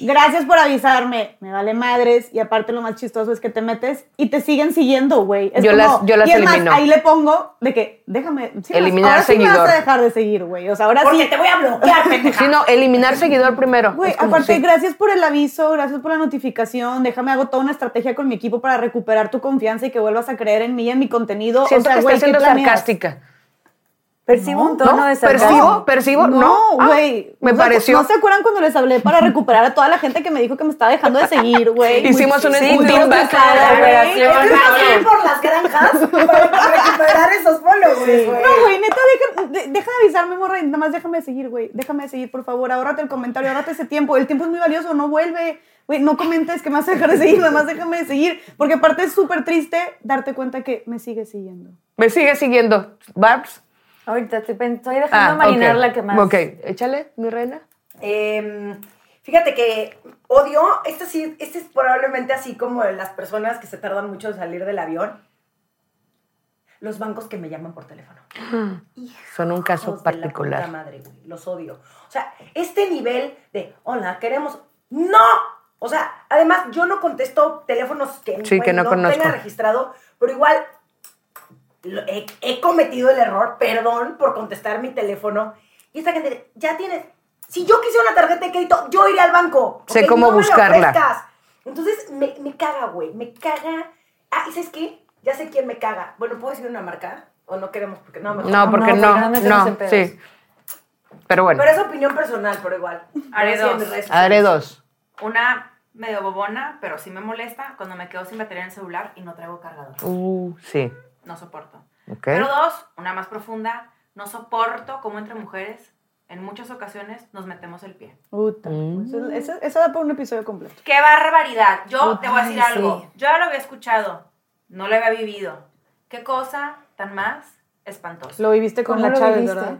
[SPEAKER 3] Gracias por avisarme. Me vale madres. Y aparte lo más chistoso es que te metes y te siguen siguiendo, güey.
[SPEAKER 2] Yo las- yo las
[SPEAKER 3] y es más,
[SPEAKER 2] elimino.
[SPEAKER 3] ahí le pongo de que déjame. sí,
[SPEAKER 2] Eliminar
[SPEAKER 3] ahora sí me
[SPEAKER 2] seguidor.
[SPEAKER 3] vas a dejar de seguir, güey. O sea, ahora
[SPEAKER 1] Porque
[SPEAKER 3] sí.
[SPEAKER 1] te voy a bloquear, pendeja.
[SPEAKER 2] Sí, no, eliminar seguidor primero.
[SPEAKER 3] Güey, aparte,
[SPEAKER 2] sí.
[SPEAKER 3] gracias por el aviso, gracias por la notificación. Déjame hago toda una estrategia con mi equipo para recuperar tu confianza y que vuelvas a creer en mí y en mi contenido.
[SPEAKER 2] Siento
[SPEAKER 3] o sea,
[SPEAKER 2] que
[SPEAKER 3] güey,
[SPEAKER 2] está
[SPEAKER 3] ¿qué
[SPEAKER 2] siendo
[SPEAKER 3] planeas?
[SPEAKER 2] sarcástica.
[SPEAKER 4] Percibo un tono
[SPEAKER 2] ¿No?
[SPEAKER 4] de sarcasmo.
[SPEAKER 2] ¿Percibo? ¿Percibo? No.
[SPEAKER 3] No,
[SPEAKER 2] Ah,
[SPEAKER 3] güey.
[SPEAKER 2] me
[SPEAKER 3] ¿No se-
[SPEAKER 2] pareció.
[SPEAKER 3] ¿No se acuerdan cuando les hablé para recuperar a toda la gente que me dijo que me estaba dejando de seguir, güey?
[SPEAKER 2] Hicimos un,
[SPEAKER 3] Sí,
[SPEAKER 2] un team back.
[SPEAKER 1] por las granjas para recuperar esos followers, güey.
[SPEAKER 3] No, güey, neta, deja, de- deja de avisarme, morra, nada más déjame de seguir, güey. Déjame de seguir, por favor. Ahórrate el comentario, ahórrate ese tiempo. El tiempo es muy valioso, no vuelve. Güey, no comentes que me vas a dejar de seguir, nada más déjame de seguir. Porque aparte es súper triste darte cuenta que me sigues siguiendo.
[SPEAKER 2] Me sigue siguiendo. Barbs.
[SPEAKER 4] Ahorita estoy, estoy dejando marinar
[SPEAKER 2] ok.
[SPEAKER 4] la que más.
[SPEAKER 2] Ok, échale, mi reina.
[SPEAKER 1] Eh, fíjate que odio, este sí, este es probablemente así como las personas que se tardan mucho en salir del avión. Los bancos que me llaman por teléfono.
[SPEAKER 2] Son un caso
[SPEAKER 1] Hijos de la
[SPEAKER 2] particular.
[SPEAKER 1] puta madre, güey, los odio. O sea, este nivel de, hola, queremos. ¡No! O sea, además, yo no contesto teléfonos que,
[SPEAKER 2] Sí,
[SPEAKER 1] güey,
[SPEAKER 2] que no conozco.
[SPEAKER 1] tenga registrado, pero igual he, he cometido el error, perdón por contestar mi teléfono. Y esta gente, ya tienes. Si yo quisiera una tarjeta de crédito, yo iré al banco.
[SPEAKER 2] Sé cómo
[SPEAKER 1] No
[SPEAKER 2] buscarla.
[SPEAKER 1] Entonces, me, me caga, güey. Me caga. Ah, ¿y sabes qué? Ya sé quién me caga. Bueno, ¿puedo decir una marca? ¿O no queremos? Porque no, mejor
[SPEAKER 2] No, porque
[SPEAKER 4] No,
[SPEAKER 2] no,
[SPEAKER 4] porque no
[SPEAKER 2] sí. Pero bueno,
[SPEAKER 1] Pero es opinión personal, pero igual.
[SPEAKER 5] Haré dos.
[SPEAKER 2] haré dos.
[SPEAKER 5] Una medio bobona, pero sí me molesta cuando me quedo sin batería en el celular y no traigo cargador.
[SPEAKER 2] Uh, sí.
[SPEAKER 5] No soporto.
[SPEAKER 2] Ok.
[SPEAKER 5] Pero dos, una más profunda, no soporto cómo entre mujeres, en muchas ocasiones, nos metemos el pie.
[SPEAKER 3] Puta. Eso, eso- eso da para un episodio completo.
[SPEAKER 5] ¡Qué barbaridad! Yo te voy a decir algo.
[SPEAKER 4] sí.
[SPEAKER 5] Yo ya lo había escuchado, no lo había vivido. ¿Qué cosa tan más espantosa?
[SPEAKER 3] Lo viviste con
[SPEAKER 4] ¿Cómo
[SPEAKER 3] la Chávez? ¿verdad?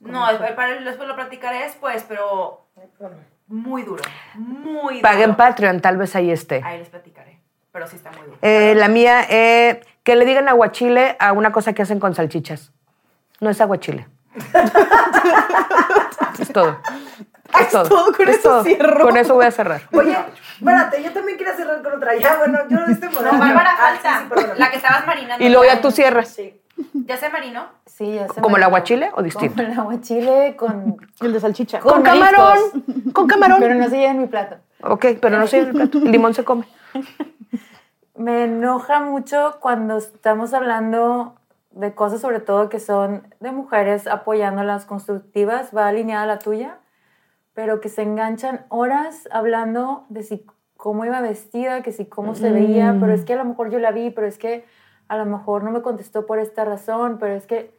[SPEAKER 5] No, después, para- después lo platicaré después, pero muy duro, muy duro.
[SPEAKER 2] Paguen Patreon, tal vez ahí esté.
[SPEAKER 5] Ahí les platicaré, pero sí está muy duro.
[SPEAKER 2] Eh, la mía, eh, que le digan aguachile a una cosa que hacen con salchichas. No es aguachile. es todo. Es todo.
[SPEAKER 3] todo, con
[SPEAKER 2] Es
[SPEAKER 3] eso
[SPEAKER 2] todo.
[SPEAKER 3] cierro.
[SPEAKER 2] Con eso voy a cerrar.
[SPEAKER 1] Oye, espérate, yo también quería cerrar con otra. Ya, bueno, yo no este
[SPEAKER 5] No, Bárbara
[SPEAKER 1] Ah,
[SPEAKER 5] falta,
[SPEAKER 1] sí, sí, perdón.
[SPEAKER 5] la que estabas marinando.
[SPEAKER 2] Y luego ya tú cierras.
[SPEAKER 1] Sí.
[SPEAKER 5] ¿Ya se marinó?
[SPEAKER 4] Sí, ya sé.
[SPEAKER 2] ¿Como el aguachile o distinto?
[SPEAKER 4] Como el aguachile con...
[SPEAKER 3] El de salchicha.
[SPEAKER 2] Con
[SPEAKER 4] mariscos.
[SPEAKER 2] camarón. Con camarón.
[SPEAKER 4] Pero no se lleva en mi plato.
[SPEAKER 2] Ok, pero no sé el plato. El limón se come.
[SPEAKER 4] Me enoja mucho cuando estamos hablando de cosas sobre todo que son de mujeres apoyando las constructivas, va alineada la tuya, pero que se enganchan horas hablando de si cómo iba vestida, que si cómo se veía, pero es que a lo mejor yo la vi, pero es que a lo mejor no me contestó por esta razón, pero es que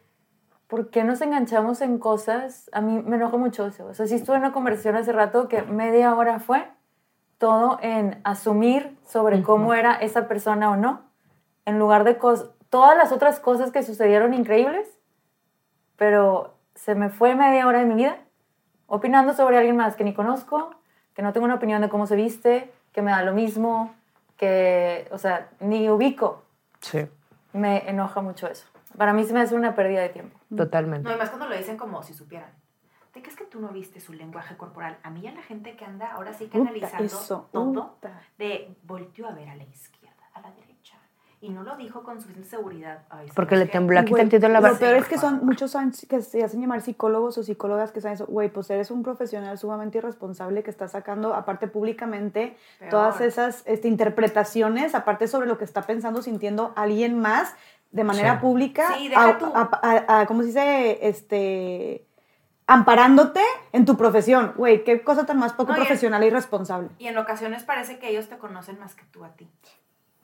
[SPEAKER 4] ¿por qué nos enganchamos en cosas? A mí me enoja mucho eso. O sea, sí estuve en una conversación hace rato que media hora fue todo en asumir sobre cómo era esa persona o no, en lugar de cos- todas las otras cosas que sucedieron increíbles, pero se me fue media hora de mi vida opinando sobre alguien más que ni conozco, que no tengo una opinión de cómo se viste, que me da lo mismo, que, o sea, ni ubico.
[SPEAKER 2] Sí,
[SPEAKER 4] Me enoja mucho eso. Para mí se me hace una pérdida de tiempo.
[SPEAKER 2] totalmente.
[SPEAKER 5] No, y más cuando lo dicen como si supieran. ¿De qué es que tú no viste su lenguaje corporal? A mí y a la gente que anda ahora sí que
[SPEAKER 3] Puta,
[SPEAKER 5] analizando
[SPEAKER 3] eso,
[SPEAKER 5] todo,
[SPEAKER 3] puta.
[SPEAKER 5] de volteó a ver a la izquierda, a la derecha. Y no lo dijo con suficiente seguridad. Ay,
[SPEAKER 2] Porque
[SPEAKER 5] ¿sabes
[SPEAKER 2] le tembló aquí tantito en la
[SPEAKER 3] Lo
[SPEAKER 2] base.
[SPEAKER 3] peor es que son muchos que se hacen llamar psicólogos o psicólogas que saben eso. Güey, pues eres un profesional sumamente irresponsable que está sacando, aparte públicamente,
[SPEAKER 5] Peor.
[SPEAKER 3] todas esas este, interpretaciones, aparte sobre lo que está pensando, sintiendo alguien más de manera
[SPEAKER 2] Sí.
[SPEAKER 3] pública.
[SPEAKER 5] Sí, deja
[SPEAKER 3] a-
[SPEAKER 5] tú.
[SPEAKER 3] a- a- a- ¿Cómo se dice? Este. Amparándote en tu profesión. Güey, qué cosa tan más poco
[SPEAKER 5] No,
[SPEAKER 3] profesional e irresponsable.
[SPEAKER 5] Y en ocasiones parece que ellos te conocen más que tú a ti.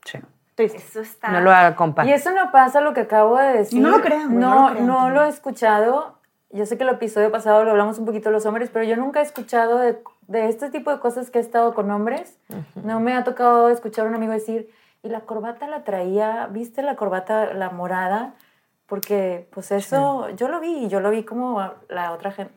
[SPEAKER 2] Sí.
[SPEAKER 3] Triste.
[SPEAKER 5] Eso está...
[SPEAKER 2] No lo haga, compa.
[SPEAKER 4] Y eso no pasa lo que acabo de decir.
[SPEAKER 3] Y no lo crean, no
[SPEAKER 4] No,
[SPEAKER 3] lo crean
[SPEAKER 4] no lo he escuchado. Yo sé que el episodio pasado lo hablamos un poquito los hombres, pero yo nunca he escuchado de, de este tipo de cosas que he estado con hombres. No me ha tocado escuchar a un amigo decir, y la corbata la traía, ¿viste la corbata, la morada? Porque, pues eso, yo lo vi, y yo lo vi como la otra gente.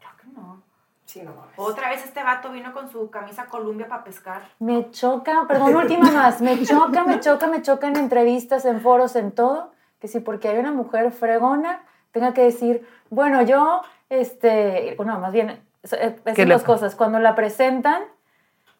[SPEAKER 5] Claro que no.
[SPEAKER 1] Sí, no mames.
[SPEAKER 5] Otra vez este vato vino con su camisa Columbia para pescar.
[SPEAKER 4] Me choca, perdón, última más, me choca, me choca, me choca en entrevistas, en foros, en todo, que si porque hay una mujer fregona, tenga que decir, bueno, yo, este, bueno, más bien, es- es-
[SPEAKER 2] ¿Qué
[SPEAKER 4] esas
[SPEAKER 2] le-
[SPEAKER 4] dos cosas, cuando la presentan,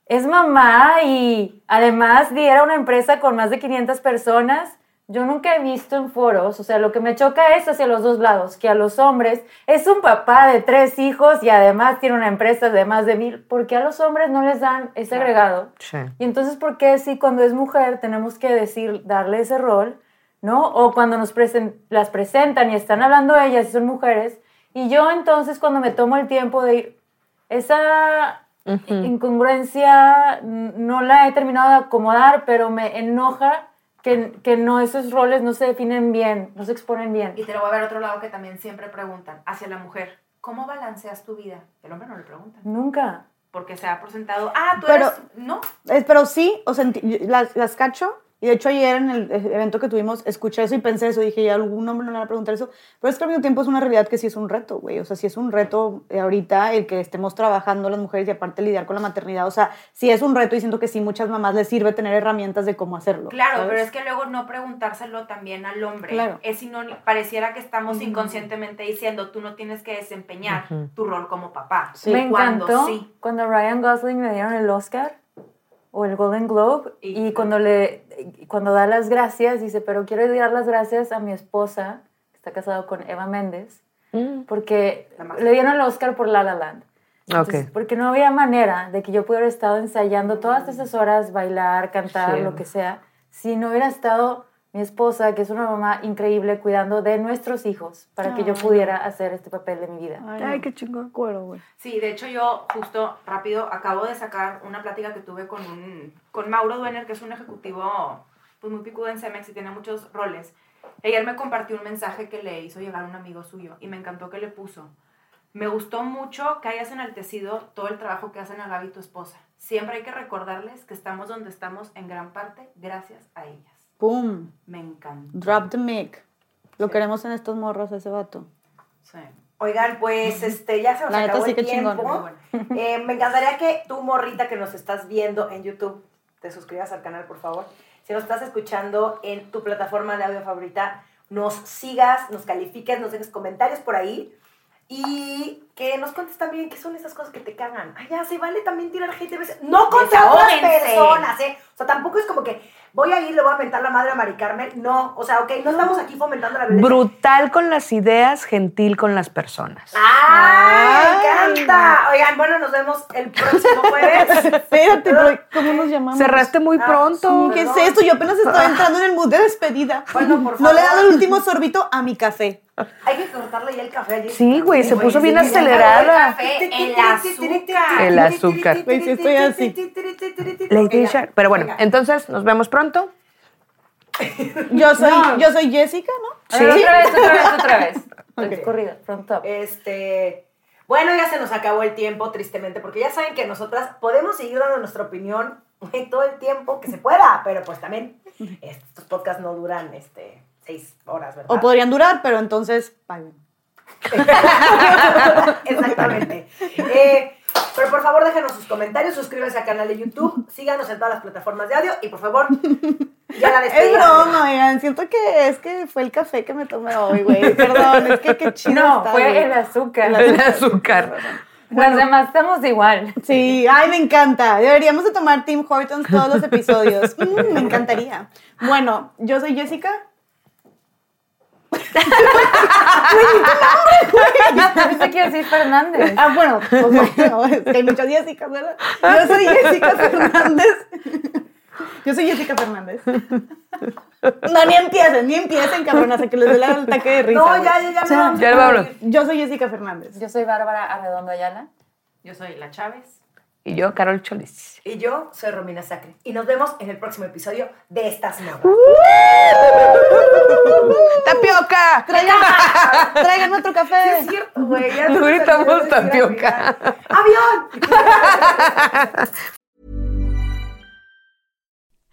[SPEAKER 4] es mamá y además lidera una empresa con más de 500 personas. Yo nunca he visto en foros, o sea, lo que me choca es hacia los dos lados, que a los hombres es un papá de tres hijos y además tiene una empresa de más de mil, porque a los hombres no les dan ese agregado.
[SPEAKER 2] Sí.
[SPEAKER 4] Y entonces, ¿por qué si cuando es mujer tenemos que decir, darle ese rol, ¿no? O cuando nos presen- las presentan y están hablando ellas y son mujeres, y yo entonces cuando me tomo el tiempo de ir, esa incongruencia no la he terminado de acomodar, pero me enoja que, que no esos roles no se definen bien, no se exponen bien.
[SPEAKER 5] Y te lo voy a ver otro lado que también siempre preguntan, hacia la mujer, ¿cómo balanceas tu vida? El hombre no le preguntan,
[SPEAKER 4] Nunca.
[SPEAKER 5] porque se ha presentado, ah, tú
[SPEAKER 3] Pero-
[SPEAKER 5] eres, no,
[SPEAKER 3] Es- pero sí, o sea, las, las cacho. Y de hecho ayer en el evento que tuvimos escuché eso y pensé eso. Dije, ya algún hombre no le va a preguntar eso. Pero es que al mismo tiempo es una realidad que sí es un reto, güey. O sea, sí es un reto eh, ahorita el que estemos trabajando las mujeres y aparte lidiar con la maternidad. O sea, sí es un reto y siento que sí muchas mamás les sirve tener herramientas de cómo hacerlo.
[SPEAKER 5] Claro,
[SPEAKER 3] ¿sabes?
[SPEAKER 5] pero es que luego no preguntárselo también al hombre.
[SPEAKER 3] Claro.
[SPEAKER 5] Es sinónimo, pareciera que estamos inconscientemente diciendo, tú no tienes que desempeñar tu rol como papá.
[SPEAKER 3] Sí.
[SPEAKER 4] Me
[SPEAKER 5] Cuando
[SPEAKER 4] encantó
[SPEAKER 5] sí.
[SPEAKER 4] cuando Ryan Gosling le dieron el Oscar o el Golden Globe y,
[SPEAKER 5] Y-
[SPEAKER 4] cuando le cuando da las gracias dice, pero quiero dar las gracias a mi esposa, que está casado con Eva Méndez,
[SPEAKER 2] Mm.
[SPEAKER 4] porque le dieron el Oscar por La La Land. Entonces,
[SPEAKER 2] Ok.
[SPEAKER 4] Porque no había manera de que yo pudiera haber estado ensayando todas esas horas, bailar, cantar,
[SPEAKER 2] Sí.
[SPEAKER 4] lo que sea, si no hubiera estado mi esposa, que es una mamá increíble, cuidando de nuestros hijos para que yo pudiera hacer este papel de mi vida.
[SPEAKER 3] Ay, qué chingón cuero, güey.
[SPEAKER 5] Sí, de hecho yo justo rápido acabo de sacar una plática que tuve con un con Mauro Duener, que es un ejecutivo pues muy picudo en Cemex y tiene muchos roles. Ayer me compartió un mensaje que le hizo llegar un amigo suyo y me encantó que le puso. Me gustó mucho que hayas enaltecido todo el trabajo que hacen a Gaby tu esposa. Siempre hay que recordarles que estamos donde estamos en gran parte gracias a ellas.
[SPEAKER 3] Pum.
[SPEAKER 5] Me encanta.
[SPEAKER 3] Drop the mic. Lo queremos en estos morros, ese vato.
[SPEAKER 5] Sí.
[SPEAKER 1] Oigan, pues este, ya se nos
[SPEAKER 3] La
[SPEAKER 1] acabó
[SPEAKER 3] sí
[SPEAKER 1] el
[SPEAKER 3] que
[SPEAKER 1] tiempo.
[SPEAKER 3] chingón.
[SPEAKER 1] Eh, me encantaría que tú, morrita, que nos estás viendo en YouTube, te suscribas al canal, por favor. Si nos estás escuchando en tu plataforma de audio favorita, nos sigas, nos califiques, nos dejes comentarios por ahí. Y que nos cuentes también qué son esas cosas que te cagan. Ay, ya, se vale también tirar hate a veces. No contra otras personas, ¿eh? O sea, tampoco es como que voy a ir, le voy a mentar la madre a Mari Carmen. No, o sea, ok, no estamos aquí fomentando la violencia.
[SPEAKER 2] Brutal con las ideas, gentil con las personas.
[SPEAKER 1] ¡Ay, me encanta! Oigan, bueno, nos vemos el próximo jueves.
[SPEAKER 3] Espérate, pero ¿cómo nos llamamos?
[SPEAKER 2] Cerraste muy
[SPEAKER 1] Ah,
[SPEAKER 2] pronto.
[SPEAKER 3] ¿Qué es esto? Yo apenas estaba entrando en el mood de despedida.
[SPEAKER 1] Bueno, por
[SPEAKER 3] No le he
[SPEAKER 1] favor.
[SPEAKER 3] dado el último sorbito a mi café.
[SPEAKER 1] Hay que cortarle ya el café a Jessica.
[SPEAKER 2] Sí, güey, se puso bien
[SPEAKER 5] sí, ya
[SPEAKER 2] acelerada.
[SPEAKER 5] el azúcar.
[SPEAKER 2] El azúcar.
[SPEAKER 3] Sí estoy así.
[SPEAKER 2] Lady
[SPEAKER 1] Venga,
[SPEAKER 2] Shark. Pero bueno, entonces nos vemos pronto.
[SPEAKER 3] Yo soy, yo soy Jessica, ¿no?
[SPEAKER 4] Ver, otra vez, otra vez, otra vez.
[SPEAKER 3] Ok.
[SPEAKER 4] Corrida, front up.
[SPEAKER 1] Este. Bueno, ya se nos acabó el tiempo, tristemente, porque ya saben que nosotras podemos seguir dando nuestra opinión todo el tiempo que se pueda, pero pues también estos podcasts no duran este, seis horas, ¿verdad?
[SPEAKER 3] O podrían durar, pero entonces paguen.
[SPEAKER 1] Exactamente. Eh, pero por favor déjenos sus comentarios, suscríbanse al canal de YouTube, síganos en todas las plataformas de audio y por favor, ya la
[SPEAKER 3] Es
[SPEAKER 1] despedida.
[SPEAKER 3] broma, oigan. Siento que es que fue el café que me tomé hoy, güey. Perdón, es que qué chido
[SPEAKER 4] No,
[SPEAKER 3] está,
[SPEAKER 4] fue
[SPEAKER 3] güey.
[SPEAKER 4] el azúcar.
[SPEAKER 2] El azúcar.
[SPEAKER 4] Las demás estamos igual.
[SPEAKER 3] Sí, ay, me encanta. Deberíamos de tomar Tim Hortons todos los episodios. Mm, me encantaría. Bueno, yo soy Jessica.
[SPEAKER 4] Yo pensé que decir Fernández.
[SPEAKER 3] Ah, bueno, pues bueno, es que hay muchas Jessicas, ¿verdad? Yo soy Jessica Fernández. Yo soy Jessica Fernández. No, ni empiecen, ni empiecen, cabrón, hasta que les dé el ataque de risa.
[SPEAKER 1] No, ya, ya, ya,
[SPEAKER 2] Ya
[SPEAKER 1] a
[SPEAKER 2] lo vámonos.
[SPEAKER 3] Yo soy Jessica Fernández.
[SPEAKER 4] Yo soy Bárbara Arredondo Ayala.
[SPEAKER 5] Yo soy la Chávez.
[SPEAKER 2] Y yo, Carol Cholis.
[SPEAKER 1] Y yo soy Romina Sacre. Y nos vemos en el próximo episodio de Estas Morras.
[SPEAKER 2] ¡Tapioca!
[SPEAKER 3] Traigan, traigan otro café.
[SPEAKER 1] Es cierto, güey. decir al
[SPEAKER 2] tapioca.
[SPEAKER 1] ¡Avión!